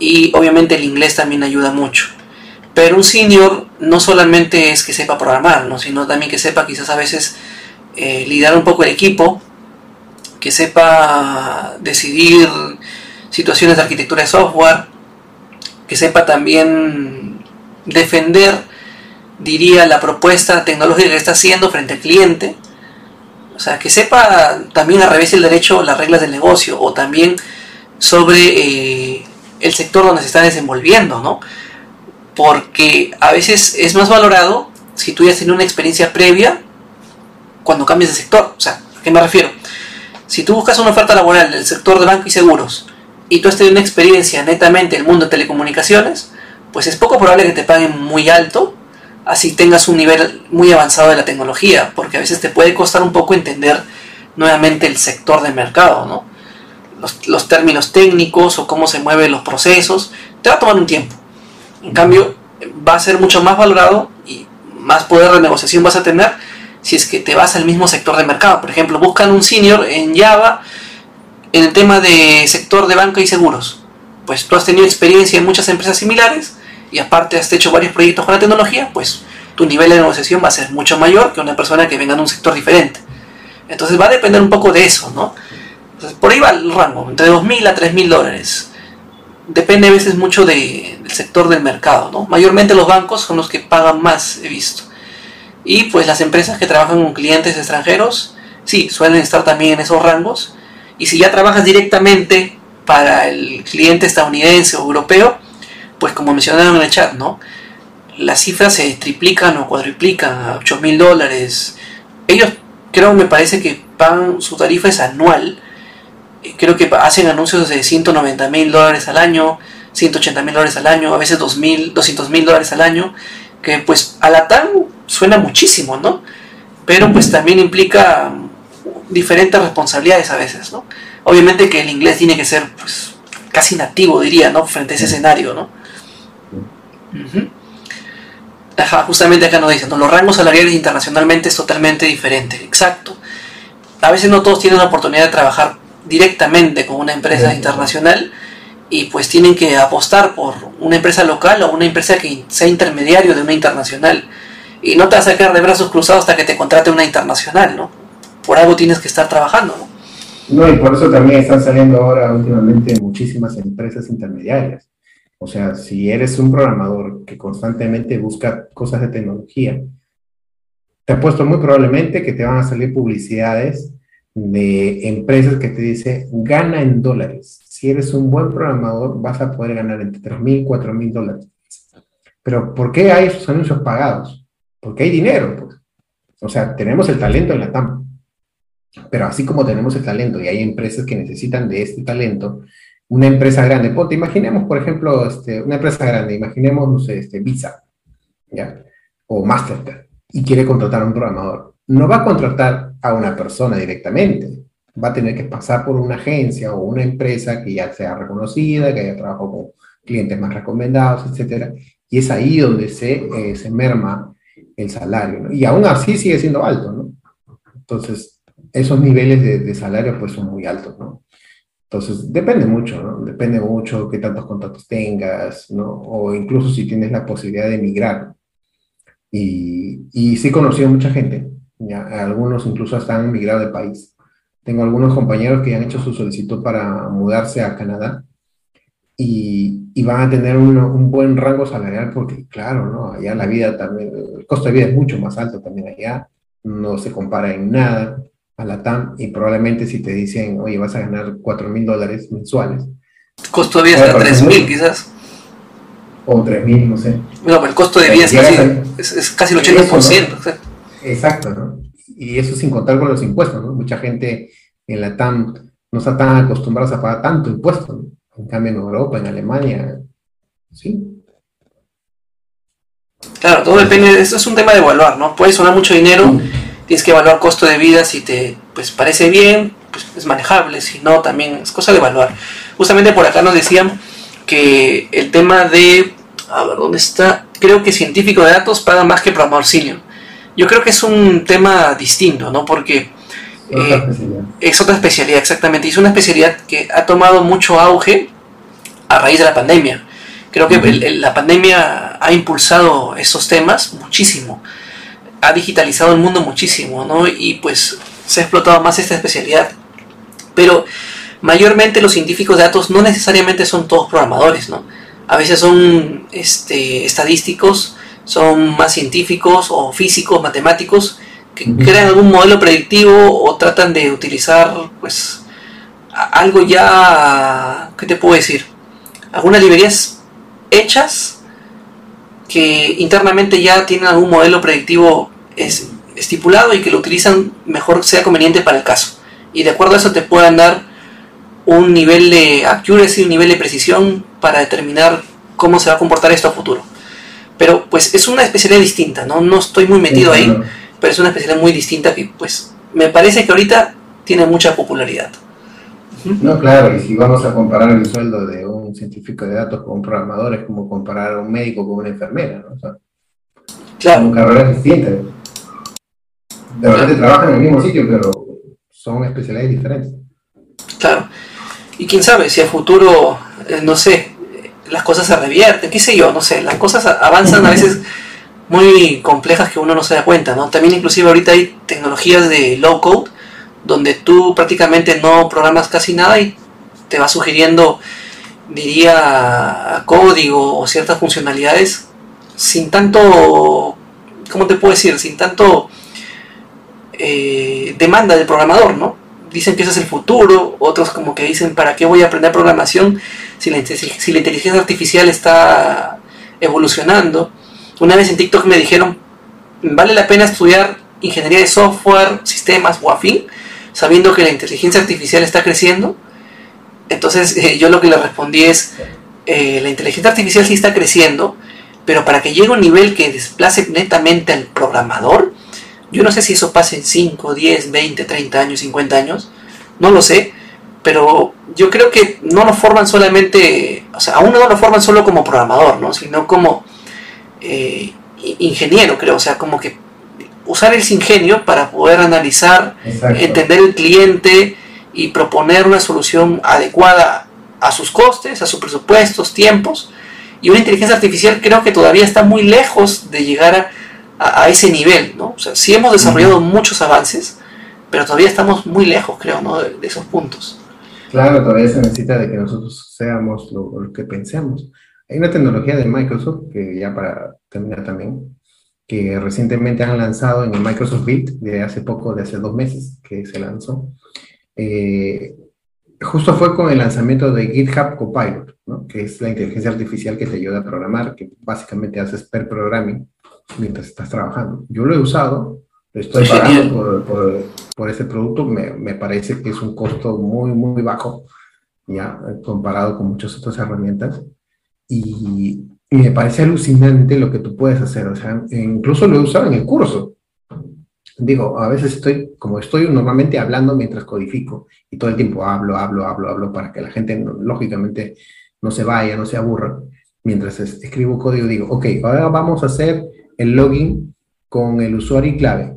y obviamente el inglés también ayuda mucho. Pero un senior no solamente es que sepa programar, ¿no? sino también que sepa quizás a veces eh, liderar un poco el equipo, que sepa decidir situaciones de arquitectura de software, que sepa también defender, diría, la propuesta tecnológica que está haciendo frente al cliente. O sea, que sepa también a revés el derecho, las reglas del negocio, o también sobre eh, el sector donde se está desenvolviendo, ¿no? Porque a veces es más valorado si tú ya has tenido una experiencia previa cuando cambias de sector. O sea, ¿a qué me refiero? Si tú buscas una oferta laboral del sector de banco y seguros y tú has tenido una experiencia netamente en el mundo de telecomunicaciones, pues es poco probable que te paguen muy alto, así tengas un nivel muy avanzado de la tecnología, porque a veces te puede costar un poco entender nuevamente el sector de mercado, ¿no? los, términos técnicos o cómo se mueven los procesos, te va a tomar un tiempo. En cambio, va a ser mucho más valorado y más poder de negociación vas a tener si es que te vas al mismo sector de mercado. Por ejemplo, buscan un senior en Java en el tema de sector de banca y seguros. Pues tú has tenido experiencia en muchas empresas similares y aparte has hecho varios proyectos con la tecnología, pues tu nivel de negociación va a ser mucho mayor que una persona que venga de un sector diferente. Entonces va a depender un poco de eso, ¿no? por ahí va el rango, entre 2.000 a 3.000 dólares. Depende a veces mucho del sector del mercado, ¿no? Mayormente los bancos son los que pagan más, he visto. Y pues las empresas que trabajan con clientes extranjeros, sí, suelen estar también en esos rangos. Y si ya trabajas directamente para el cliente estadounidense o europeo, pues como mencionaron en el chat, ¿no? Las cifras se triplican o cuadriplican a 8.000 dólares. Ellos creo, me parece que pagan su tarifa es anual creo que hacen anuncios de 190 mil dólares al año, 180 mil dólares al año, a veces 200 mil dólares al año, que pues a la TAM suena muchísimo, ¿no? Pero pues también implica diferentes responsabilidades a veces, ¿no? Obviamente que el inglés tiene que ser pues, casi nativo, diría, ¿no? Frente a ese escenario, ¿no? Ajá, justamente acá nos dicen, ¿no? los rangos salariales internacionalmente es totalmente diferente, exacto. A veces no todos tienen la oportunidad de trabajar directamente con una empresa internacional y pues tienen que apostar por una empresa local o una empresa que sea intermediario de una internacional. Y no te vas a quedar de brazos cruzados hasta que te contrate una internacional, ¿no? Por algo tienes que estar trabajando, ¿no? No, y por eso también están saliendo ahora últimamente muchísimas empresas intermediarias. O sea, si eres un programador que constantemente busca cosas de tecnología, te apuesto muy probablemente que te van a salir publicidades de empresas que te dice gana en dólares. Si eres un buen programador, vas a poder ganar entre 3 mil y 4 mil dólares. Pero ¿por qué hay esos anuncios pagados? Porque hay dinero. Pues. O sea, tenemos el talento en la TAM. Pero así como tenemos el talento y hay empresas que necesitan de este talento, una empresa grande, ponte, imaginemos, por ejemplo, este, una empresa grande, imaginemos, no sé, este, Visa. O Mastercard, y quiere contratar a un programador no va a contratar a una persona directamente, va a tener que pasar por una agencia o una empresa que ya sea reconocida, que haya trabajado con clientes más recomendados, etc. Y es ahí donde se, eh, se merma el salario, Y aún así sigue siendo alto, ¿no? Entonces, esos niveles de, salario pues son muy altos, ¿no? Entonces, depende mucho, ¿no? Depende mucho qué tantos contratos tengas, ¿no? O incluso si tienes la posibilidad de emigrar. Y, y sí he conocido mucha gente algunos incluso hasta han migrado de país. Tengo algunos compañeros que han hecho su solicitud para mudarse a Canadá y, van a tener un buen rango salarial porque, claro, ¿no? allá la vida también, el costo de vida es mucho más alto también allá, no se compara en nada a la TAM y probablemente si te dicen, oye, vas a ganar 4 mil dólares mensuales. Costo de vida es 3 mil quizás. O 3 mil, no sé. No, pero el costo de vida es casi, el 80%. Exacto, ¿no? Y eso sin contar con los impuestos, ¿no? Mucha gente en la TAM no está tan acostumbrada a pagar tanto impuesto, ¿no? En cambio en Europa, en Alemania, sí. Claro, todo depende, eso es un tema de evaluar, ¿no? Puede sonar mucho dinero, tienes que evaluar costo de vida, si te pues parece bien, pues es manejable, si no, también es cosa de evaluar. Justamente por acá nos decían que el tema de, a ver, ¿dónde está? Creo que científico de datos paga más que senior. Yo creo que es un tema distinto, ¿no? Porque eh, es otra especialidad, exactamente. Y es una especialidad que ha tomado mucho auge a raíz de la pandemia. Creo que la pandemia ha impulsado esos temas muchísimo, ha digitalizado el mundo muchísimo, ¿no? Y pues se ha explotado más esta especialidad. Pero mayormente los científicos de datos no necesariamente son todos programadores, ¿no? A veces son este, estadísticos, son más científicos o físicos, matemáticos, que crean algún modelo predictivo o tratan de utilizar pues algo ya, ¿qué te puedo decir? Algunas librerías hechas que internamente ya tienen algún modelo predictivo estipulado y que lo utilizan mejor sea conveniente para el caso. Y de acuerdo a eso te puedan dar un nivel de accuracy, un nivel de precisión para determinar cómo se va a comportar esto a futuro. Pero pues es una especialidad distinta, ¿no? No estoy muy metido ahí, pero es una especialidad muy distinta que pues me parece que ahorita tiene mucha popularidad. No, claro, y si vamos a comparar el sueldo de un científico de datos con un programador, es como comparar a un médico con una enfermera, ¿no? O sea, claro. son carreras distintas. De repente trabajan en el mismo sitio, pero son especialidades diferentes. Claro. Y quién sabe, si a futuro, eh, no sé, las cosas se revierten, qué sé yo, no sé, las cosas avanzan a veces muy complejas que uno no se da cuenta, ¿no? También inclusive ahorita hay tecnologías de low code donde tú prácticamente no programas casi nada y te va sugiriendo, diría, código o ciertas funcionalidades sin tanto, ¿cómo te puedo decir? Sin tanto eh, demanda del programador, ¿no? Dicen que ese es el futuro, otros como que dicen, ¿para qué voy a aprender programación si la, si la inteligencia artificial está evolucionando? Una vez en TikTok me dijeron, ¿vale la pena estudiar ingeniería de software, sistemas o afín? sabiendo que la inteligencia artificial está creciendo. Entonces eh, yo lo que le respondí es, eh, la inteligencia artificial sí está creciendo, pero para que llegue a un nivel que desplace netamente al programador, yo no sé si eso pase en 5, 10, 20, 30 años, 50 años, no lo sé, pero yo creo que no lo forman solamente, o sea, aún no lo forman solo como programador, ¿no? sino como eh, ingeniero, creo, o sea, como que usar ese ingenio para poder analizar, entender el cliente y proponer una solución adecuada a sus costes, a sus presupuestos, tiempos. Y una inteligencia artificial creo que todavía está muy lejos de llegar a, ese nivel, ¿no? O sea, sí hemos desarrollado muchos avances, pero todavía estamos muy lejos, creo, ¿no? De, esos puntos. Claro, todavía se necesita de que nosotros seamos lo, lo que pensemos. Hay una tecnología de Microsoft, que ya para terminar también, que recientemente han lanzado en el Microsoft Build de hace poco, de hace dos meses que se lanzó. Eh, justo fue con el lanzamiento de GitHub Copilot, ¿no? que es la inteligencia artificial que te ayuda a programar, que básicamente haces per programming mientras estás trabajando. Yo lo he usado, estoy pagando por, por, por, ese producto, me, me, parece que es un costo muy, muy bajo, ya comparado con muchas otras herramientas. Y, y me parece alucinante lo que tú puedes hacer. O sea, incluso lo he usado en el curso. Digo, a veces estoy, como estoy normalmente hablando mientras codifico, y todo el tiempo hablo, hablo, hablo, hablo, para que la gente, lógicamente, no se vaya, no se aburra. Mientras escribo código, digo, ok, ahora vamos a hacer el login con el usuario y clave.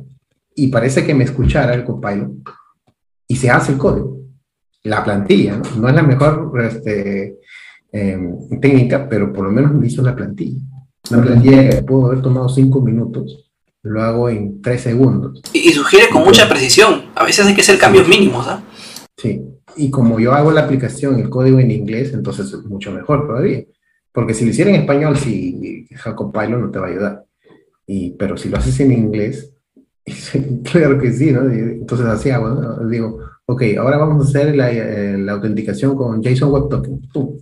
Y parece que me escuchara el copilot y se hace el código. La plantilla, ¿no? No es la mejor este, Em, técnica, pero por lo menos me hizo la plantilla. Una plantilla que puedo haber tomado cinco minutos, lo hago en tres segundos. Y, sugiere con mucha precisión. A veces hay que hacer cambios mínimos, ¿ah? Sí, y como yo hago la aplicación, el código en inglés, entonces es mucho mejor todavía. Porque si lo hiciera en español, sí, Pilot no te va a ayudar. Y, pero si lo haces en inglés, (laughs) claro que sí, ¿no? Entonces así hago, ¿no? Digo, ok, ahora vamos a hacer la, eh, la autenticación con JSON Web Token. ¡Pum!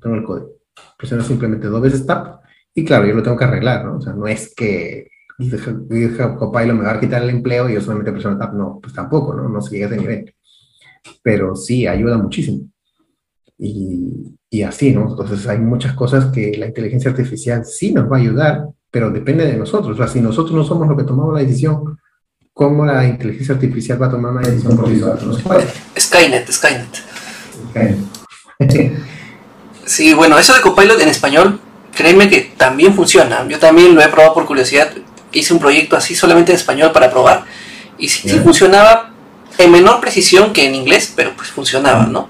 tengo el código. Presiono simplemente dos veces tap y claro, yo lo tengo que arreglar, ¿no? O sea, no es que Copilot me va a quitar el empleo y yo solamente presiono tap, no, pues tampoco, ¿no? No se llega a ese nivel. Pero sí, ayuda muchísimo. Y, y así, ¿no? Entonces hay muchas cosas que la inteligencia artificial sí nos va a ayudar, pero depende de nosotros. O sea, si nosotros no somos los que tomamos la decisión, ¿cómo la inteligencia artificial va a tomar una decisión por nosotros? Skynet, Skynet. Skynet. Sí, bueno, eso de Copilot en español, créeme que también funciona. Yo también lo he probado por curiosidad. Hice un proyecto así solamente en español para probar. Y sí, funcionaba en menor precisión que en inglés, pero pues funcionaba, ¿no?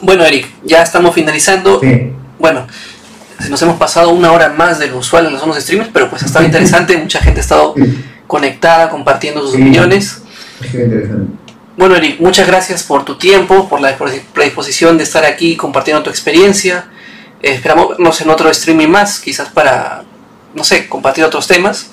Bueno, Eric, ya estamos finalizando. Sí. Bueno, nos hemos pasado una hora más de lo usual en los de streamers, pero pues ha estado interesante. Mucha gente ha estado Sí, conectada, compartiendo sus Sí. opiniones. interesante. Bueno, Eric, muchas gracias por tu tiempo, por la predisposición de estar aquí compartiendo tu experiencia. Eh, esperamos vernos en otro streaming más, quizás para, no sé, compartir otros temas.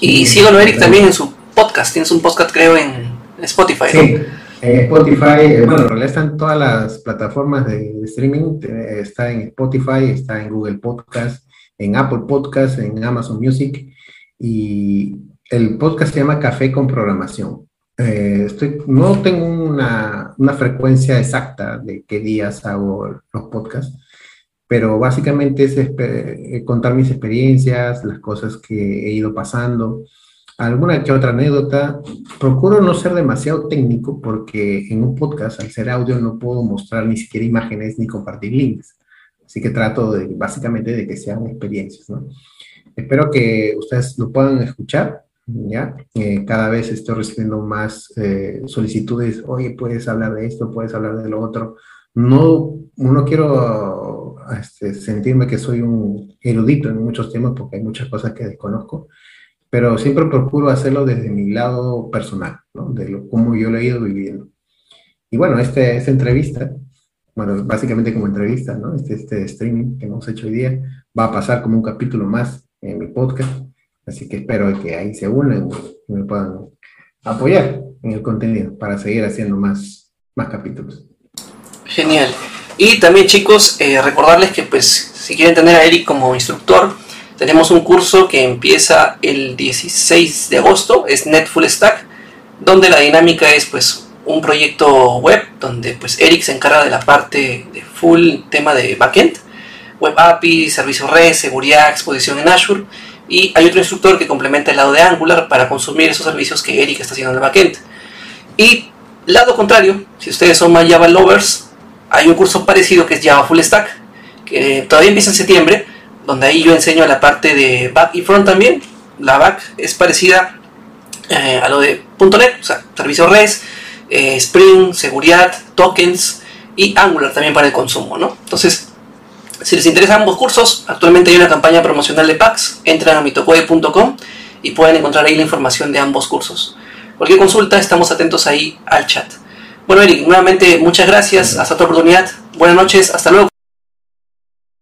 Y Sí, síganlo, Eric, también en su podcast. Tienes un podcast, creo, en Spotify. ¿no? En Spotify, eh, bueno, en realidad están todas las plataformas de, streaming, eh, está en Spotify, está en Google Podcast, en Apple Podcast, en Amazon Music, y el podcast se llama Café con Programación. Eh, estoy, no tengo una, una frecuencia exacta de qué días hago los podcasts, pero básicamente es eh, contar mis experiencias, las cosas que he ido pasando, alguna que otra anécdota, procuro no ser demasiado técnico porque en un podcast, al ser audio, no puedo mostrar ni siquiera imágenes ni compartir links. Así que trato de, básicamente de que sean experiencias, ¿no? Espero que ustedes lo puedan escuchar, ¿ya? Eh, cada vez estoy recibiendo más eh, solicitudes, oye, puedes hablar de esto, puedes hablar de lo otro. No, no quiero este, sentirme que soy un erudito en muchos temas porque hay muchas cosas que desconozco pero siempre procuro hacerlo desde mi lado personal, ¿no? De lo, cómo yo lo he ido viviendo. Y bueno, este, esta entrevista, bueno, básicamente como entrevista, ¿no? Este, este streaming que hemos hecho hoy día va a pasar como un capítulo más en mi podcast, así que espero que ahí se unan y me puedan apoyar en el contenido para seguir haciendo más, más capítulos. Genial. Y también chicos, eh, recordarles que pues si quieren tener a Eric como instructor, tenemos un curso que empieza el 16 de agosto, es Net Full Stack, donde la dinámica es pues un proyecto web donde pues Eric se encarga de la parte de full tema de backend, web API, servicios red, seguridad, exposición en Azure y hay otro instructor que complementa el lado de Angular para consumir esos servicios que Eric está haciendo en el backend. Y lado contrario, si ustedes son más Java lovers, hay un curso parecido que es Java Full Stack, que todavía empieza en septiembre, donde ahí yo enseño la parte de back y front también. La back es parecida eh, a lo de .NET, o sea, servicios REST, eh, Spring, seguridad, tokens y Angular también para el consumo, ¿no? Entonces, si les interesan ambos cursos, actualmente hay una campaña promocional de packs, entran a mitocode.com y pueden encontrar ahí la información de ambos cursos. Cualquier consulta, estamos atentos ahí al chat. Bueno, Eric, nuevamente muchas gracias, hasta otra oportunidad, buenas noches, hasta luego.